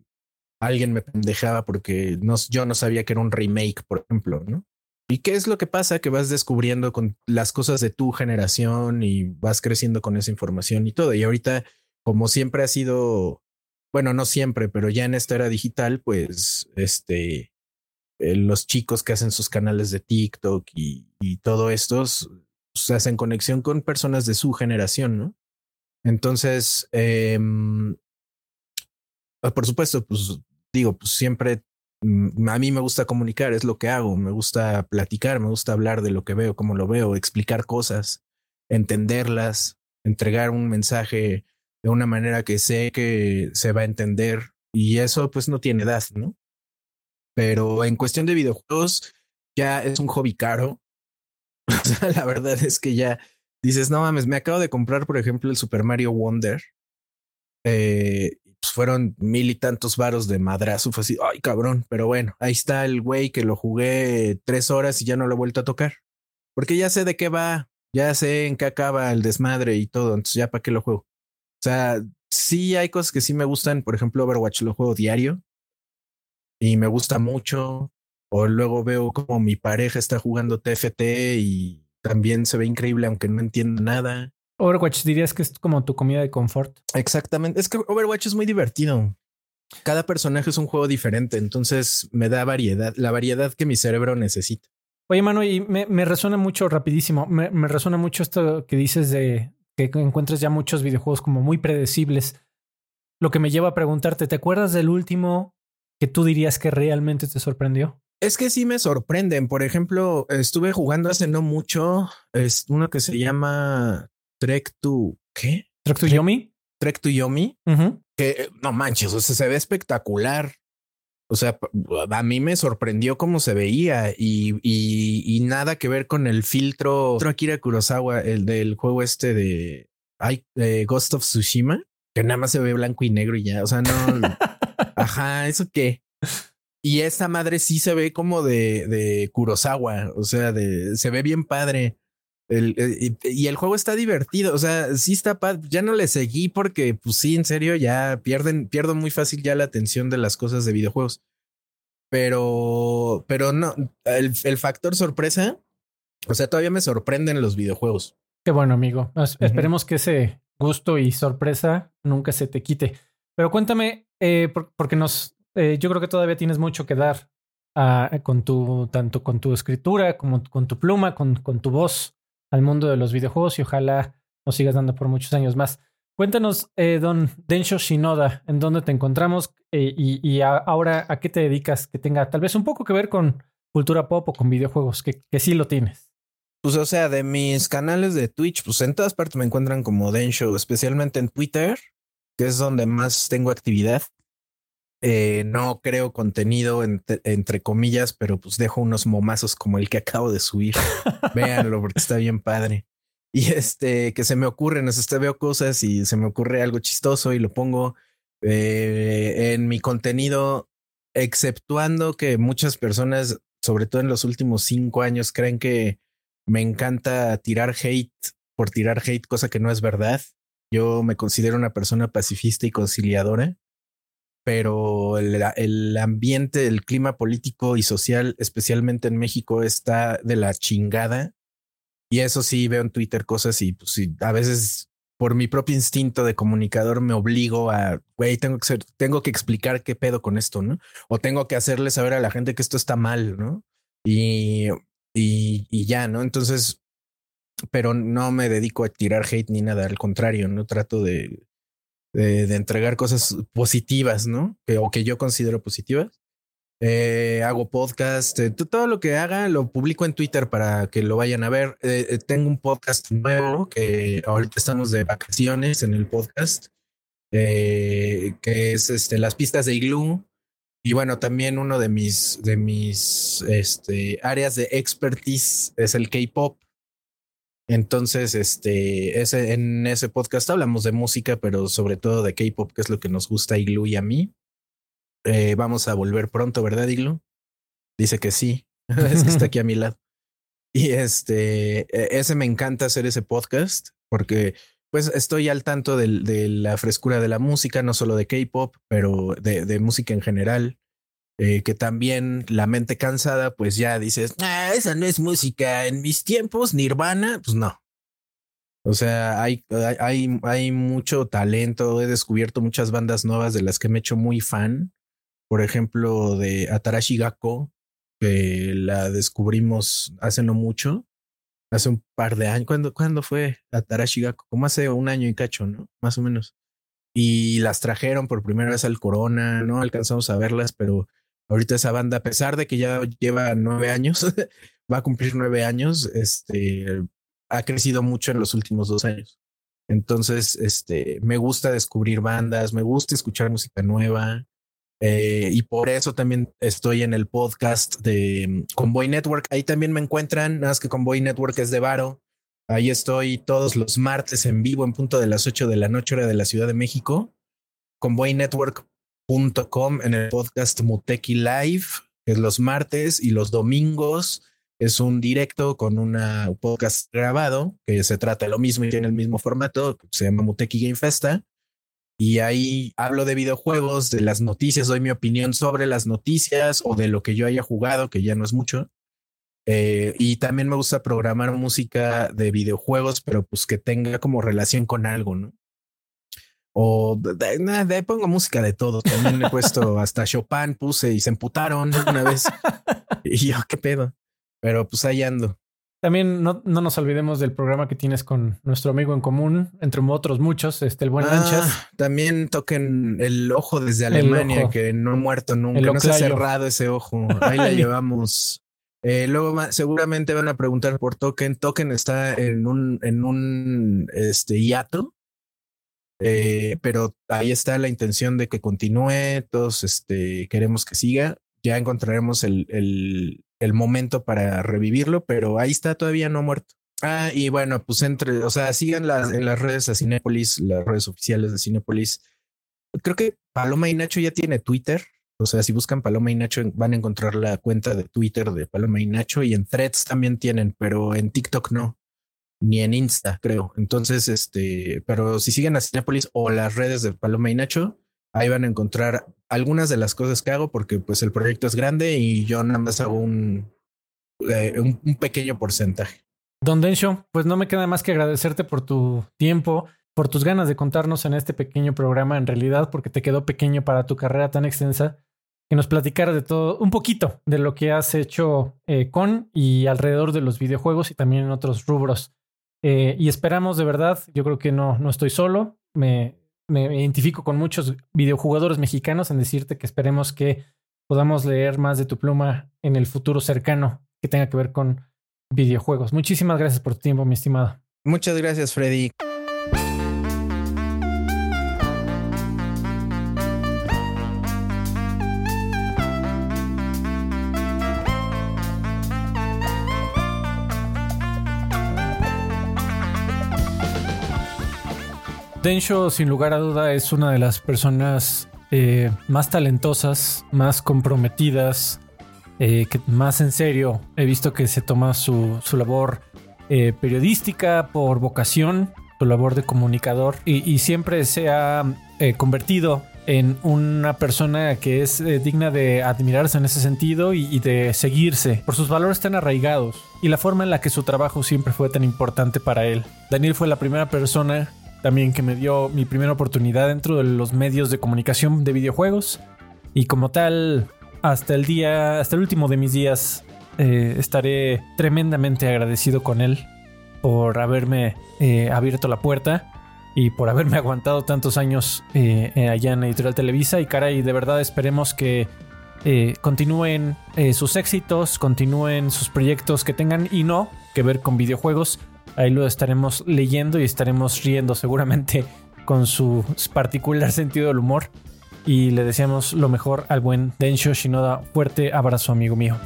alguien me pendejaba porque no, yo no sabía que era un remake, por ejemplo, ¿no? ¿Y qué es lo que pasa? Que vas descubriendo con las cosas de tu generación y vas creciendo con esa información y todo. Y ahorita, como siempre ha sido bueno, no siempre, pero ya en esta era digital, pues, este, eh, los chicos que hacen sus canales de TikTok y, todo esto se pues, hacen conexión con personas de su generación, ¿no? Entonces, em, ah, por supuesto, pues digo, pues siempre a mí me gusta comunicar, es lo que hago, me gusta platicar, me gusta hablar de lo que veo, cómo lo veo, explicar cosas, entenderlas, entregar un mensaje de una manera que sé que se va a entender y eso pues no tiene edad, ¿no? Pero en cuestión de videojuegos ya es un hobby caro. la verdad es que ya dices, no mames, me acabo de comprar, por ejemplo, el Super Mario Wonder. Eh, pues fueron mil y tantos varos de madrazo. Fue así, ay cabrón, pero bueno, ahí está el güey que lo jugué tres horas y ya no lo he vuelto a tocar. Porque ya sé de qué va, ya sé en qué acaba el desmadre y todo, entonces ya para qué lo juego. O sea, sí hay cosas que sí me gustan. Por ejemplo, Overwatch lo juego diario y me gusta mucho. O luego veo como mi pareja está jugando TFT y también se ve increíble, aunque no entiendo nada. Overwatch dirías que es como tu comida de confort. Exactamente. Es que Overwatch es muy divertido. Cada personaje es un juego diferente, entonces me da variedad, la variedad que mi cerebro necesita. Oye, mano, y me, me resuena mucho rapidísimo. Me, me resuena mucho esto que dices de, que encuentres ya muchos videojuegos como muy predecibles. Lo que me lleva a preguntarte, ¿te acuerdas del último que tú dirías que realmente te sorprendió? Es que sí me sorprenden. Por ejemplo, estuve jugando hace no mucho. Es uno que se llama Trek to ¿qué? Trek to Yomi. Trek to Yomi. Que no manches, o sea, se ve espectacular. O sea, a mí me sorprendió cómo se veía y, y, nada que ver con el filtro Akira Kurosawa, el del juego este de, Ghost of Tsushima, que nada más se ve blanco y negro y ya. O sea, no. ajá, ¿eso qué? Y esta madre sí se ve como de, de Kurosawa, o sea, de, se ve bien padre. El, eh, y, el juego está divertido, o sea, sí está padre. Ya no le seguí porque, pues sí, en serio, ya pierden, pierdo muy fácil ya la atención de las cosas de videojuegos. Pero, pero no, el, el factor sorpresa, o sea, todavía me sorprenden los videojuegos. Qué bueno, amigo. Esperemos que ese gusto y sorpresa nunca se te quite. Pero cuéntame, eh, porque nos, eh, yo creo que todavía tienes mucho que dar ah, con tu, tanto con tu escritura como con tu pluma, con, con tu voz al mundo de los videojuegos y ojalá nos sigas dando por muchos años más. Cuéntanos, eh, don Densho Shinoda, en dónde te encontramos eh, y, ahora a qué te dedicas, que tenga tal vez un poco que ver con cultura pop o con videojuegos, que, que sí lo tienes. Pues o sea, de mis canales de Twitch, pues en todas partes me encuentran como Densho, especialmente en Twitter, que es donde más tengo actividad. Eh, no creo contenido entre, comillas, pero pues dejo unos momazos como el que acabo de subir. Véanlo porque está bien padre. Y este, que se me ocurren, este, veo cosas y se me ocurre algo chistoso y lo pongo eh, en mi contenido, exceptuando que muchas personas, sobre todo en los últimos cinco años, creen que me encanta tirar hate por tirar hate, cosa que no es verdad. Yo me considero una persona pacifista y conciliadora, pero el, el, ambiente, el clima político y social, especialmente en México, está de la chingada. Y eso sí, veo en Twitter cosas y pues sí, a veces por mi propio instinto de comunicador me obligo a, güey, tengo que tengo que explicar qué pedo con esto, ¿no? O tengo que hacerle saber a la gente que esto está mal, ¿no? Y, y, y ya, ¿no? Entonces, pero no me dedico a tirar hate ni nada, al contrario, no trato de, de, entregar cosas positivas, ¿no? O que yo considero positivas. Eh, hago podcast, eh, todo lo que haga lo publico en Twitter para que lo vayan a ver. Eh, tengo un podcast nuevo que ahorita estamos de vacaciones en el podcast, que es este, las pistas de Igloo. Y bueno, también uno de mis, de mis este, áreas de expertise es el K-pop. Entonces, este, ese, en ese podcast hablamos de música, pero sobre todo de K-pop, que es lo que nos gusta a Iglu y a mí. Eh, vamos a volver pronto, ¿verdad, Iglu? Dice que sí. es que está aquí a mi lado. Y este, e, ese me encanta hacer ese podcast porque pues estoy al tanto de, de la frescura de la música, no solo de K-pop, pero de, de música en general. Eh, que también la mente cansada, pues ya dices, ah, esa no es música. En mis tiempos, Nirvana, pues no. O sea, hay, hay, hay mucho talento. He descubierto muchas bandas nuevas de las que me he hecho muy fan. Por ejemplo, de Atarashi Gakko, que la descubrimos hace no mucho, hace un par de años. ¿Cuándo, ¿cuándo fue Atarashi Gakko? Como hace un año y cacho, ¿no? Más o menos. Y las trajeron por primera vez al Corona, no alcanzamos a verlas, pero Ahorita esa banda, a pesar de que ya lleva nueve años, va a cumplir nueve años, este, ha crecido mucho en los últimos dos años. Entonces, este, me gusta descubrir bandas, me gusta escuchar música nueva. Eh, y por eso también estoy en el podcast de Convoy Network. Ahí también me encuentran, nada más que Convoy Network es de Varo. Ahí estoy todos los martes en vivo en punto de las ocho de la noche, hora de la Ciudad de México. Convoy Network Com en el podcast Muteki Live, que es los martes y los domingos. Es un directo con un podcast grabado que se trata de lo mismo y tiene el mismo formato. Se llama Muteki Game Festa. Y ahí hablo de videojuegos, de las noticias, doy mi opinión sobre las noticias o de lo que yo haya jugado, que ya no es mucho. Eh, y también me gusta programar música de videojuegos, pero pues que tenga como relación con algo, ¿no? O nada, pongo música de todo. También he puesto hasta Chopin, puse y se emputaron una vez. y yo, qué pedo. Pero pues ahí ando. También no, no, nos olvidemos del programa que tienes con nuestro amigo en común, entre otros muchos, este, el buen ah, También toquen el ojo desde Alemania, que no ha muerto nunca, no se ha cerrado ese ojo. Ahí la llevamos. Eh, luego seguramente van a preguntar por Token. Token está en un, en un este, hiato eh, pero ahí está la intención de que continúe, todos este, queremos que siga, ya encontraremos el, momento para revivirlo, pero ahí está todavía no muerto. Ah, y bueno, pues entre, o sea, sigan las, las redes de Cinepolis, las redes oficiales de Cinepolis. Creo que Paloma y Nacho ya tiene Twitter. O sea, si buscan Paloma y Nacho van a encontrar la cuenta de Twitter de Paloma y Nacho y en Threads también tienen, pero en TikTok no ni en Insta, creo. Entonces, este, pero si siguen a Cinepolis o las redes de Paloma y Nacho, ahí van a encontrar algunas de las cosas que hago porque pues el proyecto es grande y yo nada más hago un, eh, un, pequeño porcentaje. Don Densho, pues no me queda más que agradecerte por tu tiempo, por tus ganas de contarnos en este pequeño programa en realidad, porque te quedó pequeño para tu carrera tan extensa, que nos platicara de todo, un poquito de lo que has hecho eh, con y alrededor de los videojuegos y también en otros rubros. Eh, y esperamos de verdad, yo creo que no, no estoy solo, me, me identifico con muchos videojugadores mexicanos en decirte que esperemos que podamos leer más de tu pluma en el futuro cercano que tenga que ver con videojuegos. Muchísimas gracias por tu tiempo, mi estimado. Muchas gracias, Freddy. Densho, sin lugar a duda, es una de las personas eh, más talentosas, más comprometidas, eh, más en serio he visto que se toma su, su labor eh, periodística por vocación, su labor de comunicador y, y siempre se ha convertido en una persona que es digna de admirarse en ese sentido y, y, de seguirse por sus valores tan arraigados y la forma en la que su trabajo siempre fue tan importante para él. Daniel fue la primera persona también que me dio mi primera oportunidad dentro de los medios de comunicación de videojuegos. Y como tal, hasta el día, hasta el último de mis días, eh, estaré tremendamente agradecido con él por haberme eh, abierto la puerta y por haberme aguantado tantos años eh, allá en Editorial Televisa. Y caray, de verdad esperemos que continúen sus éxitos, continúen sus proyectos que tengan y no que ver con videojuegos Ahí lo estaremos leyendo y estaremos riendo seguramente con su particular sentido del humor. Y le deseamos lo mejor al buen Densho Shinoda. Fuerte abrazo, amigo mío.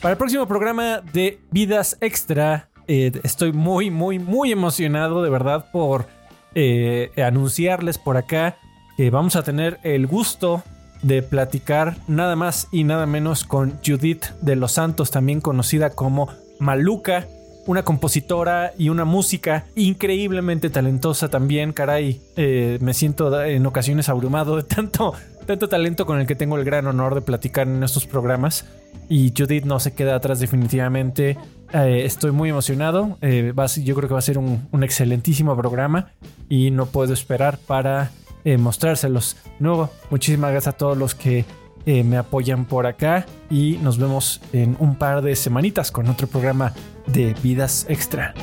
Para el próximo programa de Vidas Extra, eh, estoy muy, muy, muy emocionado de verdad por eh, anunciarles por acá que vamos a tener el gusto de platicar nada más y nada menos con Judith de los Santos, también conocida como Maluca una compositora y una música increíblemente talentosa también, caray. Eh, me siento en ocasiones abrumado de tanto, tanto talento con el que tengo el gran honor de platicar en estos programas. Y Judith no se queda atrás definitivamente. Eh, estoy muy emocionado. Eh, yo creo que va a ser un, un excelentísimo programa y no puedo esperar para mostrárselos. Nuevo, muchísimas gracias a todos los que eh, me apoyan por acá y nos vemos en un par de semanitas con otro programa de Vidas Extra.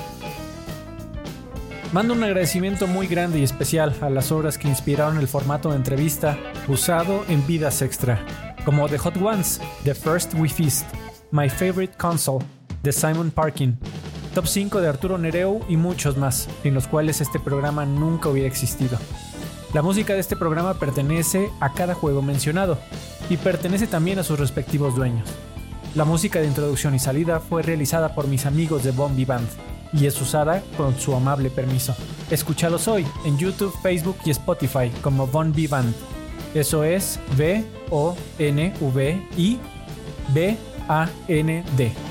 Mando un agradecimiento muy grande y especial a las obras que inspiraron el formato de entrevista usado en Vidas Extra, como The Hot Ones, The First We Feast, My Favorite Console, de Simon Parkin, Top 5 de Arturo Nereu y muchos más, sin los cuales este programa nunca hubiera existido. La música de este programa pertenece a cada juego mencionado, y pertenece también a sus respectivos dueños. La música de introducción y salida fue realizada por mis amigos de Bombi Band y es usada con su amable permiso. Escúchalos hoy en YouTube, Facebook y Spotify como Von Band. Eso es V O N V I B A N D.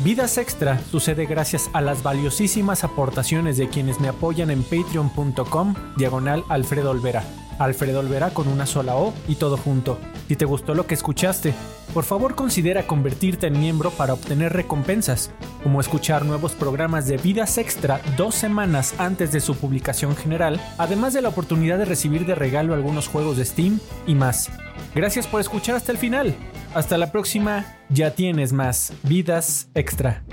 Vidas Extra sucede gracias a las valiosísimas aportaciones de quienes me apoyan en patreon.com diagonal Alfredo Olvera. Alfredo Olvera con una sola O y todo junto. Si te gustó lo que escuchaste, por favor considera convertirte en miembro para obtener recompensas, como escuchar nuevos programas de vidas extra dos semanas antes de su publicación general, además de la oportunidad de recibir de regalo algunos juegos de Steam y más. Gracias por escuchar hasta el final. Hasta la próxima, ya tienes más vidas extra.